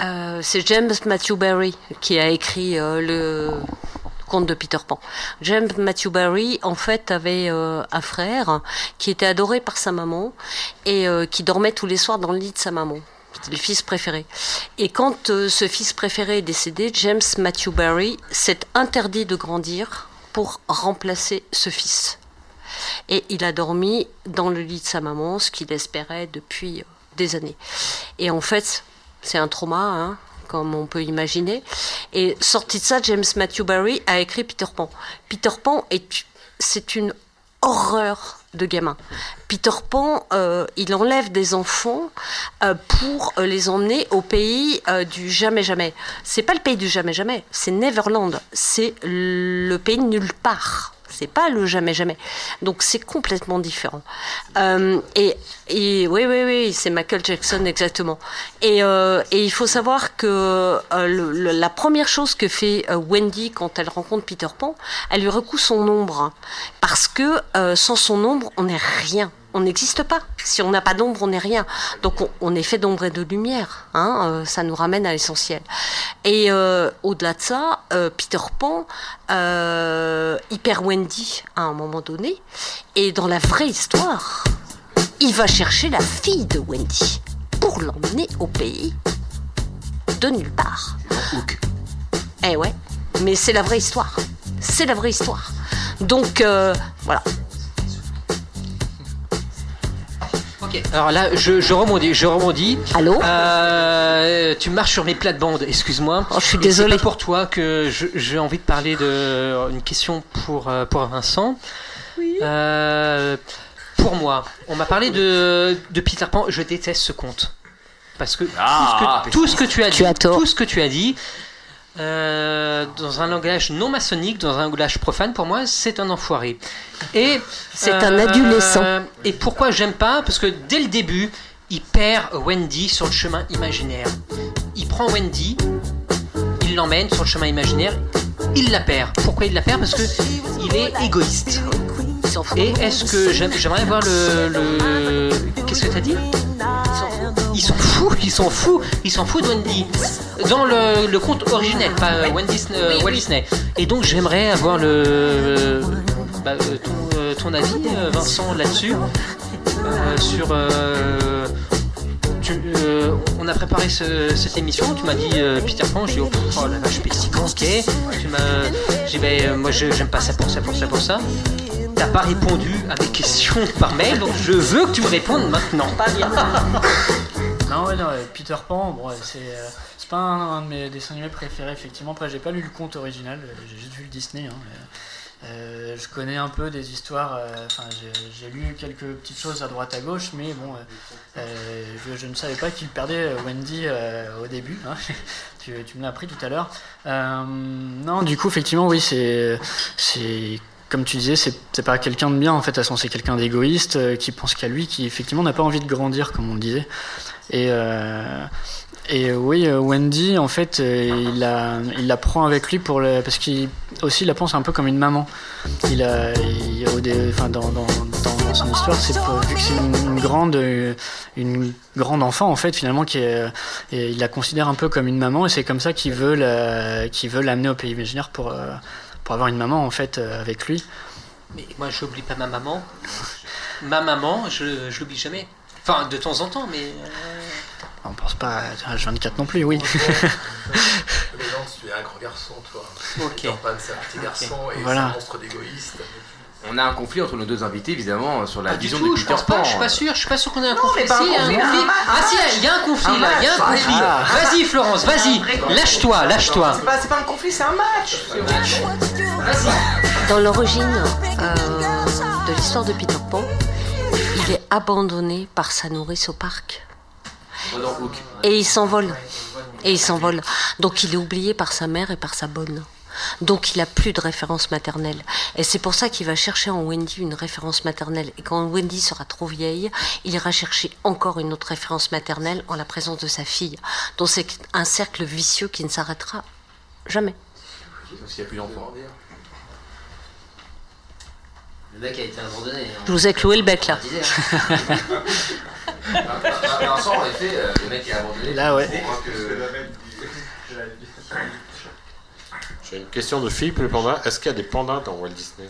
Euh, c'est James Matthew Barry qui a écrit euh, le conte de Peter Pan. James Matthew Barry, en fait, avait euh, un frère qui était adoré par sa maman et euh, qui dormait tous les soirs dans le lit de sa maman. Le fils préféré. Et quand euh, ce fils préféré est décédé, James Matthew Barry s'est interdit de grandir pour remplacer ce fils. Et il a dormi dans le lit de sa maman, ce qu'il espérait depuis des années. Et en fait, c'est un trauma, hein, comme on peut imaginer. Et sorti de ça, James Matthew Barry a écrit Peter Pan. Peter Pan est, c'est une horreur de gamin. Peter Pan, euh, il enlève des enfants euh, pour euh, les emmener au pays du jamais jamais. C'est pas le pays du jamais jamais, c'est Neverland. C'est le pays nulle part. C'est pas le jamais jamais. Donc c'est complètement différent. Euh, et, oui, oui, oui, c'est Michael Jackson exactement. Et, euh, il faut savoir que euh, la première chose que fait Wendy quand elle rencontre Peter Pan, elle lui recoue son ombre. Parce que sans son ombre, on n'est rien. On n'existe pas. Si on n'a pas d'ombre, on n'est rien. Donc on, on est fait d'ombre et de lumière. Hein, euh, ça nous ramène à l'essentiel. Et euh, au-delà de ça, euh, Peter Pan, perd Wendy à un moment donné. Et dans la vraie histoire, il va chercher la fille de Wendy pour l'emmener au pays de nulle part. Eh ouais, mais c'est la vraie histoire. C'est la vraie histoire. Donc euh, Alors là, je, je rebondis, je rebondis. Allô Tu marches sur mes plates-bandes, excuse-moi. Oh, je suis Et désolée. C'est pas pour toi que je- j'ai envie de parler de une question pour, euh, pour Vincent. Euh, pour moi, on m'a parlé de, de Peter Pan. Je déteste ce conte. Parce que, Ah, tout, ce que, tout ce que tu as Tu dit, as tort. tout ce que tu as dit, euh, dans un langage non maçonnique, dans un langage profane, pour moi, c'est un enfoiré. Et C'est un adolescent. Et pourquoi j'aime pas? Parce que dès le début, il perd Wendy sur le chemin imaginaire. Il prend Wendy, il l'emmène sur le chemin imaginaire, il la perd. Pourquoi il la perd? Parce que il est égoïste. Et est-ce que j'aime- j'aimerais voir le. le... Qu'est-ce que t'as dit? Ils s'en foutent, ils s'en foutent, ils s'en foutent de Wendy. Dans le, le conte originel, pas euh, Walt Disney, euh. Et donc j'aimerais avoir le. bah, euh, ton, euh, ton avis, Vincent, là-dessus. Sur. on a préparé ce- cette émission, tu m'as dit Peter Pan, j'ai dit oh, oh la vache, Peter Pan, ok. Tu m'as, j'ai dit, euh, moi j'aime pas ça pour ça, pour ça, pour ça. T'as pas répondu à mes questions par mail, donc je veux que tu me répondes maintenant. Non, ouais, non, euh, Peter Pan, bon, ouais, c'est euh, c'est pas un, un de mes dessins animés préférés, effectivement. Après, j'ai pas lu le conte original, euh, j'ai juste vu le Disney. hein, mais, euh, je connais un peu des histoires, enfin, j'ai- j'ai lu quelques petites choses à droite à gauche, mais bon, euh, je, je ne savais pas qu'il perdait Wendy euh, au début. hein. tu, tu me l'as appris tout à l'heure. Euh, non, du coup, effectivement, oui, c'est. Comme tu disais, c'est pas quelqu'un de bien en fait, c'est quelqu'un d'égoïste euh, qui pense qu'à lui, qui effectivement n'a pas envie de grandir, comme on le disait. Et, euh, oui, euh, Wendy, en fait, il, la, prend avec lui pour le, parce qu'il aussi la pense un peu comme une maman. Il a, enfin, dans, dans, son histoire, c'est vu que c'est une, grande, une grande enfant en fait, finalement, qui est, et il la considère un peu comme une maman, et c'est comme ça qu'il veut qu'il veut l'amener au pays imaginaire pour, pour avoir une maman en fait euh, avec lui. Mais moi, je n'oublie pas ma maman. Ma maman, je, je l'oublie jamais. Enfin, de temps en temps, mais. euh, On pense pas à H24 non plus, oui. Mais non, tu es un grand garçon, toi. Ok. C'est un petit garçon et Voilà. un monstre d'égoïste. On a un conflit entre nos deux invités, évidemment, sur la Pas du vision tout, de je Peter pense pas, Pan. je suis pas sûr, je suis pas sûr qu'on ait un Non, conflit. mais pas un Si, il y a conflit, un conflit. un match, Ah si, il y a un conflit Un là, il y a un conflit. ah. Vas-y Florence, vas-y, lâche-toi, lâche-toi. C'est pas, pas un conflit, c'est un match. Dans l'origine euh, de l'histoire de Peter Pan, il est abandonné par sa nourrice au parc. Et il s'envole. Et il s'envole. Donc il est oublié par sa mère et par sa bonne. Donc il n'a plus de référence maternelle. Et c'est pour ça qu'il va chercher en Wendy une référence maternelle. Et quand Wendy sera trop vieille, il ira chercher encore une autre référence maternelle en la présence de sa fille. Donc c'est un cercle vicieux qui ne s'arrêtera jamais. Sauf s'il n'y a plus d'enfants. Le mec a été abandonné. hein. Je vous ai cloué le bec là. Vincent, en effet, euh, le mec est abandonné. Là, ouais. Je crois que- J'ai une question de Philippe le panda. Est-ce qu'il y a des pandas dans Walt Disney?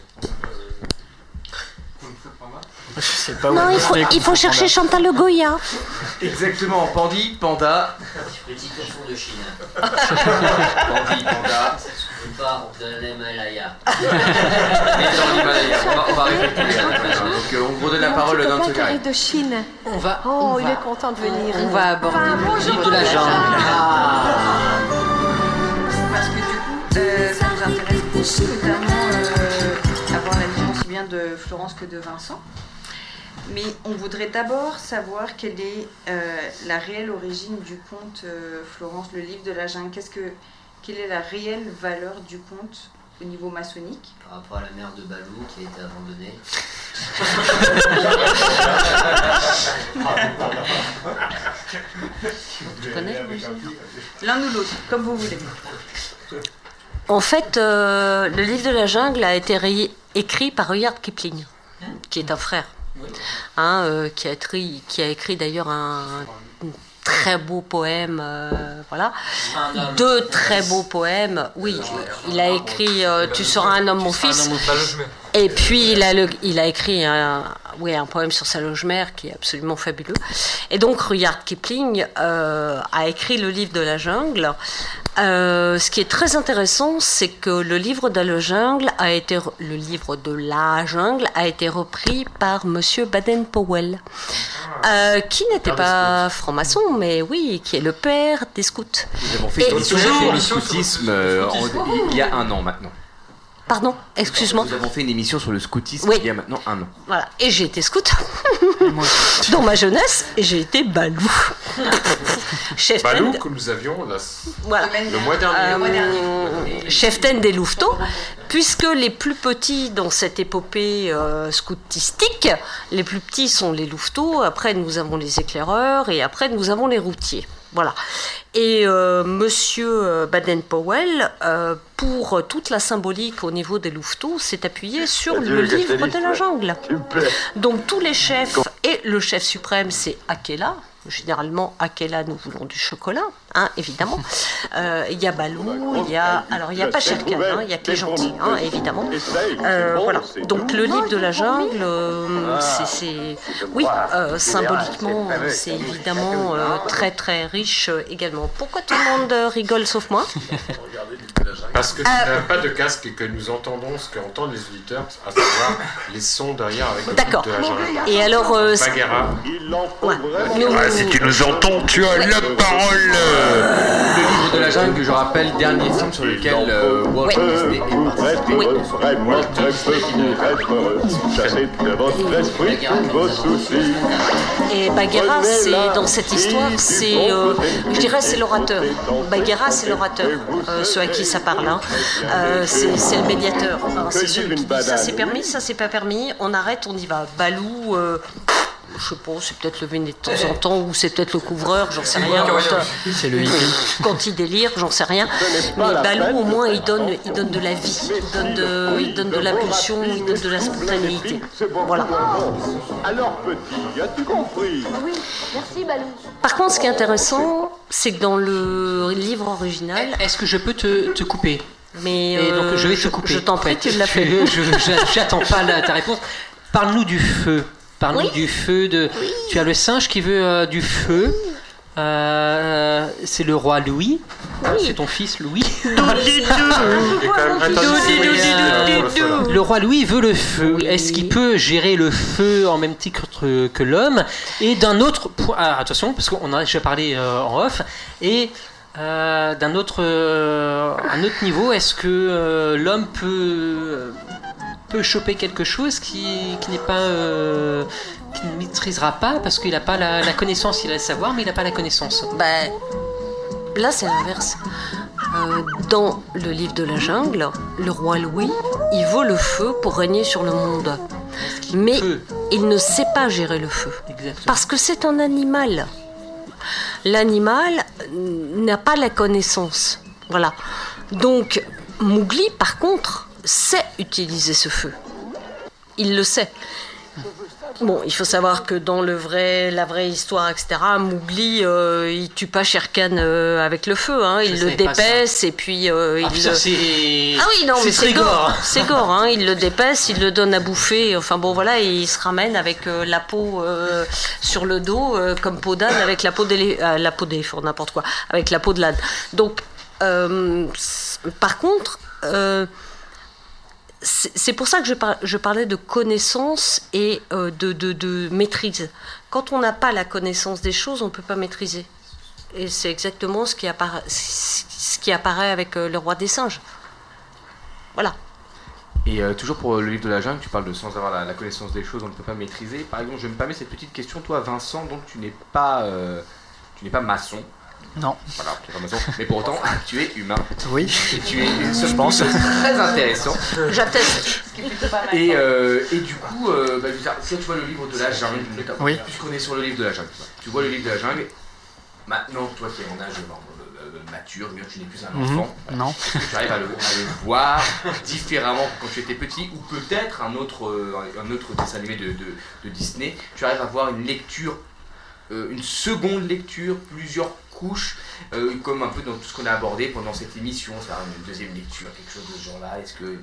Je sais pas Non, il faut, il faut chercher Chantal Le Goya. Exactement, Pandi, Panda. Petit ourson de Chine. Pandi, Panda. On part de l'Himalaya. Et dans l'Himalaya. On va, on va récupérer. Donc euh, on vous donne la parole dans ce carré. de Chine. On va. Oh, on il va- est content de venir. On va aborder Enfin, le de la jungle. Parce notamment euh, avoir la vision aussi bien de Florence que de Vincent. Mais on voudrait d'abord savoir quelle est euh, la réelle origine du conte euh, Florence, le livre de la jungle. Qu'est-ce que, quelle est la réelle valeur du conte au niveau maçonnique? Par rapport à la mère de Balou qui a été abandonnée. Tu connais l'origine L'un ou l'autre, comme vous voulez. En fait, euh, le livre de la jungle a été ré- écrit par Rudyard Kipling, qui est un frère, hein, euh, qui a écrit, qui a écrit d'ailleurs un, très beau poème, euh, voilà, deux très beaux poèmes. Oui, il a écrit Tu seras un homme, mon fils. Et puis il a, le- il a écrit un, oui, un poème sur sa loge-mère qui est absolument fabuleux. Et donc Rudyard Kipling euh, a écrit le livre de la jungle. Euh, ce qui est très intéressant, c'est que le livre de la jungle a été le livre de la jungle a été repris par Monsieur Baden-Powell, euh, qui n'était pas franc-maçon, mais oui, qui est le père des scouts. Nous avons fait Et toujours- le scoutisme il y a un an maintenant. Pardon, excuse-moi. Nous avons fait une émission sur le scoutisme Oui. il y a maintenant un an. Voilà. Et j'ai été scout. Dans ma jeunesse, et j'ai été balou. Chef Balou que nous avions la- Voilà. le mois dernier. Euh, chef-ten des louveteaux, puisque les plus petits dans cette épopée euh, scoutistique, les plus petits sont les louveteaux, après nous avons les éclaireurs et après nous avons les routiers. Voilà. Et euh, Monsieur euh, Baden-Powell, euh, pour toute la symbolique au niveau des louveteaux, s'est appuyé sur le livre de la jungle. Super. Donc tous les chefs, et le chef suprême, c'est Akela. Généralement, Akela, nous voulons du chocolat, hein, évidemment. Euh, Il y a Balou, il y a. Alors, il n'y a pas Shere Khan, hein, il y a que les gentils, hein, évidemment. Euh, voilà. Donc, le livre de la jungle, euh, c'est-. Oui, euh, symboliquement, c'est évidemment euh, très très riche euh, également. Pourquoi tout le monde rigole sauf moi? Parce que tu Euh, n'as pas de casque et que nous entendons ce qu'entendent les auditeurs, à savoir les sons derrière avec le D'accord. de la jungle. Et alors, euh, Bagheera. Ouais. Ah, si tu nous entends, tu as la parole. Le livre de la jungle, que je rappelle, dernier film sur lequel euh, Walt Disney est participé. Vraiment très peu pour être heureux. Chassez de votre esprit tous vos soucis. Et Bagheera, c'est dans cette histoire, c'est, euh, je dirais, c'est l'orateur. Bagheera, c'est l'orateur, euh, ceux à qui ça parle. hein. Euh, c'est c'est le médiateur. hein. C'est celui qui dit ça c'est permis, ça c'est pas permis. On arrête, on y va. Balou. Je sais pas, c'est peut-être le véné de temps en temps, ou c'est peut-être le couvreur, j'en sais rien. C'est le hippie. Quand il délire, j'en sais rien. Mais Balou, au moins, il donne, il donne de la vie, il donne de, il donne de l'impulsion, il donne de la spontanéité. Voilà. Alors petit, as-tu compris? Oui, merci Balou. Par contre, ce qui est intéressant, c'est que dans le livre original. Est-ce que je peux te, te couper? Mais Et donc euh, je vais te couper. je t'en prie, en fait. tu l'as fait. Je- J'attends pas la- ta réponse. Parle-nous du feu. Parle-nous du feu. De... Tu as le singe qui veut euh, du feu. Euh, c'est le roi Louis. C'est ton fils Louis. Le roi Louis veut le feu. Est-ce qu'il peut gérer le feu en même titre que, que l'homme Et d'un autre point, ah, attention, parce qu'on a déjà parlé euh, en off, et euh, d'un autre, euh, un autre niveau, est-ce que euh, l'homme peut, peut choper quelque chose qui, qui n'est pas. euh, qui ne maîtrisera pas parce qu'il n'a pas la, la connaissance, il a le savoir, mais il n'a pas la connaissance. Ben, là, c'est l'inverse. Euh, dans le livre de la jungle, le roi Louis, il veut le feu pour régner sur le monde. Mais il ne sait pas gérer le feu. Parce que c'est un animal. L'animal n'a pas la connaissance. Voilà. Donc, Mowgli, par contre, sait utiliser ce feu. Il le sait. Bon, il faut savoir que dans le vrai, la vraie histoire, etc., Mowgli, euh, il tue pas Shere Khan euh, avec le feu, hein, il Je le dépaisse et puis euh, Ah, il putain, le- c'est- Ah oui, non, c'est mais c'est gore. gore, c'est gore, hein, il le dépaisse, il le donne à bouffer, enfin bon voilà, et il se ramène avec euh, la peau euh, sur le dos, euh, comme peau d'âne, avec la peau d'éléphant, la peau d'éléphant, n'importe quoi, avec la peau de l'âne. Donc, par contre, c'est pour ça que je, par- je parlais de connaissance et euh, de, maîtrise. Quand on n'a pas la connaissance des choses, on ne peut pas maîtriser. Et c'est exactement ce qui, apparaît avec euh, le roi des singes. Voilà. Et euh, toujours pour le livre de la jungle, tu parles de sans avoir la, connaissance des choses, on ne peut pas maîtriser. Par exemple, je me permets cette petite question, toi Vincent, donc tu n'es pas, tu n'es pas maçon. Non. Voilà, tu pas maçon, mais pour autant, tu es humain. Oui. Et tu es, Je pense. très intéressant. J'atteste. Et, euh, et du coup, euh, bah, je veux dire, si tu vois le livre de la jungle, Oui. puisqu'on est sur le livre de la jungle, tu vois le livre de la jungle, maintenant, toi qui es en âge euh, euh, mature, tu n'es plus un Mhm. enfant, Non. tu arrives à le, à le voir différemment que quand tu étais petit, ou peut-être un autre, un autre dessin animé de, de- de Disney, tu arrives à voir une lecture, euh, une seconde lecture, plusieurs euh, comme un peu dans tout ce qu'on a abordé pendant cette émission, ça une deuxième lecture, quelque chose de ce genre-là, est-ce que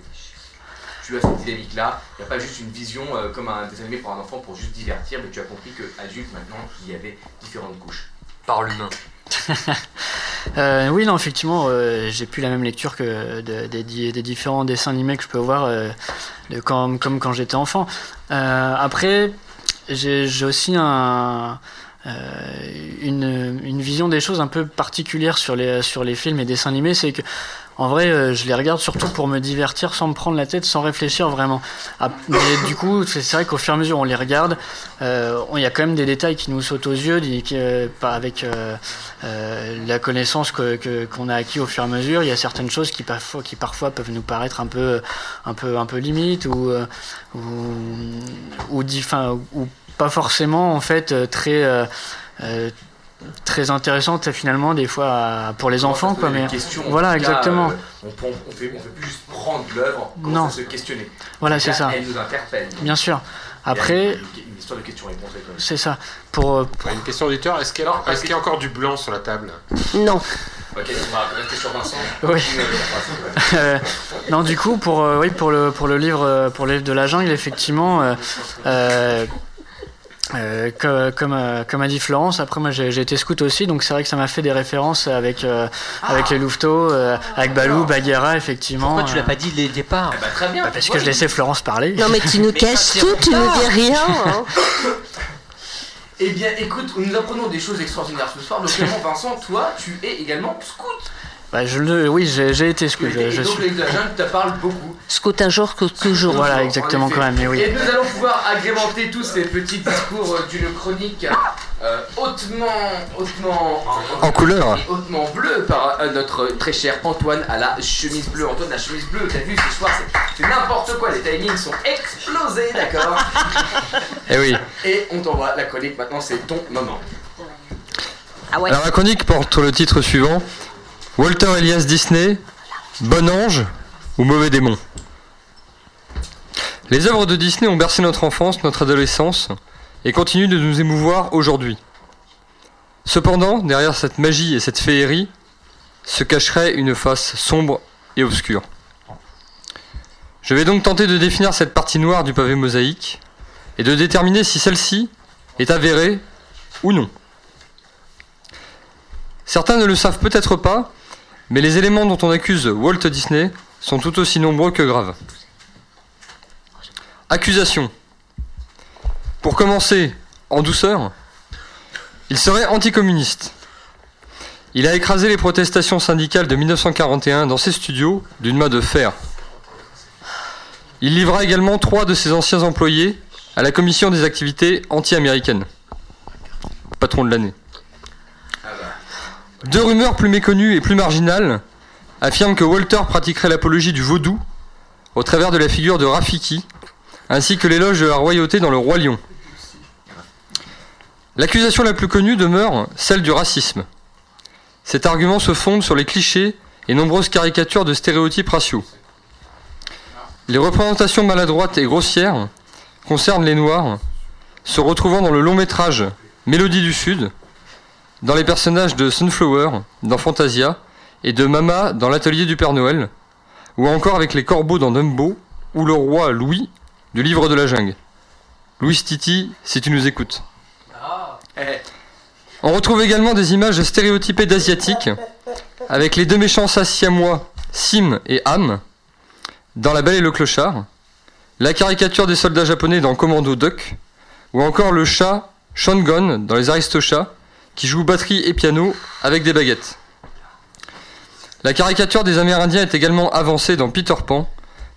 tu as cette dynamique-là? Il n'y a pas juste une vision euh, comme un dessin animé pour un enfant pour juste divertir, mais tu as compris qu'adulte maintenant, il y avait différentes couches. Par l'humain. Euh, oui, non, effectivement, euh, j'ai plus la même lecture que de- des, di- des différents dessins animés que je peux voir euh, de quand, comme quand j'étais enfant. Euh, après, j'ai aussi un, une, une vision des choses un peu particulière sur les, sur les films et dessins animés. C'est que, en vrai, euh, je les regarde surtout pour me divertir sans me prendre la tête, sans réfléchir vraiment. Ah, mais du coup, c'est vrai qu'au fur et à mesure on les regarde, euh, il y a quand même des détails qui nous sautent aux yeux, qui, euh, pas avec euh, euh, la connaissance que- que- qu'on a acquis au fur et à mesure. Il y a certaines choses qui parfois, qui parfois peuvent nous paraître un peu, un peu, un peu limite ou, euh, ou, ou, ou pas forcément en fait euh, très euh, euh, très intéressantes finalement des fois pour les enfants quoi mais voilà cas, exactement euh, on, prend- on fait, on fait plus juste prendre l'œuvre, on Non. se questionner. Voilà, Là, c'est ça. Elle nous interpelle. bien sûr après une, une histoire de questions-réponses. avec le- c'est ça pour Une question auditeur, est-ce qu'il y, a- est-ce qu'il y a encore du blanc sur la table? Non. Ok, on va rester sur Vincent. Oui. Euh, non, du coup, pour, euh, oui, pour, le, pour, le livre, pour le livre de la jungle, effectivement, euh, euh, comme, euh, comme a dit Florence, après moi j'ai été scout aussi, donc c'est vrai que ça m'a fait des références avec, euh, avec les louveteaux, euh, avec Balou, Bagheera, effectivement. Pourquoi tu l'as pas dit dès le départ Bah, très bien. bah, Parce que je laissais Florence parler. Non, mais tu nous caches tout, tu nous dis rien. hein. Eh bien, écoute, nous apprenons des choses extraordinaires ce soir. Notamment, Vincent, toi, tu es également scout. Bah, je le, oui, j'ai été scout, je, et je donc, suis. jungle te parlent beaucoup. Jour, scout toujours. Voilà, exactement, En quand même, mais oui. Et nous allons pouvoir agrémenter tous ces petits discours euh, d'une chronique euh, hautement, hautement En couleur. et hautement bleue par euh, notre très cher Antoine à la chemise bleue. Antoine, la chemise bleue, t'as vu ce soir, c'est- n'importe quoi, les timings sont explosés, d'accord? Eh oui. Et on t'envoie la chronique maintenant, c'est ton moment. Ah ouais. Alors la chronique porte le titre suivant Walter Elias Disney, Bon ange ou mauvais démon? Les œuvres de Disney ont bercé notre enfance, notre adolescence et continuent de nous émouvoir aujourd'hui. Cependant, derrière cette magie et cette féerie se cacherait une face sombre et obscure. Je vais donc tenter de définir cette partie noire du pavé mosaïque et de déterminer si celle-ci est avérée ou non. Certains ne le savent peut-être pas, mais les éléments dont on accuse Walt Disney sont tout aussi nombreux que graves. Accusation. Pour commencer, en douceur, il serait anticommuniste. Il a écrasé les protestations syndicales de 1941 dans ses studios d'une main de fer. Il livra également trois de ses anciens employés à la commission des activités anti-américaines. Patron de l'année. Deux rumeurs plus méconnues et plus marginales affirment que Walter pratiquerait l'apologie du vaudou au travers de la figure de Rafiki, ainsi que l'éloge de la royauté dans le roi lion. L'accusation la plus connue demeure celle du racisme. Cet argument se fonde sur les clichés et nombreuses caricatures de stéréotypes raciaux. Les représentations maladroites et grossières concernent les Noirs, se retrouvant dans le long métrage Mélodie du Sud, dans les personnages de Sunflower, dans Fantasia, et de Mama dans l'atelier du Père Noël, ou encore avec les corbeaux dans Dumbo, ou le roi Louis du livre de la jungle. Louis Titi, si tu nous écoutes. On retrouve également des images stéréotypées d'asiatiques, avec les deux méchants siamois, Sim et Am, dans La Belle et le Clochard, la caricature des soldats japonais dans Commando Duck, ou encore le chat Shongon dans Les Aristochats, qui joue batterie et piano avec des baguettes. La caricature des Amérindiens est également avancée dans Peter Pan,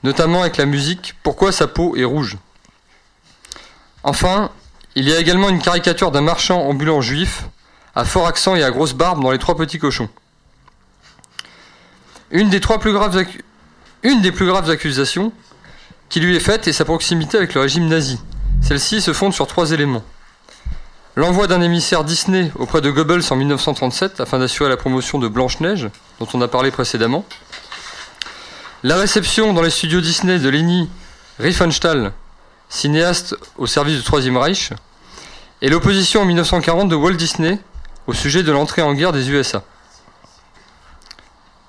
notamment avec la musique Pourquoi sa peau est rouge. Enfin, il y a également une caricature d'un marchand ambulant juif, à fort accent et à grosse barbe dans Les Trois Petits Cochons. Une des, trois plus graves une des plus graves accusations qui lui est faite est sa proximité avec le régime nazi. Celle-ci se fonde sur trois éléments. L'envoi d'un émissaire Disney auprès de Goebbels en 1937 afin d'assurer la promotion de Blanche-Neige, dont on a parlé précédemment. La réception dans les studios Disney de Leni Riefenstahl, cinéaste au service du Troisième Reich, et l'opposition en 1940 de Walt Disney au sujet de l'entrée en guerre des USA.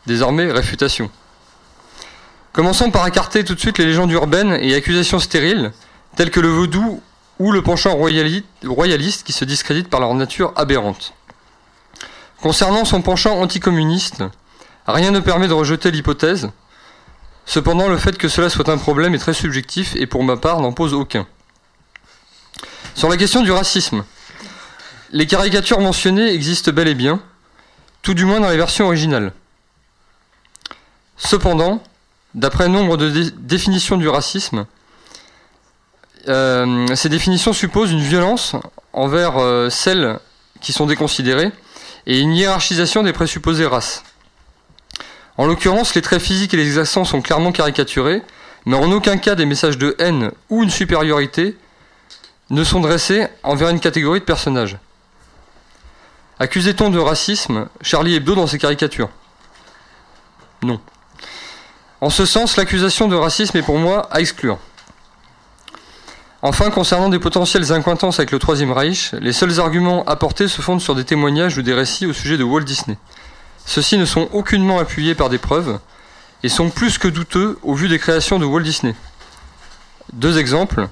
Désormais, réfutation. Commençons par écarter tout de suite les légendes urbaines et accusations stériles, telles que le vaudou ou le penchant royali- royaliste qui se discrédite par leur nature aberrante. Concernant son penchant anticommuniste, rien ne permet de rejeter l'hypothèse. Cependant, le fait que cela soit un problème est très subjectif et pour ma part n'en pose aucun. Sur la question du racisme, les caricatures mentionnées existent bel et bien, tout du moins dans les versions originales. Cependant, d'après nombre de dé- définitions du racisme, euh, ces définitions supposent une violence envers euh, celles qui sont déconsidérées et une hiérarchisation des présupposées races. En l'occurrence, les traits physiques et les accents sont clairement caricaturés, mais en aucun cas des messages de haine ou une supériorité ne sont dressés envers une catégorie de personnages. Accusait-on de racisme Charlie Hebdo dans ses caricatures? Non. En ce sens, l'accusation de racisme est pour moi à exclure. Enfin, concernant des potentielles incointances avec le Troisième Reich, les seuls arguments apportés se fondent sur des témoignages ou des récits au sujet de Walt Disney. Ceux-ci ne sont aucunement appuyés par des preuves et sont plus que douteux au vu des créations de Walt Disney. Deux exemples,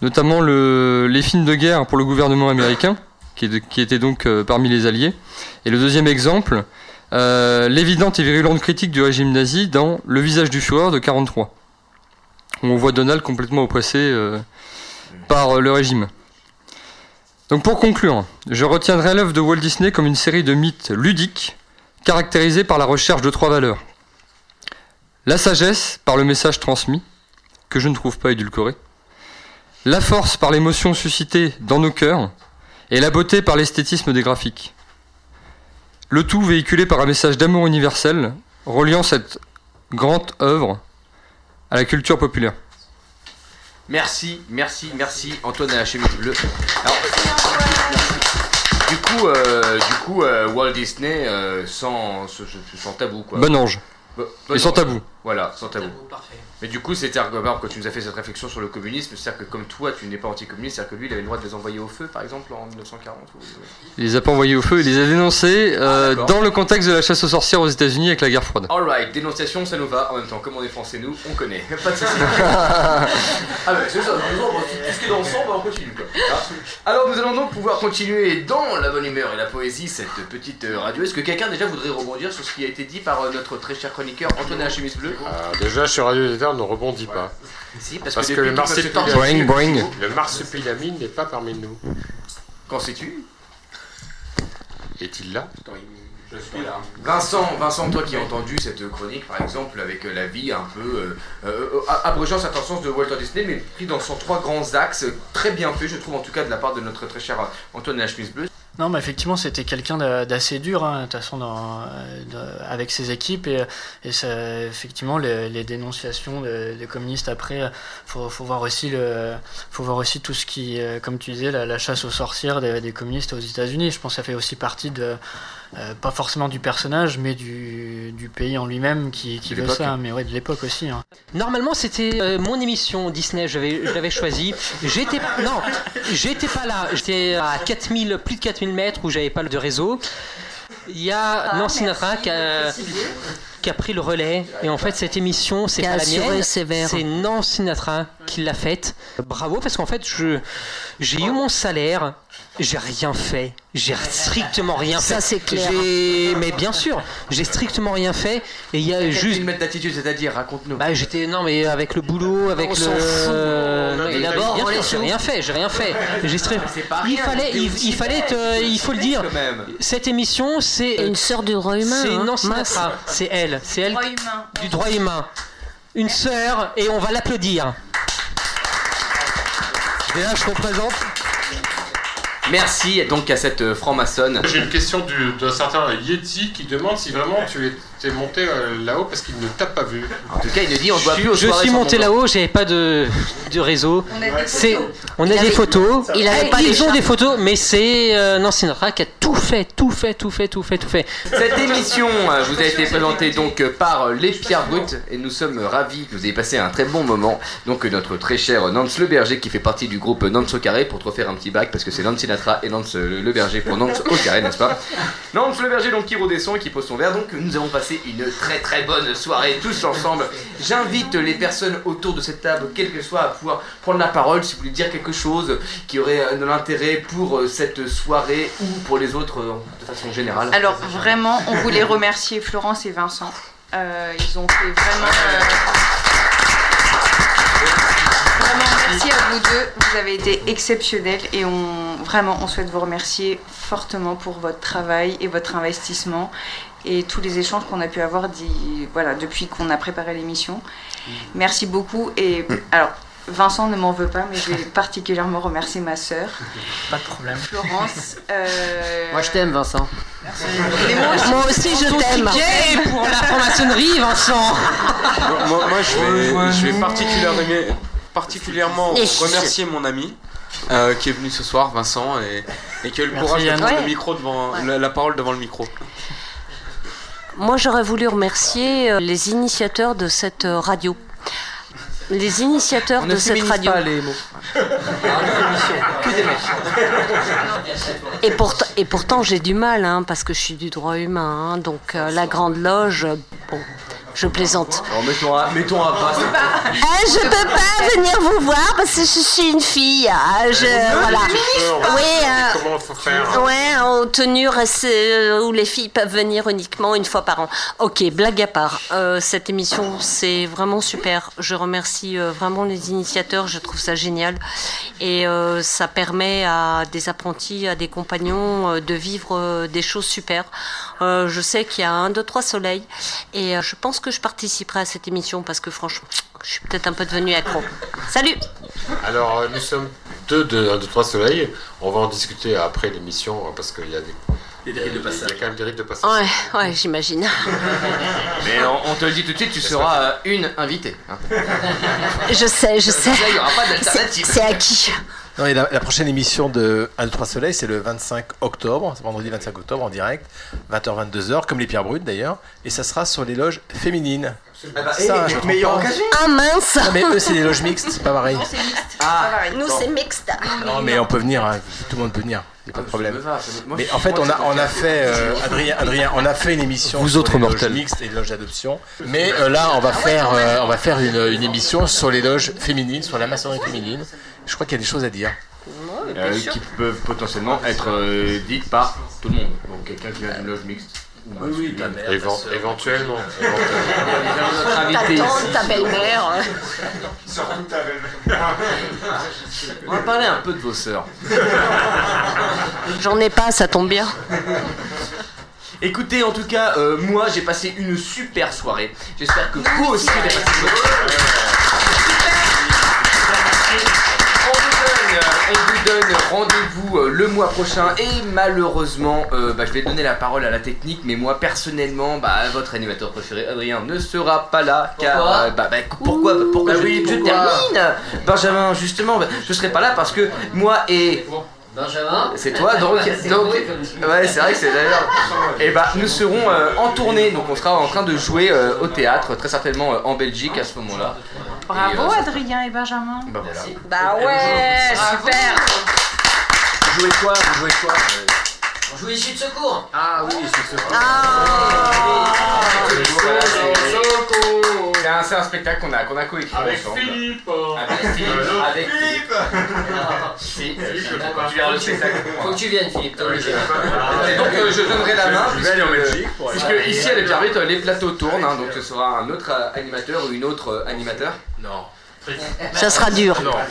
notamment le- les films de guerre pour le gouvernement américain, qui, de- qui était donc euh, parmi les alliés, et le deuxième exemple, euh, l'évidente et virulente critique du régime nazi dans Le visage du Führer de 1943, où on voit Donald complètement oppressé euh, par euh, le régime. Donc pour conclure, je retiendrai l'œuvre de Walt Disney comme une série de mythes ludiques caractérisés par la recherche de trois valeurs. La sagesse par le message transmis, que je ne trouve pas édulcoré. La force par l'émotion suscitée dans nos cœurs. Et la beauté par l'esthétisme des graphiques. Le tout véhiculé par un message d'amour universel, reliant cette grande œuvre à la culture populaire. Merci, merci, merci Antoine à la chemise bleue. Alors, du coup, euh, du coup euh, Walt Disney euh, sans, tabou quoi. Bon ange. Et sans tabou. Voilà, sans tabou. Mais du coup, c'était argument quand tu nous as fait cette réflexion sur le communisme, c'est-à-dire que comme toi, tu n'es pas anticommuniste, c'est-à-dire que lui, il avait le droit de les envoyer au feu, par exemple, en 1940 ou... Il les a pas envoyés au feu, il les a dénoncés euh, d'accord. dans le contexte de la chasse aux sorcières aux États-Unis avec la guerre froide. Alright, dénonciation, ça nous va. En même temps, comme on est français, nous, on connaît. Pas de soucis. ah, bah, c'est ça, tout ce qui est dans le sang, bah, on continue, quoi. Ah. Alors, nous allons donc pouvoir continuer dans la bonne humeur et la poésie, cette petite euh, radio. Est-ce que quelqu'un déjà voudrait rebondir sur ce qui a été dit par euh, notre très cher chroniqueur Antoine à la chemise bleue Ah, déjà, sur Radio Éther, ne rebondit pas. Si, parce parce que le marsupilami- Boing, boing. le marsupilami n'est pas parmi nous. Qu'en sais-tu? Est-il là? Je suis là. Vincent, Vincent, toi qui as entendu cette chronique par exemple avec euh, la vie un peu euh, euh, euh, abrégeant certains sens de Walter Disney, mais pris dans son trois grands axes, très bien fait, je trouve en tout cas de la part de notre très cher Antoine bleue. Non, mais effectivement, c'était quelqu'un d'a- d'assez dur, hein, de toute façon, euh, de- avec ses équipes. Et, effectivement, les, dénonciations de- des communistes après, faut, faut voir aussi faut voir aussi tout ce qui, euh, comme tu disais, la, la chasse aux sorcières des, des communistes aux États-Unis. Je pense que ça fait aussi partie de, euh, pas forcément du personnage, mais du, du pays en lui-même qui, qui veut ça. Mais ouais, de l'époque aussi. hein. Normalement, c'était euh, mon émission Disney, j'avais- je l'avais choisi. J'étais non, j'étais pas là. J'étais à 4000, plus de 4000 mètres où j'avais pas de réseau. Il y a Ah, Nancy Sinatra qui a, qui a pris le relais. Et en fait, cette émission, c'est pas la mienne. C'est Nancy Sinatra qui l'a faite. Bravo, parce qu'en fait, je j'ai eu mon salaire. J'ai rien fait. J'ai strictement rien fait. Ça, c'est clair. Mais bien sûr, j'ai strictement rien fait. Et il y a juste. une mètre d'attitude, c'est-à-dire, raconte-nous. Bah, j'étais non mais avec le boulot, avec On le. fout, Non, et d'abord, détails. bien sûr, j'ai rien fait, j'ai rien fait. J'ai stri- pas Il fallait, il, fallait, te- il faut le dire. Cette émission, c'est Une sœur du droit humain, C'est hein, mince. Sinatra, c'est elle, c'est elle Droit humain. du droit humain. Une sœur et on va l'applaudir. Et là, je représente. Merci donc à cette euh, franc-maçonne. J'ai une question du- d'un certain Yeti qui demande si vraiment tu étais monté euh, là-haut parce qu'il ne t'a pas vu. En tout cas, il ne dit on ne voit Je, plus je suis monté mon là-haut, j'avais pas de, de réseau. On a des C'est, photos. on a Il des avait- photos. il avait Eh, pas ils ont des photos, mais c'est euh, Nancy Sinatra qui a tout fait, tout fait, tout fait, tout fait, tout fait. Cette émission euh, vous a été présentée donc euh, par les Pierres Brutes et nous sommes ravis que vous ayez passé un très bon moment. Donc notre très cher Nance Le Berger qui fait partie du groupe Nance au carré pour te refaire un petit bac parce que c'est Nance Sinatra et Nance Le Berger pour Nance au carré, n'est-ce pas? Nance Le Berger donc qui roule des sons et qui pose son verre. Donc nous avons passé une très très bonne soirée tous ensemble. J'invite les personnes autour de cette table, quel que soit, à pouvoir prendre la parole si vous voulez dire quelque chose qui aurait euh, de l'intérêt pour euh, cette soirée ou pour les autres euh, de façon générale. Alors vraiment, on voulait remercier Florence et Vincent. Ils ont fait vraiment. Vraiment merci à vous deux, vous avez été exceptionnels et on vraiment on souhaite vous remercier fortement pour votre travail et votre investissement et tous les échanges qu'on a pu avoir voilà, depuis qu'on a préparé l'émission. Merci beaucoup et alors Vincent ne m'en veut pas mais je vais particulièrement remercier ma sœur Pas de problème. Florence. euh, Moi je t'aime Vincent. mais moi aussi, Moi aussi, je t'aime. Pour la franc-maçonnerie, Vincent. Moi, moi, je vais, je vais particulièrement, remercier mon ami. euh, qui est venu ce soir, Vincent, et, et qui a eu le Merci, courage de prendre Ouais. le micro devant Ouais. la, la parole devant le micro. Moi, j'aurais voulu remercier euh, les initiateurs de cette euh, radio. Les initiateurs On de cette radio. pas les mots. Et, pourtant- et pourtant, j'ai du mal, hein, parce que je suis du droit humain. hein, donc, euh, la Grande Loge, bon, je plaisante. Alors, mettons à, mettons à bas. Ah, je peux pas venir vous voir parce que je suis une fille. ah, je, voilà. Oui, euh, Comment faut faire Ouais, en tenue euh, où les filles peuvent venir uniquement une fois par an. Ok, blague à part. euh, cette émission, c'est vraiment super. Je remercie euh, vraiment les initiateurs. Je trouve ça génial. Et euh, ça permet à des apprentis, à des compagnons euh, de vivre euh, des choses super. Euh, je sais qu'il y a un, deux, trois soleils. Et euh, je pense que je participerai à cette émission parce que franchement, je suis peut-être un peu devenue accro. Salut Alors, euh, nous sommes deux de 1, 2, 3 soleils. On va en discuter après l'émission euh, parce qu'il y a des. Des dérives de passage. Il y a quand même des rites de passage. Ouais, ouais, j'imagine. Mais on, on te le dit tout de suite, tu seras euh, une invitée. hein. Je sais, je sais. Là, il y aura pas C'est- d'alternative. C'est acquis. Non, et la, la prochaine émission de 1, 2, 3 Soleil, c'est le 25 octobre, c'est vendredi 25 octobre en direct, 20h, 22h, comme les pierres brutes d'ailleurs, et ça sera sur les loges féminines. bah, Ça, je me trompe meilleure pas. occasion. Ah mince Non, mais eux, c'est des loges mixtes, c'est pas pareil. c'est mixte. Ah, Nous, c'est mixte. Non, mais on peut venir, hein, tout le monde peut venir, il n'y a pas de problème. me va, ça me- moi, Mais en fait, on a, on a fait, euh, Adrien, Adrien, on a fait une émission Vous sur autres les loges mortels. mixtes et les loges d'adoption. Mais euh, là, on va faire, euh, on va faire une, une émission sur les loges féminines, sur la maçonnerie féminine. Je crois qu'il y a des choses à dire. Euh, qui peuvent potentiellement être euh, dites par tout le monde. Donc quelqu'un qui vient d'une loge mixte. Oui, oui, ta mère. Évent- éventuellement. Notre Ta tante, ici. ta belle-mère. On va parler un peu de vos sœurs. J'en ai pas, ça tombe bien. Écoutez, en tout cas, euh, moi j'ai passé une super soirée. J'espère que vous aussi vous avez passé une bonne soirée. Donne rendez-vous euh, le mois prochain. Et malheureusement, euh, bah, je vais donner la parole à la technique, mais moi personnellement, bah, votre animateur préféré Adrien ne sera pas là car Pourquoi euh, bah, bah, pourquoi pourquoi Bah je, oui, je pourquoi termine? Benjamin justement, bah, je serai pas là parce que moi et Benjamin c'est toi donc ouais c'est vrai que c'est d'ailleurs. Et bah nous serons euh, en tournée donc on sera en train de jouer euh, au théâtre très certainement euh, en Belgique à ce moment-là. Bravo Et, euh, Adrien et Benjamin. Bah voilà. Bah ouais, super. Vous jouez quoi Vous jouez quoi euh joue issu de secours Ah oui, c'est ça. Ah. C'est un, c'est un spectacle qu'on a, qu'on a coécrit ensemble. Philippe Avec Philippe. Avec Philippe. Si, viens le spectacle. Faut que tu viennes, Philippe, donc euh, je donnerai la main Je vais aller en puisque, Belgique pour aller- puisque ici à la Pierre les plateaux tournent, hein, donc ce sera un autre euh, animateur ou une autre euh, animateur. Non. Ça sera dur. Non, un.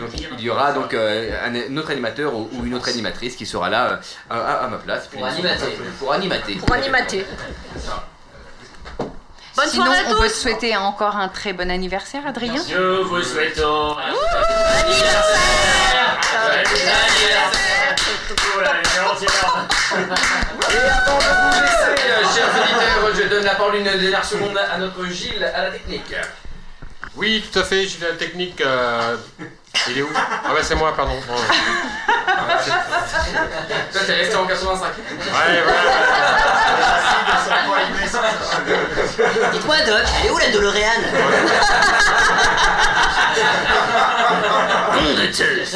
Donc, il y aura donc euh, un, un autre animateur ou, ou une autre animatrice qui sera là euh, à, à ma place. Pour animater. Pour animater. Pour animater. Bonne Sinon, soirée à on peut te souhaiter encore un très bon anniversaire, Adrien. Nous vous souhaitons Et avant de vous laisser, euh, chers auditeurs, je donne la parole une dernière seconde à notre Gilles à la technique. Oui, tout à fait, j'ai la technique. euh, Il est où? Ah bah c'est moi, pardon. Ouais, Toi, t'es resté en 85. ouais. Dites-moi, Doc, elle est où la DeLorean? Nom de Zeus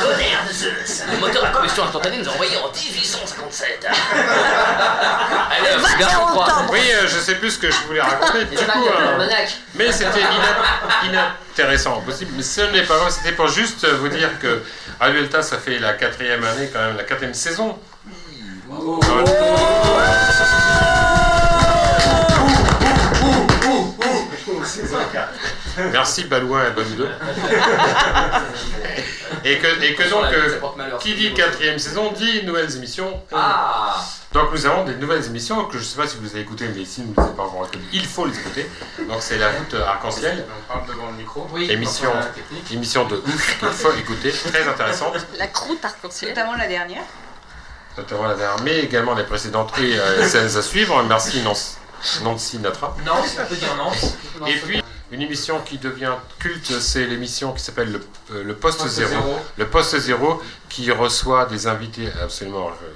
Tonnerre de Zeus Le moteur à combustion instantanée nous a envoyé en 1857. Allez, hop, garde froid. Oui, euh, je sais plus ce que je voulais raconter. Du coup, euh, mais c'était ina- inintéressant, possible. Mais ce n'est pas grave, c'était pour juste vous dire que Aluelta, ça fait la quatrième année, quand même, la quatrième saison. Merci Balouin et Bonne Et que, et que donc, euh, qui dit quatrième saison dit nouvelles émissions. Ah Donc nous avons des nouvelles émissions que je ne sais pas si vous avez écoutées, mais si vous ne les avez pas encore écoutées, il faut les écouter. Donc c'est la route arc-en-ciel, On parle devant le micro. émission, émission de ouf qu'il faut écouter, très intéressante, La croûte arc-en-ciel. Notamment la dernière. notamment la dernière, mais également les précédentes et euh, celles à suivre. Merci Nancy, Nancy Natra. Non, on peut dire non. Et puis une émission qui devient culte, c'est l'émission qui s'appelle le, euh, le Poste, Poste Zéro. Le Poste Zéro qui reçoit des invités absolument euh,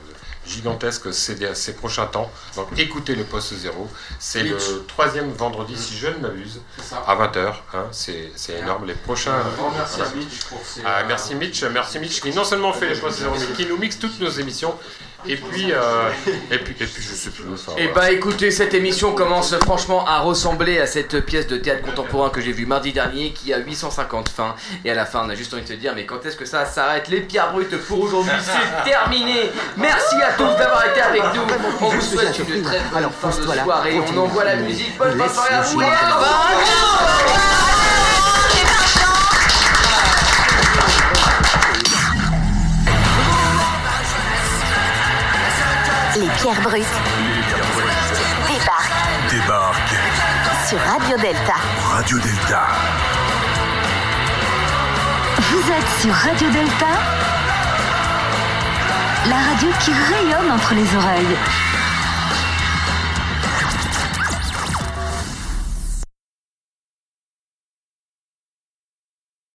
gigantesques ces, ces prochains temps. Donc écoutez le Poste Zéro. C'est le troisième vendredi, si je ne m'abuse, à 20h. c'est c'est énorme. Les prochains. Merci à. Mitch pour ses- Ah, merci Mitch, merci Mitch qui non seulement fait les Postes Zéro, mais qui nous mixe toutes nos émissions. Et puis, euh, et puis, et puis je sais plus. enfin, Et voilà. bah écoutez, cette émission commence franchement à ressembler à cette pièce de théâtre contemporain que j'ai vue mardi dernier qui a 850 fins. Et à la fin, on a juste envie de te dire, mais quand est-ce que ça s'arrête? Les pierres brutes pour aujourd'hui, c'est terminé Merci à tous d'avoir été avec nous. On vous souhaite une très bonne fin de soirée. On envoie la musique. Bonne fin de soirée à vous Les pierres brutes débarquent Débarque sur Radio Delta. Radio Delta. Vous êtes sur Radio Delta? La radio qui rayonne entre les oreilles.